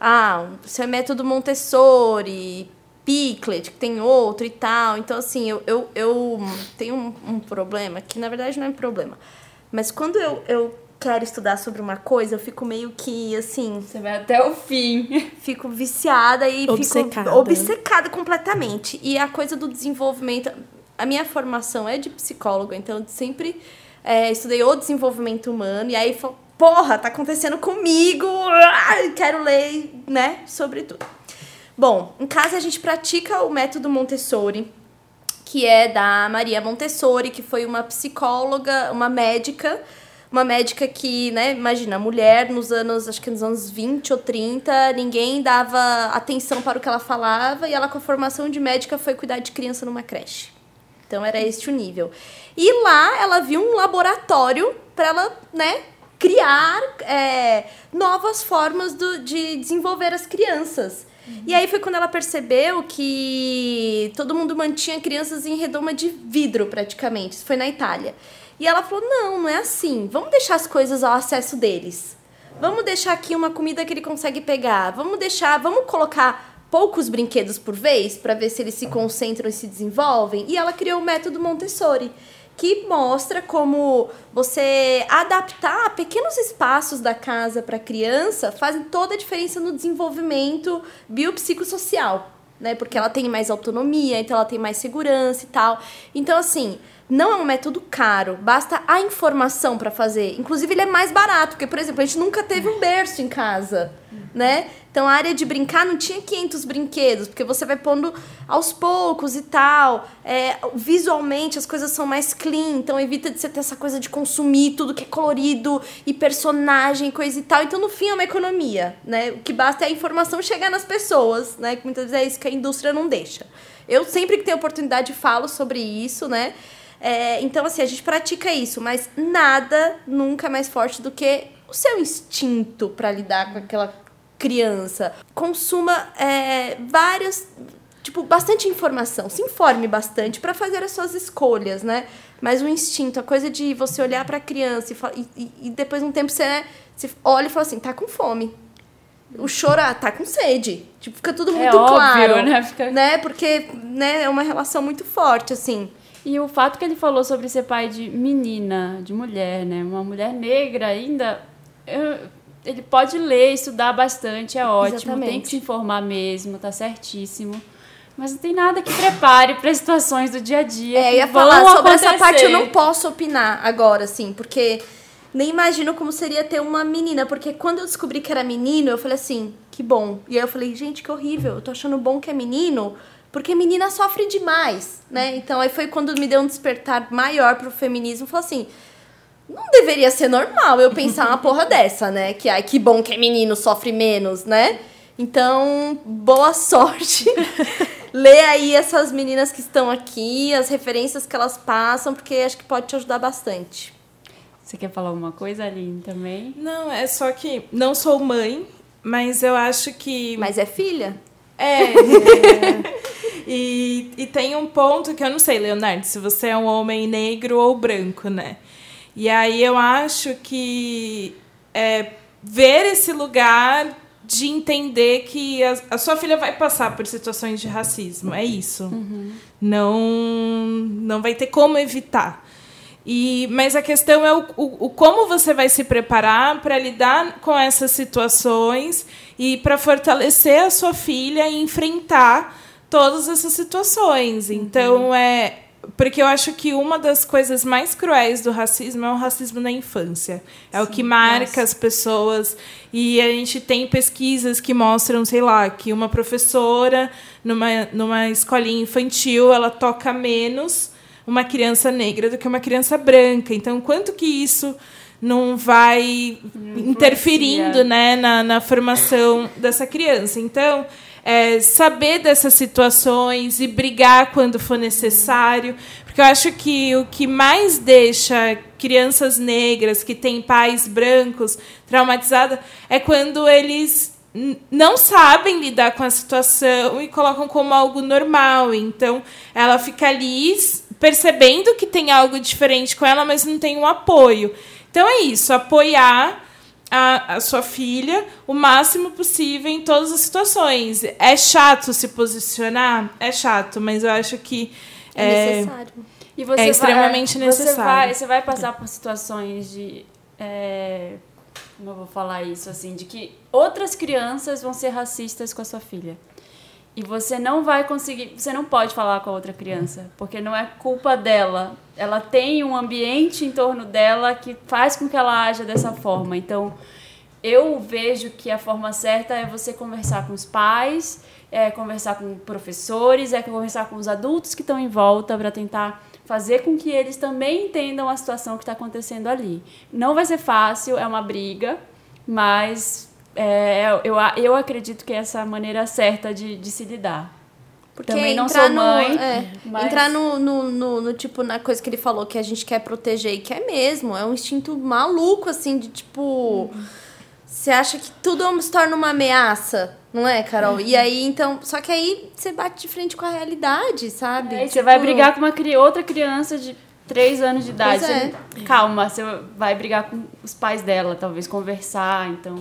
ah, seu método Montessori, Piclet, que tem outro e tal. Então, assim, eu, eu, eu tenho um, um problema, que na verdade não é um problema. Mas quando eu, eu quero estudar sobre uma coisa, eu fico meio que, assim, Você vai até o fim. fico viciada e Obcecada. fico obcecada completamente. E a coisa do desenvolvimento. A minha formação é de psicóloga, então eu sempre é, estudei o desenvolvimento humano. E aí, falo, porra, tá acontecendo comigo. Quero ler, né, sobre tudo. Bom, em casa a gente pratica o método Montessori, que é da Maria Montessori, que foi uma psicóloga, uma médica, uma médica que, né, imagina, mulher nos anos, acho que nos anos 20 ou 30, ninguém dava atenção para o que ela falava e ela com a formação de médica foi cuidar de criança numa creche. Então era este o nível. E lá ela viu um laboratório para ela, né, criar é, novas formas do- de desenvolver as crianças. E aí foi quando ela percebeu que todo mundo mantinha crianças em redoma de vidro, praticamente. Isso foi na Itália. E ela falou: não, não é assim. Vamos deixar as coisas ao acesso deles. Vamos deixar aqui uma comida que ele consegue pegar. Vamos deixar, vamos colocar poucos brinquedos por vez para ver se eles se concentram e se desenvolvem. E ela criou o método Montessori, que mostra como você adaptar pequenos espaços da casa para a criança fazem toda a diferença no desenvolvimento biopsicossocial, né? Porque ela tem mais autonomia, então ela tem mais segurança e tal. Então assim, não é um método caro, basta a informação para fazer. Inclusive ele é mais barato, porque por exemplo, a gente nunca teve um berço em casa, né? Então a área de brincar não tinha 500 brinquedos, porque você vai pondo aos poucos e tal. É, visualmente as coisas são mais clean, então evita de você ter essa coisa de consumir tudo que é colorido e personagem, coisa e tal. Então no fim é uma economia, né? O que basta é a informação chegar nas pessoas, né? Que muitas vezes é isso que a indústria não deixa. Eu sempre que tenho oportunidade falo sobre isso, né? É, então, assim, a gente pratica isso, mas nada nunca é mais forte do que o seu instinto para lidar com aquela criança. Consuma é, vários. Tipo, bastante informação. Se informe bastante para fazer as suas escolhas, né? Mas o instinto, a coisa de você olhar para a criança e, e, e, depois de um tempo você, né, você olha e fala assim: tá com fome. O choro, ah, tá com sede. Tipo, fica tudo muito é óbvio, claro. Né? Fica... né? Porque né, é uma relação muito forte, assim. E o fato que ele falou sobre ser pai de menina, de mulher, né? Uma mulher negra ainda. Eu, ele pode ler, estudar bastante, é ótimo. Exatamente. Tem que se informar mesmo, tá certíssimo. Mas não tem nada que prepare para situações do dia a dia. É, que ia vão falar sobre acontecer. essa parte eu não posso opinar agora, assim, porque nem imagino como seria ter uma menina, porque quando eu descobri que era menino, eu falei assim, que bom. E aí eu falei, gente, que horrível, eu tô achando bom que é menino, porque menina sofre demais, né? Então aí foi quando me deu um despertar maior pro feminismo, falou assim, não deveria ser normal eu pensar uma porra dessa, né? Que ai, que bom que é menino, sofre menos, né? Então, boa sorte. Lê aí essas meninas que estão aqui, as referências que elas passam, porque acho que pode te ajudar bastante. Você quer falar alguma coisa, Aline, também? Não, é só que não sou mãe, mas eu acho que. Mas é filha? É. é. E, e tem um ponto que eu não sei, Leonardo, se você é um homem negro ou branco, né? E aí eu acho que é, ver esse lugar de entender que a, a, sua filha vai passar por situações de racismo. É isso. Uhum. Não, não vai ter como evitar. E, mas a questão é o, o, o como você vai se preparar para lidar com essas situações e para fortalecer a sua filha e enfrentar todas essas situações. Então, é, porque eu acho que uma das coisas mais cruéis do racismo é o racismo na infância. É Sim, o que marca nossa. as pessoas. E a gente tem pesquisas que mostram, sei lá, que uma professora numa, numa escolinha infantil ela toca menos uma criança negra do que uma criança branca. Então, quanto que isso não vai interferindo né, na, na formação dessa criança? Então é, saber dessas situações e brigar quando for necessário. Porque eu acho que o que mais deixa crianças negras que têm pais brancos traumatizadas é quando eles não sabem lidar com a situação e colocam como algo normal. Então, ela fica ali percebendo que tem algo diferente com ela, mas não tem um apoio. Então, é isso, apoiar a, a, sua filha o máximo possível em todas as situações. É chato se posicionar? É chato, mas eu acho que é, é necessário. E você é extremamente vai, necessário. Você vai, você vai passar por situações de. É, como eu vou falar isso? Assim, de que outras crianças vão ser racistas com a sua filha. E você não vai conseguir, você não pode falar com a outra criança, porque não é culpa dela. Ela tem um ambiente em torno dela que faz com que ela haja dessa forma. Então, eu vejo que a forma certa é você conversar com os pais, é conversar com professores, é conversar com os adultos que estão em volta para tentar fazer com que eles também entendam a situação que está acontecendo ali. Não vai ser fácil, é uma briga, mas é, eu, eu acredito que é essa maneira certa de, de se lidar. Porque Também não entrar sou mãe. No, é, mas... Entrar no, no, no, no, tipo, na coisa que ele falou que a gente quer proteger e quer mesmo. É um instinto maluco, assim, de tipo. Você acha que tudo se torna uma ameaça, não é, Carol? E aí, então. Só que aí você bate de frente com a realidade, sabe? É, tipo... Você vai brigar com uma outra criança de três anos de idade. É. Calma, você vai brigar com os pais dela, talvez conversar. Então,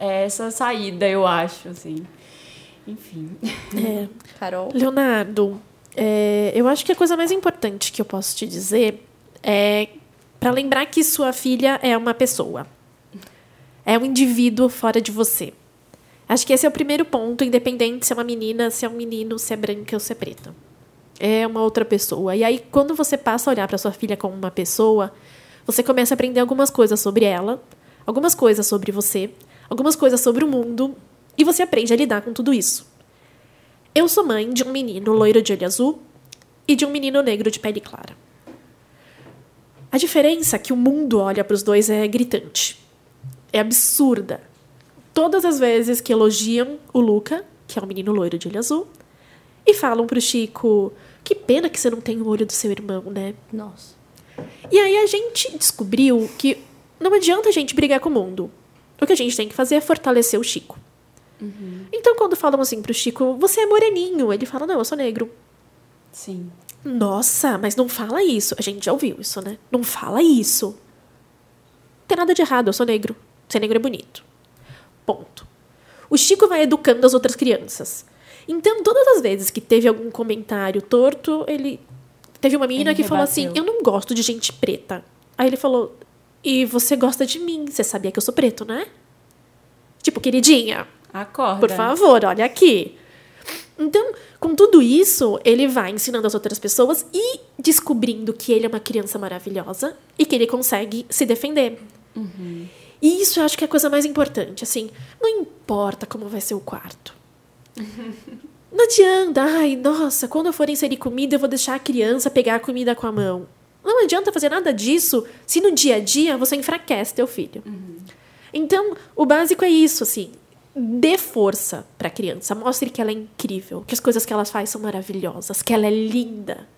é essa saída, eu acho, assim. Enfim. É. Carol? Leonardo, é, eu acho que a coisa mais importante que eu posso te dizer é para lembrar que sua filha é uma pessoa. É um indivíduo fora de você. Acho que esse é o primeiro ponto, independente se é uma menina, se é um menino, se é branca ou se é preta. É uma outra pessoa. E aí, quando você passa a olhar para sua filha como uma pessoa, você começa a aprender algumas coisas sobre ela, algumas coisas sobre você, algumas coisas sobre o mundo E você aprende a lidar com tudo isso. Eu sou mãe de um menino loiro de olho azul e de um menino negro de pele clara. A diferença que o mundo olha para os dois é gritante. É absurda. Todas as vezes que elogiam o Luca, que é um menino loiro de olho azul, e falam pro Chico: Que pena que você não tem o olho do seu irmão, né? Nossa. E aí a gente descobriu que não adianta a gente brigar com o mundo. O que a gente tem que fazer é fortalecer o Chico. Então, quando falam assim pro Chico, você é moreninho, ele fala, não, eu sou negro. Sim. Nossa, mas não fala isso. A gente já ouviu isso, né? Não fala isso. Não tem nada de errado, eu sou negro. Ser negro é bonito. Ponto. O Chico vai educando as outras crianças. Então, todas as vezes que teve algum comentário torto, ele. Teve uma menina Ele que falou assim: rebateu. Eu não gosto de gente preta. Aí ele falou: E você gosta de mim? Você sabia que eu sou preto, né? Tipo, queridinha, Acorda. por favor, olha aqui. Então, com tudo isso, ele vai ensinando as outras pessoas e descobrindo que ele é uma criança maravilhosa e que ele consegue se defender. E isso eu acho que é a coisa mais importante. Assim, não importa como vai ser o quarto. Não adianta, ai, nossa, quando eu for inserir comida, eu vou deixar a criança pegar a comida com a mão. Não adianta fazer nada disso se no dia a dia você enfraquece teu filho. Então, o básico é isso, assim. Dê força para a criança. Mostre que ela é incrível, que as coisas que ela faz são maravilhosas, que ela é linda.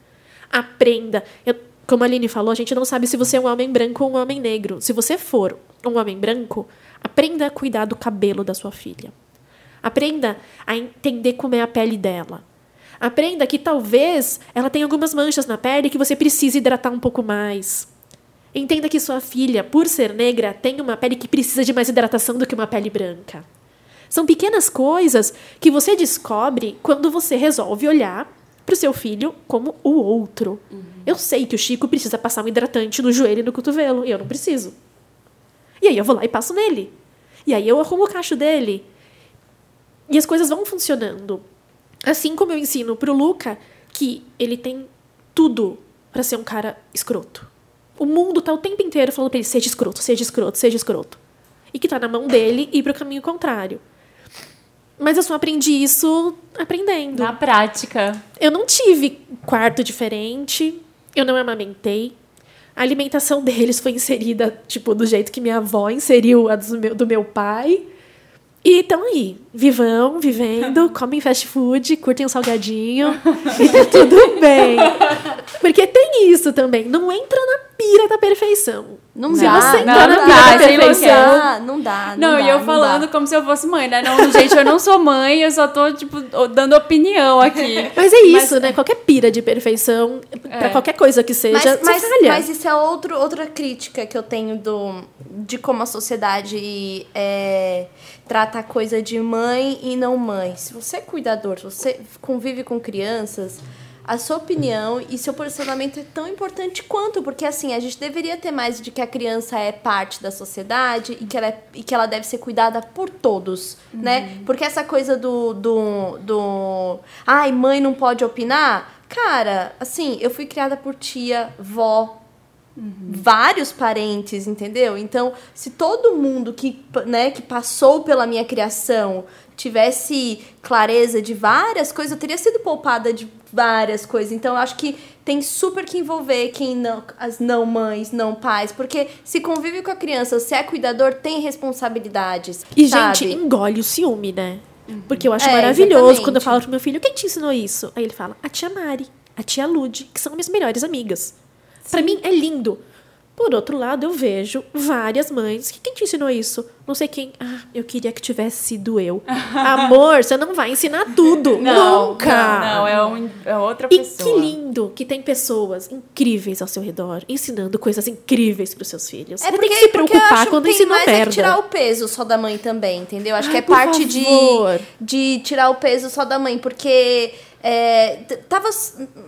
Aprenda. Eu- como a Aline falou, a gente não sabe se você é um homem branco ou um homem negro. Se você for um homem branco, aprenda a cuidar do cabelo da sua filha. Aprenda a entender como é a pele dela. Aprenda que talvez ela tenha algumas manchas na pele que você precisa hidratar um pouco mais. Entenda que sua filha, por ser negra, tem uma pele que precisa de mais hidratação do que uma pele branca. São pequenas coisas que você descobre quando você resolve olhar para o seu filho como o outro. Eu sei que o Chico precisa passar um hidratante no joelho e no cotovelo, e eu não preciso. E aí eu vou lá e passo nele. E aí eu arrumo o cacho dele. E as coisas vão funcionando. Assim como eu ensino pro Luca que ele tem tudo para ser um cara escroto. O mundo tá o tempo inteiro falando pra ele seja escroto, seja escroto, seja escroto. E que tá na mão dele ir pro caminho contrário. Mas eu só aprendi isso aprendendo. Na prática. Eu não tive quarto diferente, eu não amamentei. A alimentação deles foi inserida, tipo, do jeito que minha avó inseriu a do meu, do meu pai. E estão aí, vivão, vivendo, comem fast food, curtem um salgadinho e tá tudo bem. Porque tem isso também, não entra na pira da perfeição. Não Se dá, você não entrar na dá, pira da sem perfeição, Não dá, não dá. Não, dá, e eu não falando dá. como se eu fosse mãe, né? Não, gente, eu não sou mãe, eu só tô, tipo, dando opinião aqui. Mas é isso, né? Qualquer pira de perfeição, pra É. qualquer coisa que seja, Mas, mas, falha. mas isso é outro, outra crítica que eu tenho do, de como a sociedade é, trata a coisa de mãe e não mãe. Se você é cuidador, se você convive com crianças, a sua opinião e seu posicionamento é tão importante quanto, porque assim, a gente deveria ter mais de que a criança é parte da sociedade e que ela, é, e que ela deve ser cuidada por todos, né? Porque essa coisa do, do, do. Ai, mãe não pode opinar. Cara, assim, eu fui criada por tia, vó, vários parentes, entendeu? Então, se todo mundo que, né, que passou pela minha criação tivesse clareza de várias coisas, eu teria sido poupada de várias coisas. Então, eu acho que tem super que envolver quem não, as não mães, não pais, porque se convive com a criança, se é cuidador, tem responsabilidades. E, sabe? gente, engole o ciúme, né? Porque eu acho É, maravilhoso exatamente. quando eu falo pro meu filho, quem te ensinou isso? Aí ele fala, a tia Mari, a tia Lude, que são minhas melhores amigas. Pra mim é lindo. Por outro lado, eu vejo várias mães que quem te ensinou isso? Não sei quem. Ah, eu queria que tivesse sido eu. Amor, você não vai ensinar tudo. Nunca. Não, é, um, é outra E pessoa. que lindo que tem pessoas incríveis ao seu redor, ensinando coisas incríveis pros seus filhos. É Você porque, tem que se preocupar quando que tem ensina mais é merda. que tirar o peso só da mãe também, entendeu? Acho que Ai, é por parte de, favor. de tirar o peso só da mãe, porque é, tava,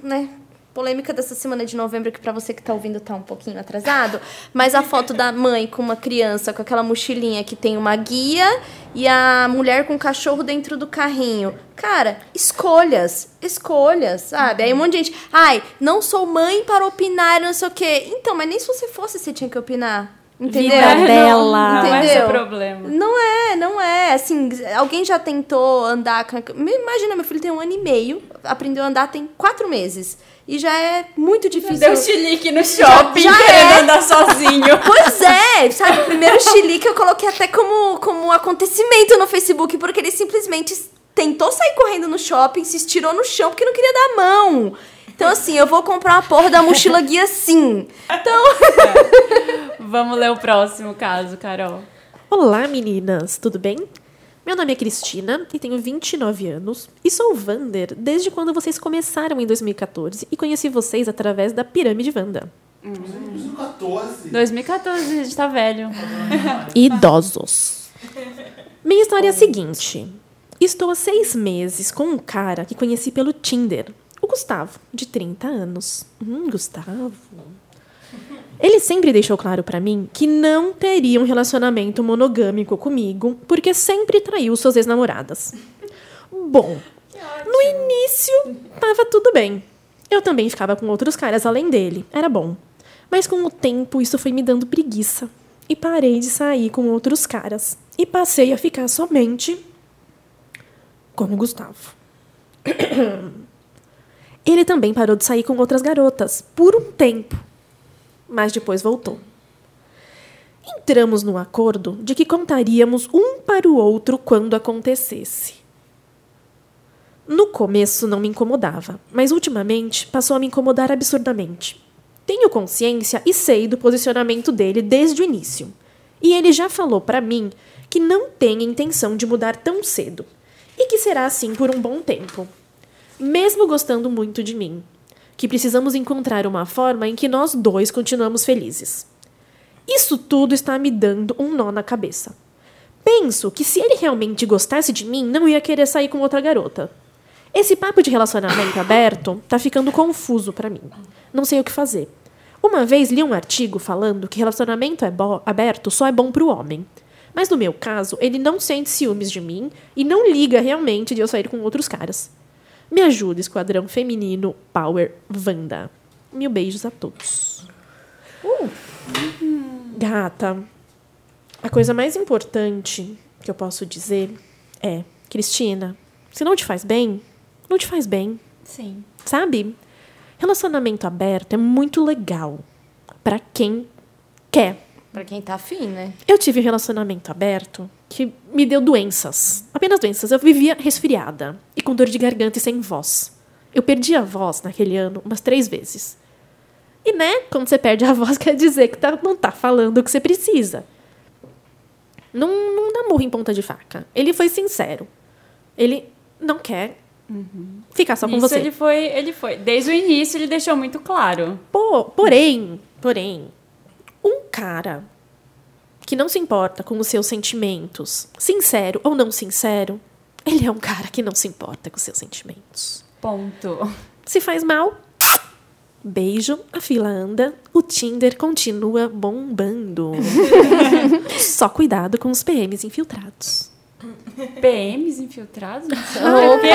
né, polêmica dessa semana de novembro que pra você que tá ouvindo tá um pouquinho atrasado, mas a foto da mãe com uma criança com aquela mochilinha que tem uma guia e a mulher com o cachorro dentro do carrinho. Cara, escolhas, escolhas, sabe? Aí um monte de gente, ai, não sou mãe para opinar, não sei o quê. Então, mas nem se você fosse, você tinha que opinar. Entendeu? Vida dela. Não é Entendeu? esse o problema. Não é, não é. Assim, alguém já tentou andar. Imagina, meu filho tem um ano e meio, aprendeu a andar tem quatro meses. E já é muito difícil. Deu chilique no shopping, já querendo é. andar sozinho. Pois é, sabe? O primeiro chilique eu coloquei até como, como um acontecimento no Facebook, porque ele simplesmente tentou sair correndo no shopping, se estirou no chão porque não queria dar a mão. Então, assim, eu vou comprar uma porra da mochila guia sim. Então, Vamos ler o próximo caso, Carol. Olá, meninas, tudo bem? Meu nome é Cristina e tenho 29 anos e sou Vander desde quando vocês começaram em 2014 e conheci vocês através da Pirâmide Wanda. 2014. 2014, a gente tá velho. Idosos. Minha história é a seguinte. Estou há seis meses com um cara que conheci pelo Tinder. O Gustavo, de 30 anos. Hum, Gustavo. Ele sempre deixou claro pra mim que não teria um relacionamento monogâmico comigo, porque sempre traiu suas ex-namoradas. Bom, no início tava tudo bem. Eu também ficava com outros caras além dele, era bom. Mas com o tempo isso foi me dando preguiça. E parei de sair com outros caras. E passei a ficar somente com o Gustavo. Ele também parou de sair com outras garotas, por um tempo. Mas depois voltou. Entramos no acordo de que contaríamos um para o outro quando acontecesse. No começo não me incomodava, mas ultimamente passou a me incomodar absurdamente. Tenho consciência e sei do posicionamento dele desde o início. E ele já falou pra mim que não tem intenção de mudar tão cedo e que será assim por um bom tempo. Mesmo gostando muito de mim, que precisamos encontrar uma forma em que nós dois continuamos felizes. Isso tudo está me dando um nó na cabeça. Penso que se ele realmente gostasse de mim, não ia querer sair com outra garota. Esse papo de relacionamento aberto tá ficando confuso pra mim. Não sei o que fazer. Uma vez li um artigo falando que relacionamento é aberto só é bom pro homem. Mas no meu caso, ele não sente ciúmes de mim e não liga realmente de eu sair com outros caras. Me ajuda, Esquadrão Feminino Power Wanda. Mil beijos a todos. Gata, a coisa mais importante que eu posso dizer é: Cristina, se não te faz bem, não te faz bem, Sim. sabe? Relacionamento aberto é muito legal pra quem quer. pra quem tá afim, né? Eu tive um relacionamento aberto que me deu doenças. Apenas doenças. Eu vivia resfriada e com dor de garganta e sem voz. Eu perdi a voz naquele ano umas três vezes. E, né, quando você perde a voz, quer dizer que tá- não tá falando o que você precisa. Não, não dá murro em ponta de faca. Ele foi sincero. Ele não quer ficar só com Isso você. ele foi, ele foi. Desde o início ele deixou muito claro. Po- porém, porém, um cara que não se importa com os seus sentimentos, sincero ou não sincero, ele é um cara que não se importa com os seus sentimentos. Ponto. Se faz mal, beijo, a fila anda, o Tinder continua bombando. Só cuidado com os PMs infiltrados. PMs infiltrados? Opa!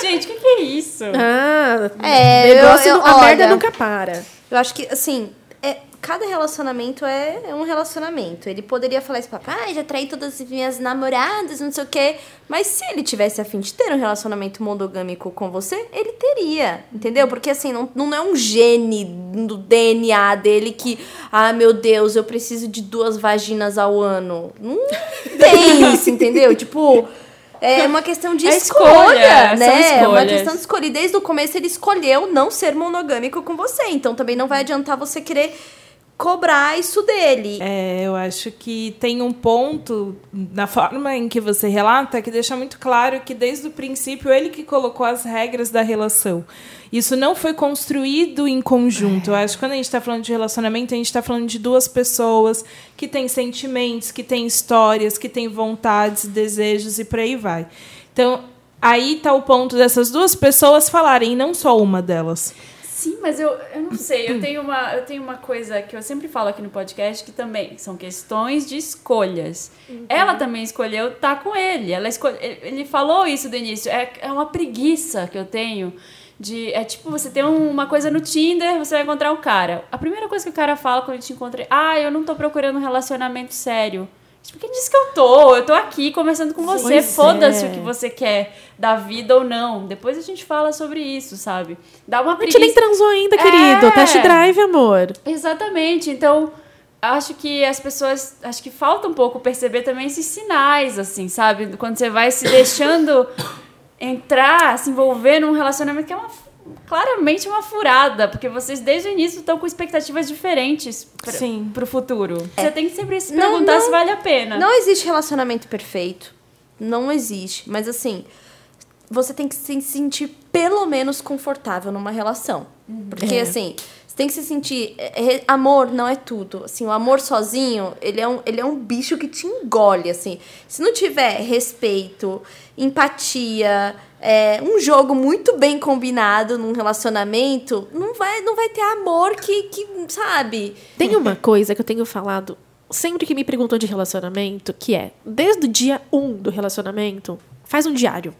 Gente, o que, que é isso? Ah, É, eu- negócio, eu- a merda olha, nunca para. Eu acho que, assim, é, cada relacionamento é, é um relacionamento. Ele poderia falar isso pra ah, já traí todas as minhas namoradas, não sei o quê. Mas se ele tivesse a fim de ter um relacionamento monogâmico com você, ele teria, entendeu? Porque, assim, não, não é um gene do DNA dele que, ah, meu Deus, eu preciso de duas vaginas ao ano. Não tem isso, entendeu? Tipo... É uma questão de É escolha, escolha, né? É uma questão de escolha. E desde o começo ele escolheu não ser monogâmico com você. Então também não vai adiantar você querer cobrar isso dele. É, eu acho que tem um ponto na forma em que você relata que deixa muito claro que desde o princípio ele que colocou as regras da relação. Isso não foi construído em conjunto. Eu acho que quando a gente está falando de relacionamento, a gente está falando de duas pessoas que têm sentimentos, que têm histórias, que têm vontades, desejos e por aí vai. Então, aí está o ponto dessas duas pessoas falarem, não só uma delas. Sim, mas eu, eu não sei, eu tenho, uma, eu tenho uma coisa que eu sempre falo aqui no podcast que também são questões de escolhas. Ela também escolheu estar com ele. Ela escolhe, ele falou isso do início. É, é uma preguiça que eu tenho De, é tipo, você tem um- uma coisa no Tinder, você vai encontrar um cara. A primeira coisa que o cara fala quando ele te encontra é: Ah, eu não tô procurando um relacionamento sério. Tipo, quem disse que eu tô? Eu tô aqui conversando com você. Foda-se é. o que você quer da vida ou não. Depois a gente fala sobre isso, sabe? Dá uma A gente nem preguiça. transou ainda, querido. É. Test drive, amor. Exatamente. Então, acho que as pessoas. Acho que falta um pouco perceber também esses sinais, assim, sabe? Quando você vai se deixando entrar, se envolver num relacionamento que é uma, claramente uma furada, porque vocês desde o início estão com expectativas diferentes pra, Sim. pro futuro. Você tem que sempre se Não, perguntar não. se vale a pena. Não existe relacionamento perfeito. Não existe. Mas assim, você tem que se sentir pelo menos confortável numa relação. Porque assim, você tem que se sentir. é, é, amor não é tudo. Assim, o amor sozinho, ele é, um, ele é um bicho que te engole, assim. Se não tiver respeito, empatia. é, um jogo muito bem combinado num relacionamento, não vai, não vai ter amor que, que sabe? Tem uma coisa que eu tenho falado sempre que me perguntam de relacionamento, que é, desde o dia 1 do relacionamento, faz um diário.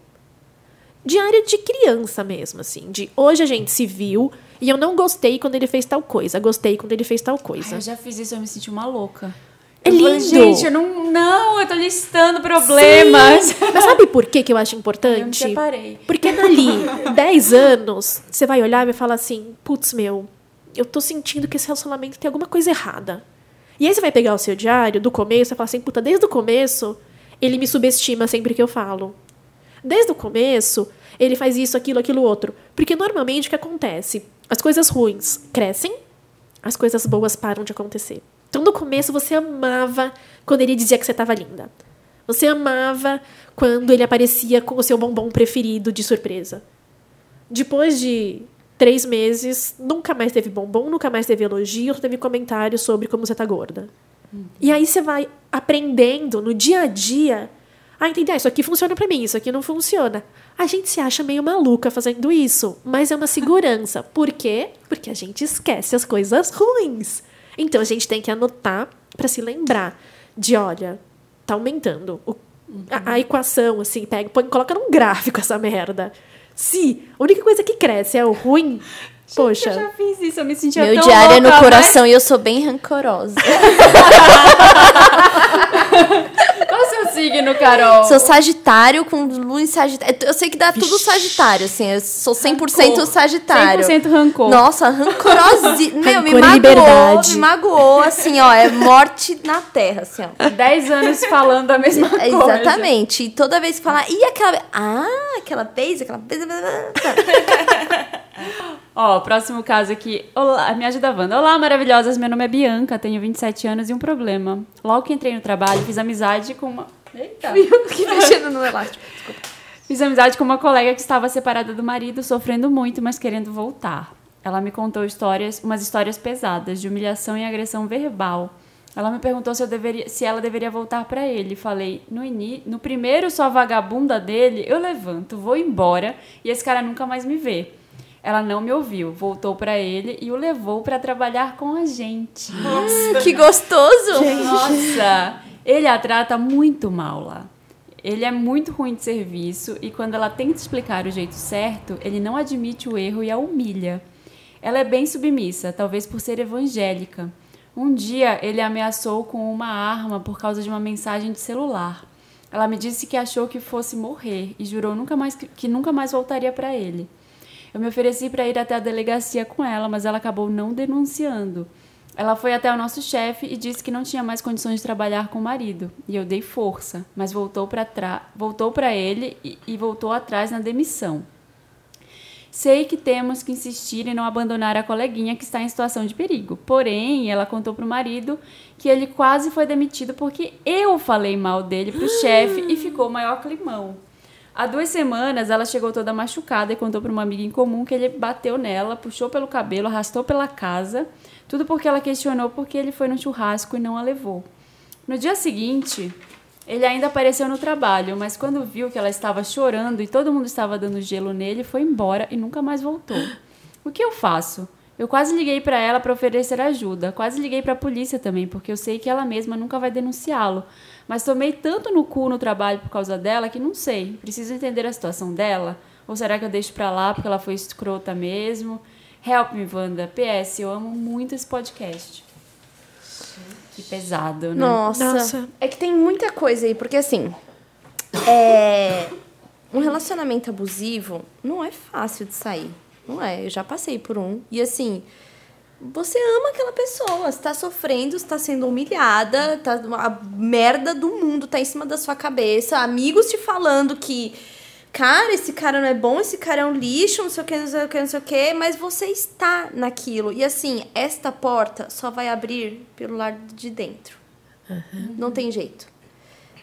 Diário de criança mesmo, assim. De hoje a gente se viu e eu não gostei quando ele fez tal coisa. Gostei quando ele fez tal Ai, coisa. eu já fiz isso, eu me senti uma louca. É Eu falei, lindo. gente, eu não. Não, eu tô listando problemas. Sim. Mas sabe por que, que eu acho Eu me importante? separei. Porque dali, 10 anos, você vai olhar e vai falar assim: putz, meu, eu tô sentindo que esse relacionamento tem alguma coisa errada. E aí você vai pegar o seu diário do começo e falar assim: puta, desde o começo, ele me subestima sempre que eu falo. Desde o começo, ele faz isso, aquilo, aquilo outro. Porque normalmente o que acontece? As coisas ruins crescem, as coisas boas param de acontecer. Então, no começo, você amava quando ele dizia que você estava linda. Você amava quando ele aparecia com o seu bombom preferido de surpresa. Depois de três meses, nunca mais teve bombom, nunca mais teve elogio, teve comentário sobre como você tá gorda. E aí você vai aprendendo no dia a dia a entender, ah, isso aqui funciona pra mim, isso aqui não funciona. A gente se acha meio maluca fazendo isso, mas é uma segurança. Por quê? Porque a gente esquece as coisas ruins. Então a gente tem que anotar pra se lembrar de, olha, tá aumentando. O- a, a equação, assim, pega, põe, coloca num gráfico essa merda. Se a única coisa que cresce é o ruim, poxa. Eu já fiz isso, eu me sentia Meu tão diário é no louca, mas- coração e eu sou bem rancorosa. Signo, Carol? Sou Sagitário com lua em Sagitário. Eu sei que dá tudo Sagitário, assim. Eu sou 100% Rancor. Sagitário. 100% rancor. Nossa, rancorosinha. Meu, me Rancor e magoou, liberdade. me magoou, assim, ó. É morte na terra, assim, ó. 10 anos falando a mesma É, coisa. Exatamente. E toda vez que falar, e aquela. Ah, aquela vez, aquela vez. Ó, próximo caso aqui. Olá, me ajuda, Wanda. Olá, maravilhosas. Meu nome é Bianca, tenho 27 anos e um problema. Logo que entrei no trabalho, fiz amizade com uma. Eita! que mexendo no elástico. Fiz amizade com uma colega que estava separada do marido, sofrendo muito, mas querendo voltar. Ela me contou histórias, umas histórias pesadas de humilhação e agressão verbal. Ela me perguntou se, eu deveria, se ela deveria voltar pra ele. Falei, no, ini, no primeiro sua vagabunda dele, eu levanto, vou embora e esse cara nunca mais me vê. Ela não me ouviu, voltou pra ele e o levou pra trabalhar com a gente. Que gostoso. Nossa, ele a trata muito mal lá. Ele é muito ruim de serviço e quando ela tenta explicar o jeito certo, ele não admite o erro e a humilha. Ela é bem submissa, talvez por ser evangélica. Um dia ele ameaçou com uma arma por causa de uma mensagem de celular. Ela me disse que achou que fosse morrer e jurou nunca mais que, que nunca mais voltaria para ele. Eu me ofereci para ir até a delegacia com ela, mas ela acabou não denunciando. Ela foi até o nosso chefe e disse que não tinha mais condições de trabalhar com o marido. E eu dei força, mas voltou para voltou para ele e, e voltou atrás na demissão. Sei que temos que insistir em não abandonar a coleguinha que está em situação de perigo. Porém, ela contou para o marido que ele quase foi demitido porque eu falei mal dele para o chefe e ficou o maior climão. Há duas semanas, ela chegou toda machucada e contou para uma amiga em comum que ele bateu nela, puxou pelo cabelo, arrastou pela casa, tudo porque ela questionou porque ele foi no churrasco e não a levou. No dia seguinte, ele ainda apareceu no trabalho, mas quando viu que ela estava chorando e todo mundo estava dando gelo nele, foi embora e nunca mais voltou. O que eu faço? Eu quase liguei para ela para oferecer ajuda, quase liguei para a polícia também, porque eu sei que ela mesma nunca vai denunciá-lo. Mas tomei tanto no cu no trabalho por causa dela que não sei. Preciso entender a situação dela. Ou será que eu deixo pra lá porque ela foi escrota mesmo? Help me, Wanda. PS, eu amo muito esse podcast. Que pesado, né? Nossa. Nossa. É que tem muita coisa aí, porque assim. É... Um relacionamento abusivo não é fácil de sair. Não é. Eu já passei por um. E assim. Você ama aquela pessoa, você tá sofrendo, você tá sendo humilhada, tá, a merda do mundo tá em cima da sua cabeça, amigos te falando que, cara, esse cara não é bom, esse cara é um lixo, não sei o que, não sei o que, não sei o que, mas você está naquilo. E assim, esta porta só vai abrir pelo lado de dentro. Não tem jeito.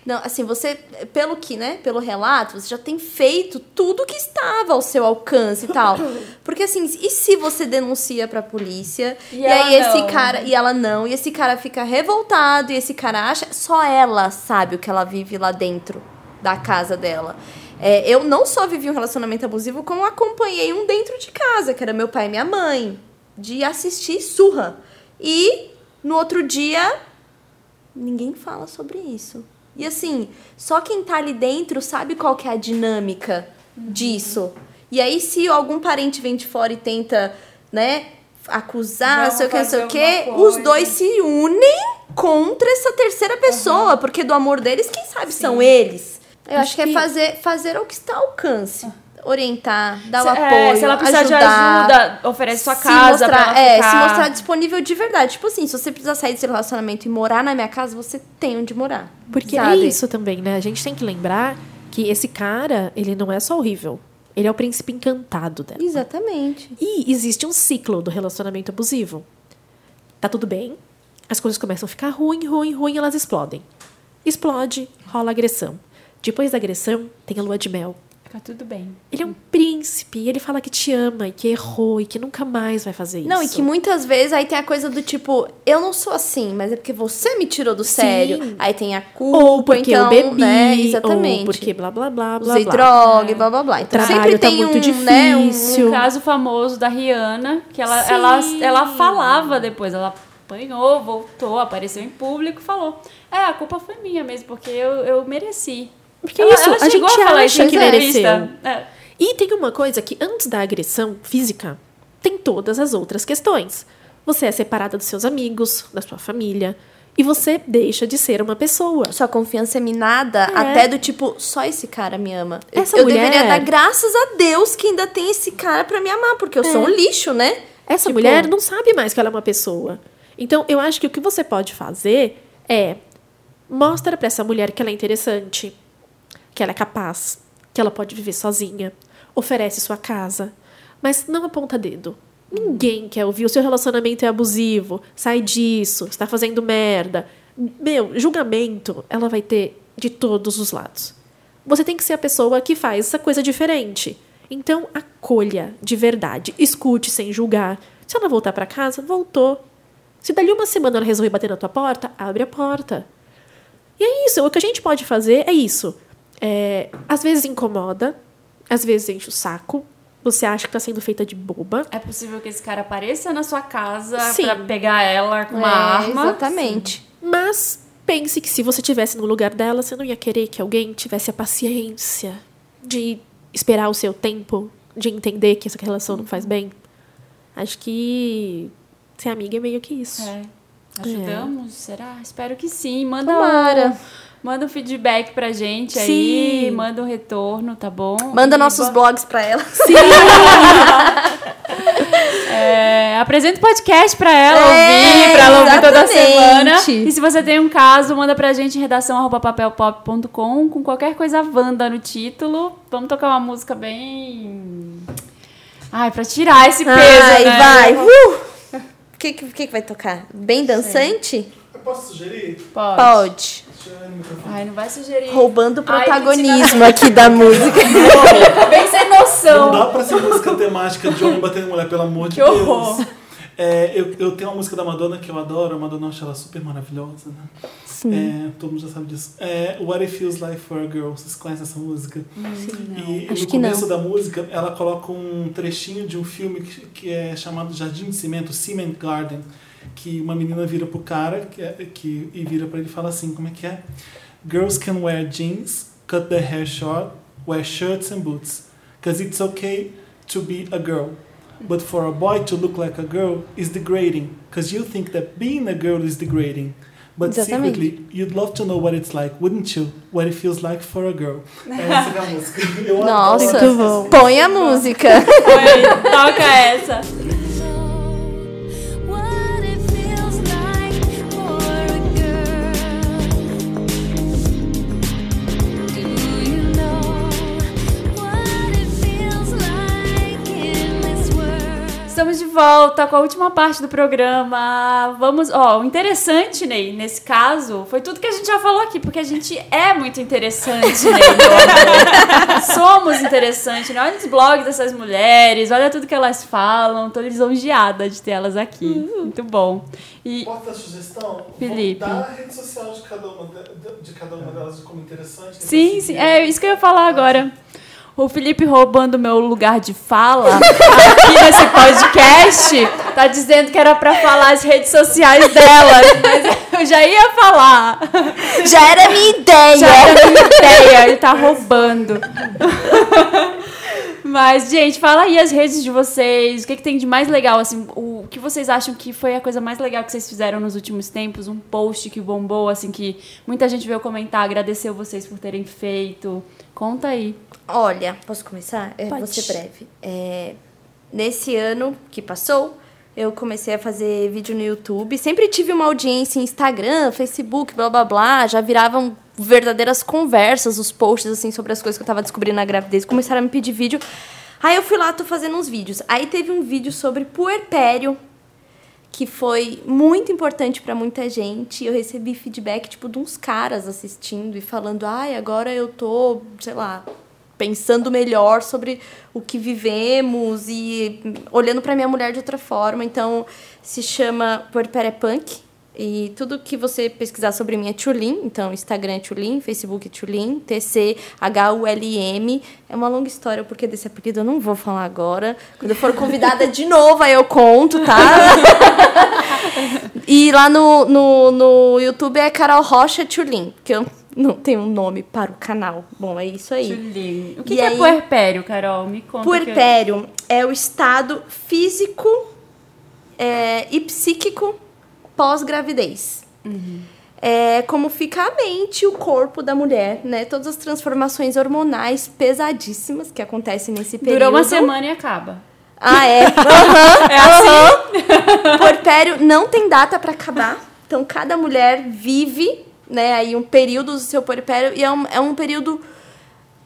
Não, assim, você, pelo que, né, pelo relato, você já tem feito tudo que estava ao seu alcance e tal. Porque assim, e se você denuncia pra polícia, E e, aí esse não? cara, e ela não, e esse cara fica revoltado, e esse cara acha, só ela sabe o que ela vive lá dentro da casa dela. É, eu não só vivi um relacionamento abusivo, como acompanhei um dentro de casa, que era meu pai e minha mãe, de assistir surra. E no outro dia, ninguém fala sobre isso. E assim, só quem tá ali dentro sabe qual que é a dinâmica disso. E aí, se algum parente vem de fora e tenta, né, acusar, não sei o que, não sei o que, os dois se unem contra essa terceira pessoa, porque do amor deles, quem sabe são eles. Eu acho, Acho que, é que- fazer, fazer o que está ao alcance. Orientar, dar o Se- é, apoio, se ela precisar de ajudar ajuda, oferece sua casa pra mostrar, ela é, ficar. se mostrar disponível de verdade. Tipo assim, se você precisar sair desse relacionamento e morar na minha casa, você tem onde morar. Porque é sabe? isso também, né? A gente tem que lembrar que esse cara, ele não é só horrível. Ele é o príncipe encantado dela. Exatamente. E existe um ciclo do relacionamento abusivo. Tá tudo bem, as coisas começam a ficar ruim, ruim, ruim, elas explodem. Explode, rola agressão. Depois da agressão, tem a lua de mel. Fica tudo bem. Ele é um príncipe, ele fala que te ama e que errou e que nunca mais vai fazer isso. Não, e que muitas vezes aí tem a coisa do tipo, eu não sou assim, mas é porque você me tirou do sério. Aí tem a culpa, Ou porque então, eu bebi, né? Exatamente. ou porque blá blá blá blá Usei blá. droga e blá blá blá. Então Trabalho sempre tá tem muito um, né, um- difícil. Um caso famoso da Rihanna, que ela, Sim. ela, ela falava depois, ela apanhou, voltou, apareceu em público, falou: É, a culpa foi minha mesmo, porque eu, eu mereci. Porque Ela- isso, ela a gente a falar acha que mereceu. É. E tem uma coisa que antes da agressão física, tem todas as outras questões. Você é separada dos seus amigos, da sua família, e você deixa de ser uma pessoa. Sua confiança é minada É. até do tipo, só esse cara me ama. Eu- Essa eu mulher- deveria dar graças a Deus que ainda tem esse cara pra me amar, porque eu sou um lixo, né? Essa Tipo- mulher não sabe mais que ela é uma pessoa. Então, eu acho que o que você pode fazer é mostra pra essa mulher que ela é interessante, que ela é capaz, que ela pode viver sozinha, oferece sua casa, mas não aponta dedo. Ninguém quer ouvir o seu relacionamento é abusivo, sai disso, está fazendo merda. Meu, julgamento ela vai ter de todos os lados. Você tem que ser a pessoa que faz essa coisa diferente. Então, acolha de verdade, escute sem julgar. Se ela voltar para casa, voltou. Se dali uma semana ela resolver bater na tua porta, abre a porta. E é isso. O que a gente pode fazer é isso. É, às vezes incomoda, às vezes enche o saco. Você acha que tá sendo feita de boba. É possível que esse cara apareça na sua casa Sim. pra pegar ela com uma É, arma. Exatamente. Mas pense que se você tivesse no lugar dela, você não ia querer que alguém tivesse a paciência de esperar o seu tempo, de entender que essa relação não faz bem. Acho que ser amiga é meio que isso. É. Ajudamos? Será? Espero que sim. Manda Tomara. um, manda um feedback pra gente aí, Sim. manda um retorno, tá bom? Manda E nossos bo- blogs pra ela. É, apresenta o podcast pra ela É, ouvir, pra ela ouvir toda semana. E se você tem um caso, manda pra gente em redação papelpop.com com qualquer coisa Wanda no título. Vamos tocar uma música bem. Ai, pra tirar esse peso, Ai, né? vai. Uh! O que, que, que que vai tocar? Bem dançante? Eu posso sugerir? Pode. Pode. Ai, não vai sugerir. Roubando o Ai, protagonismo aqui da música. Bem sem Não noção. dá pra ser música temática de homem batendo mulher, pelo amor de Que Deus. horror. É, eu, eu tenho uma música da Madonna que eu adoro, a Madonna eu acho ela super maravilhosa, né? É, todo mundo já sabe disso. É What It Feels Like for a Girl. Vocês conhecem essa música? E Acho no que não. começo da música, ela coloca um trechinho de um filme que, que é chamado Jardim de Cimento, Cement Garden, que uma menina vira pro cara que, é- que, e vira pra ele e fala assim, como é que é? Girls can wear jeans, cut their hair short, wear shirts and boots. because it's okay to be a girl. But for a boy to look like a girl is degrading, because you think that being a girl is degrading. But Exatamente. secretly, you'd love to know what it's like, wouldn't you? What it feels like for a girl. Essa é a música. Eu Nossa, põe a música. Oi, toca essa. Volta com a última parte do programa. Vamos, ó, o interessante, Ney, nesse caso, foi tudo que a gente já falou aqui, porque a gente é muito interessante, Ney. Somos interessantes, né? Olha os blogs dessas mulheres, olha tudo que elas falam. Tô lisonjeada de ter elas aqui. Muito bom. E dar sugestão? Felipe. Vou dar a rede social de cada uma, de, de cada uma delas como interessante. Sim, sim, é isso que eu ia falar agora. O Felipe roubando meu lugar de fala aqui nesse podcast, tá dizendo que era pra falar as redes sociais dela, mas eu já ia falar. Já era minha ideia. Já era minha ideia, ele tá roubando. Mas, gente, fala aí as redes de vocês, o que, que tem de mais legal, assim, o que vocês acham que foi a coisa mais legal que vocês fizeram nos últimos tempos, um post que bombou, assim, que muita gente veio comentar, agradeceu vocês por terem feito. Conta aí. Olha, posso começar? É, Pode. vou ser breve. É, nesse ano que passou, eu comecei a fazer vídeo no YouTube. Sempre tive uma audiência em Instagram, Facebook, blá blá blá. Já viravam verdadeiras conversas, os posts assim sobre as coisas que eu tava descobrindo na gravidez. Começaram a me pedir vídeo. Aí eu fui lá, tô fazendo uns vídeos. Aí teve um vídeo sobre puerpério, que foi muito importante pra muita gente. Eu recebi feedback, tipo, de uns caras assistindo e falando, ai, agora eu tô, sei lá, pensando melhor sobre o que vivemos e olhando pra minha mulher de outra forma. Então, se chama é Punk. E tudo que você pesquisar sobre mim é Tulin. Então, Instagram é Tulin, Facebook é Tulin, T-C-H-U-L-M. É uma longa história, porque desse apelido eu não vou falar agora. Quando eu for convidada de novo, aí eu conto, tá? e lá no, no, no YouTube é Carol Rocha Tulin, que eu não tenho um nome para o canal. Bom, é isso aí. Julinho. O que, que é aí- puerpério, Carol? Me conta. que eu- Puerpério é o estado físico é, e psíquico pós-gravidez. É como fica a mente e o corpo da mulher, né? Todas as transformações hormonais pesadíssimas que acontecem nesse período. Dura uma semana e acaba. Ah, é? Aham, é assim? Puerpério não tem data pra acabar. Então, cada mulher vive, né, aí um período do seu puerpério e é um, é um período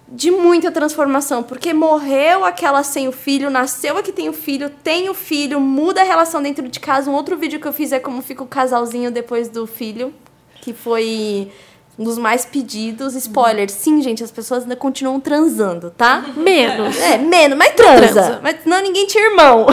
de muita transformação, porque morreu aquela sem o filho, nasceu a que tem o filho, tem o filho, muda a relação dentro de casa. Um outro vídeo que eu fiz é como fica o casalzinho depois do filho, que foi um dos mais pedidos. Spoiler, sim, gente, as pessoas ainda continuam transando, tá? Menos. É, menos, mas transa. Transa. Mas não ninguém tinha irmão.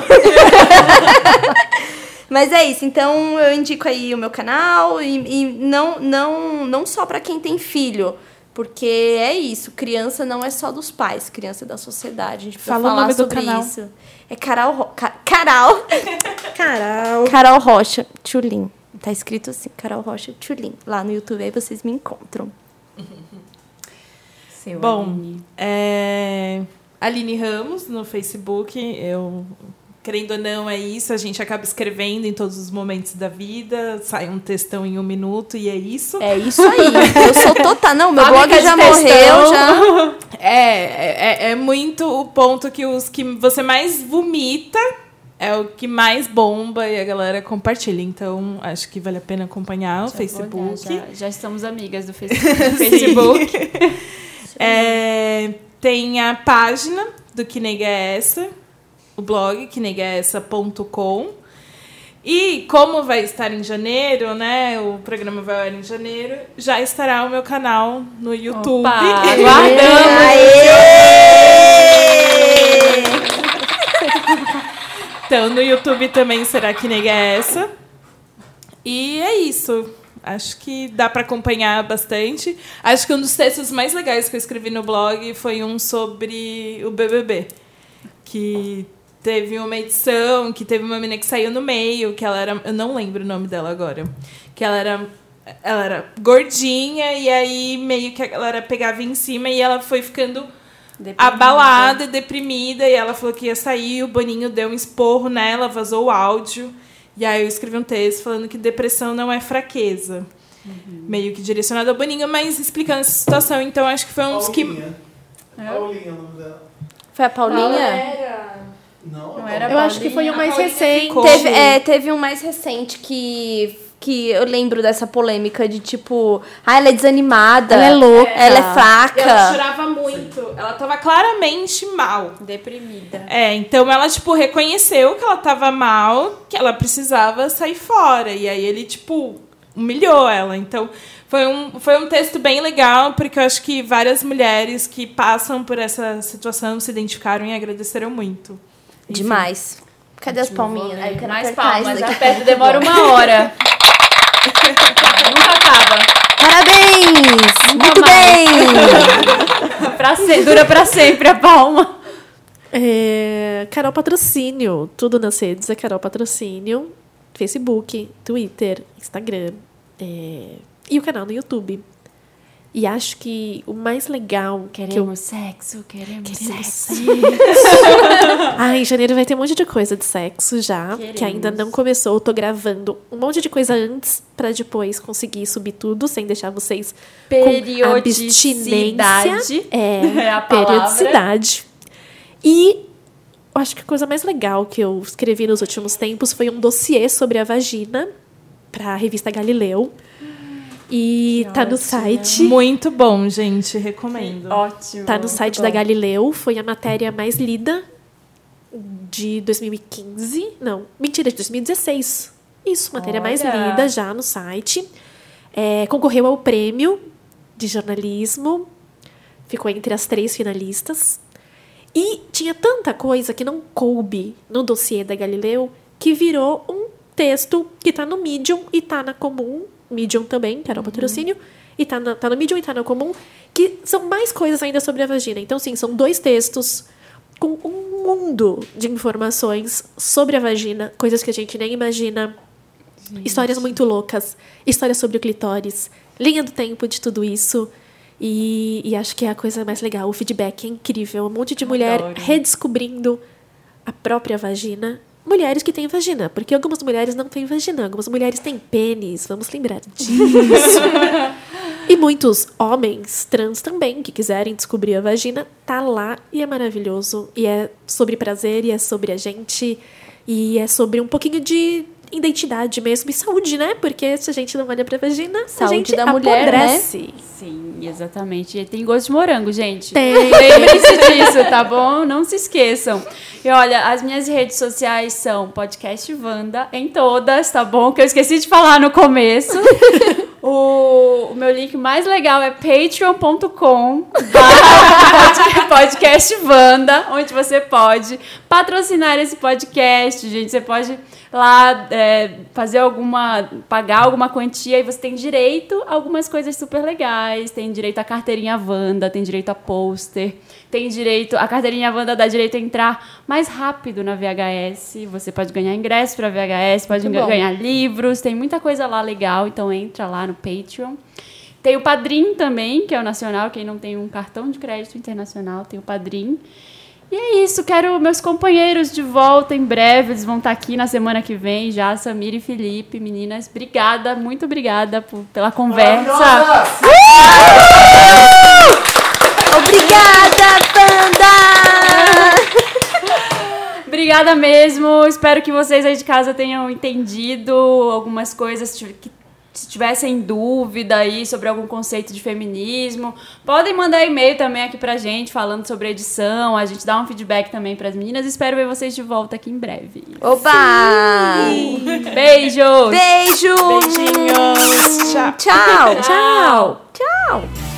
mas é isso, então eu indico aí o meu canal e, e não, não, não só pra quem tem filho. Porque é isso, criança não é só dos pais, criança é da sociedade. A gente precisa Fala o falar nome do sobre canal. isso. É Carol, Ro Ca Carol, Carol. Carol Rocha Tchulin. Tá escrito assim, Carol Rocha Tchulin. Lá no YouTube, aí vocês me encontram. Seu Bom, Aline. É... Aline Ramos no Facebook. Eu, querendo ou não, é isso. A gente acaba escrevendo em todos os momentos da vida. Sai um textão em um minuto e é isso. É isso aí. Eu sou total. Não, meu blog já morreu, já. É, é, é muito o ponto que os que você mais vomita é o que mais bomba e a galera compartilha. Então, acho que vale a pena acompanhar o Já vou olhar, Facebook. Já, já estamos amigas do Facebook. Facebook. É, tem a página do Que Nega é Essa, o blog quenegaessa.com. E como vai estar em janeiro, né? O programa vai ao ar em janeiro, já estará o meu canal no YouTube. Opa, aguardamos. Então, no YouTube também será Que Nega é Essa. E é isso. Acho que dá para acompanhar bastante. Acho que um dos textos mais legais que eu escrevi no blog foi um sobre o BBB. Que teve uma edição, que teve uma menina que saiu no meio, que ela era... Eu não lembro o nome dela agora. Que ela era... Ela era gordinha e aí meio que a galera pegava em cima e ela foi ficando abalada, deprimida, e ela falou que ia sair, o Boninho deu um esporro nela, vazou o áudio. E aí eu escrevi um texto falando que depressão não é fraqueza. Meio que direcionado ao Boninho, mas explicando essa situação. Então acho que foi um dos que. Paulinha. Paulinha é o nome dela. Foi a Paulinha? Não, Não é era Eu acho que foi o mais recente. Teve, é, teve um mais recente que, que eu lembro dessa polêmica de tipo, ah, ela é desanimada. Ela é louca. Ela é fraca. Ela chorava muito. Ela tava claramente mal. Deprimida. É, então ela, tipo, reconheceu que ela tava mal, que ela precisava sair fora. E aí ele, tipo, humilhou ela. Então, foi um, foi um texto bem legal, porque eu acho que várias mulheres que passam por essa situação se identificaram e agradeceram muito. Enfim. Demais. Cadê as palminhas? Ai, eu quero Mais palmas, isso daqui. aperta, demora uma hora. Nunca acaba. Parabéns! Muito bem! Pra se- dura pra sempre a palma. É, Carol Patrocínio. Tudo nas redes é Carol Patrocínio. Facebook, Twitter, Instagram. é, e o canal no YouTube. E acho que o mais legal que eu Queremos sexo, queremos, Queremos sexo. Ah, em janeiro vai ter um monte de coisa de sexo já, que Queremos. ainda não começou. Eu tô gravando um monte de coisa antes pra depois conseguir subir tudo sem deixar vocês com Periodicidade. abstinência. É, É a palavra. periodicidade. E eu acho que a coisa mais legal que eu escrevi nos últimos tempos foi um dossiê sobre a vagina pra revista Galileu. E tá no site. Muito bom, gente. Recomendo. Ótimo. Tá no site bom. da Galileu, foi a matéria mais lida de 2015. Não, mentira, de 2016. Isso, matéria mais Olha. lida já no site. É, concorreu ao prêmio de jornalismo. Ficou entre as três finalistas. E tinha tanta coisa que não coube no dossiê da Galileu que virou um texto que tá no Medium e tá na Comum. Medium também, Carol Patrocínio. E tá, na, tá no Medium e tá na Comum. Que são mais coisas ainda sobre a vagina. Então, sim, são dois textos com um mundo de informações sobre a vagina. Coisas que a gente nem imagina. Histórias muito loucas. Histórias sobre o clitóris. Linha do tempo de tudo isso. E, e acho que é a coisa mais legal. O feedback é incrível. Um monte de mulher Adoro. redescobrindo a própria vagina. Mulheres que têm vagina, porque algumas mulheres não têm vagina, algumas mulheres têm pênis, vamos lembrar disso. e muitos homens trans também, que quiserem descobrir a vagina, tá lá e é maravilhoso. E é sobre prazer, e é sobre a gente, e é sobre um pouquinho de identidade mesmo, e saúde, né? Porque se a gente não olha pra vagina, a Saúde gente da mulher, né? apodrece. Sim, exatamente. E tem gosto de morango, gente. Tem. Lembre-se disso, tá bom? Não se esqueçam. E olha, as minhas redes sociais são podcast Vanda em todas, tá bom? Que eu esqueci de falar no começo. O, o meu link mais legal é patreon.com barra podcast Vanda, onde você pode patrocinar esse podcast, gente. Você pode lá é, fazer alguma. pagar alguma quantia e você tem direito a algumas coisas super legais. Tem direito à carteirinha Wanda, tem direito a pôster, tem direito. A carteirinha Wanda dá direito a entrar mais rápido na VHS. Você pode ganhar ingresso para VHS, pode Muito bom. ganhar livros, tem muita coisa lá legal, então entra lá no Patreon. Tem o Padrim também, que é o nacional, quem não tem um cartão de crédito internacional, tem o Padrim. E é isso, quero meus companheiros de volta em breve, eles vão estar aqui na semana que vem já, Samir e Felipe, meninas, obrigada, muito obrigada por- pela conversa. Obrigada, banda! Obrigada mesmo. Espero que vocês aí de casa tenham entendido algumas coisas que se tivessem dúvida aí sobre algum conceito de feminismo, podem mandar e-mail também aqui pra gente falando sobre a edição, a gente dá um feedback também pras meninas. Espero ver vocês de volta aqui em breve. Oba! Beijos. Beijo! Beijinhos. Tchau. Tchau! Tchau! Tchau!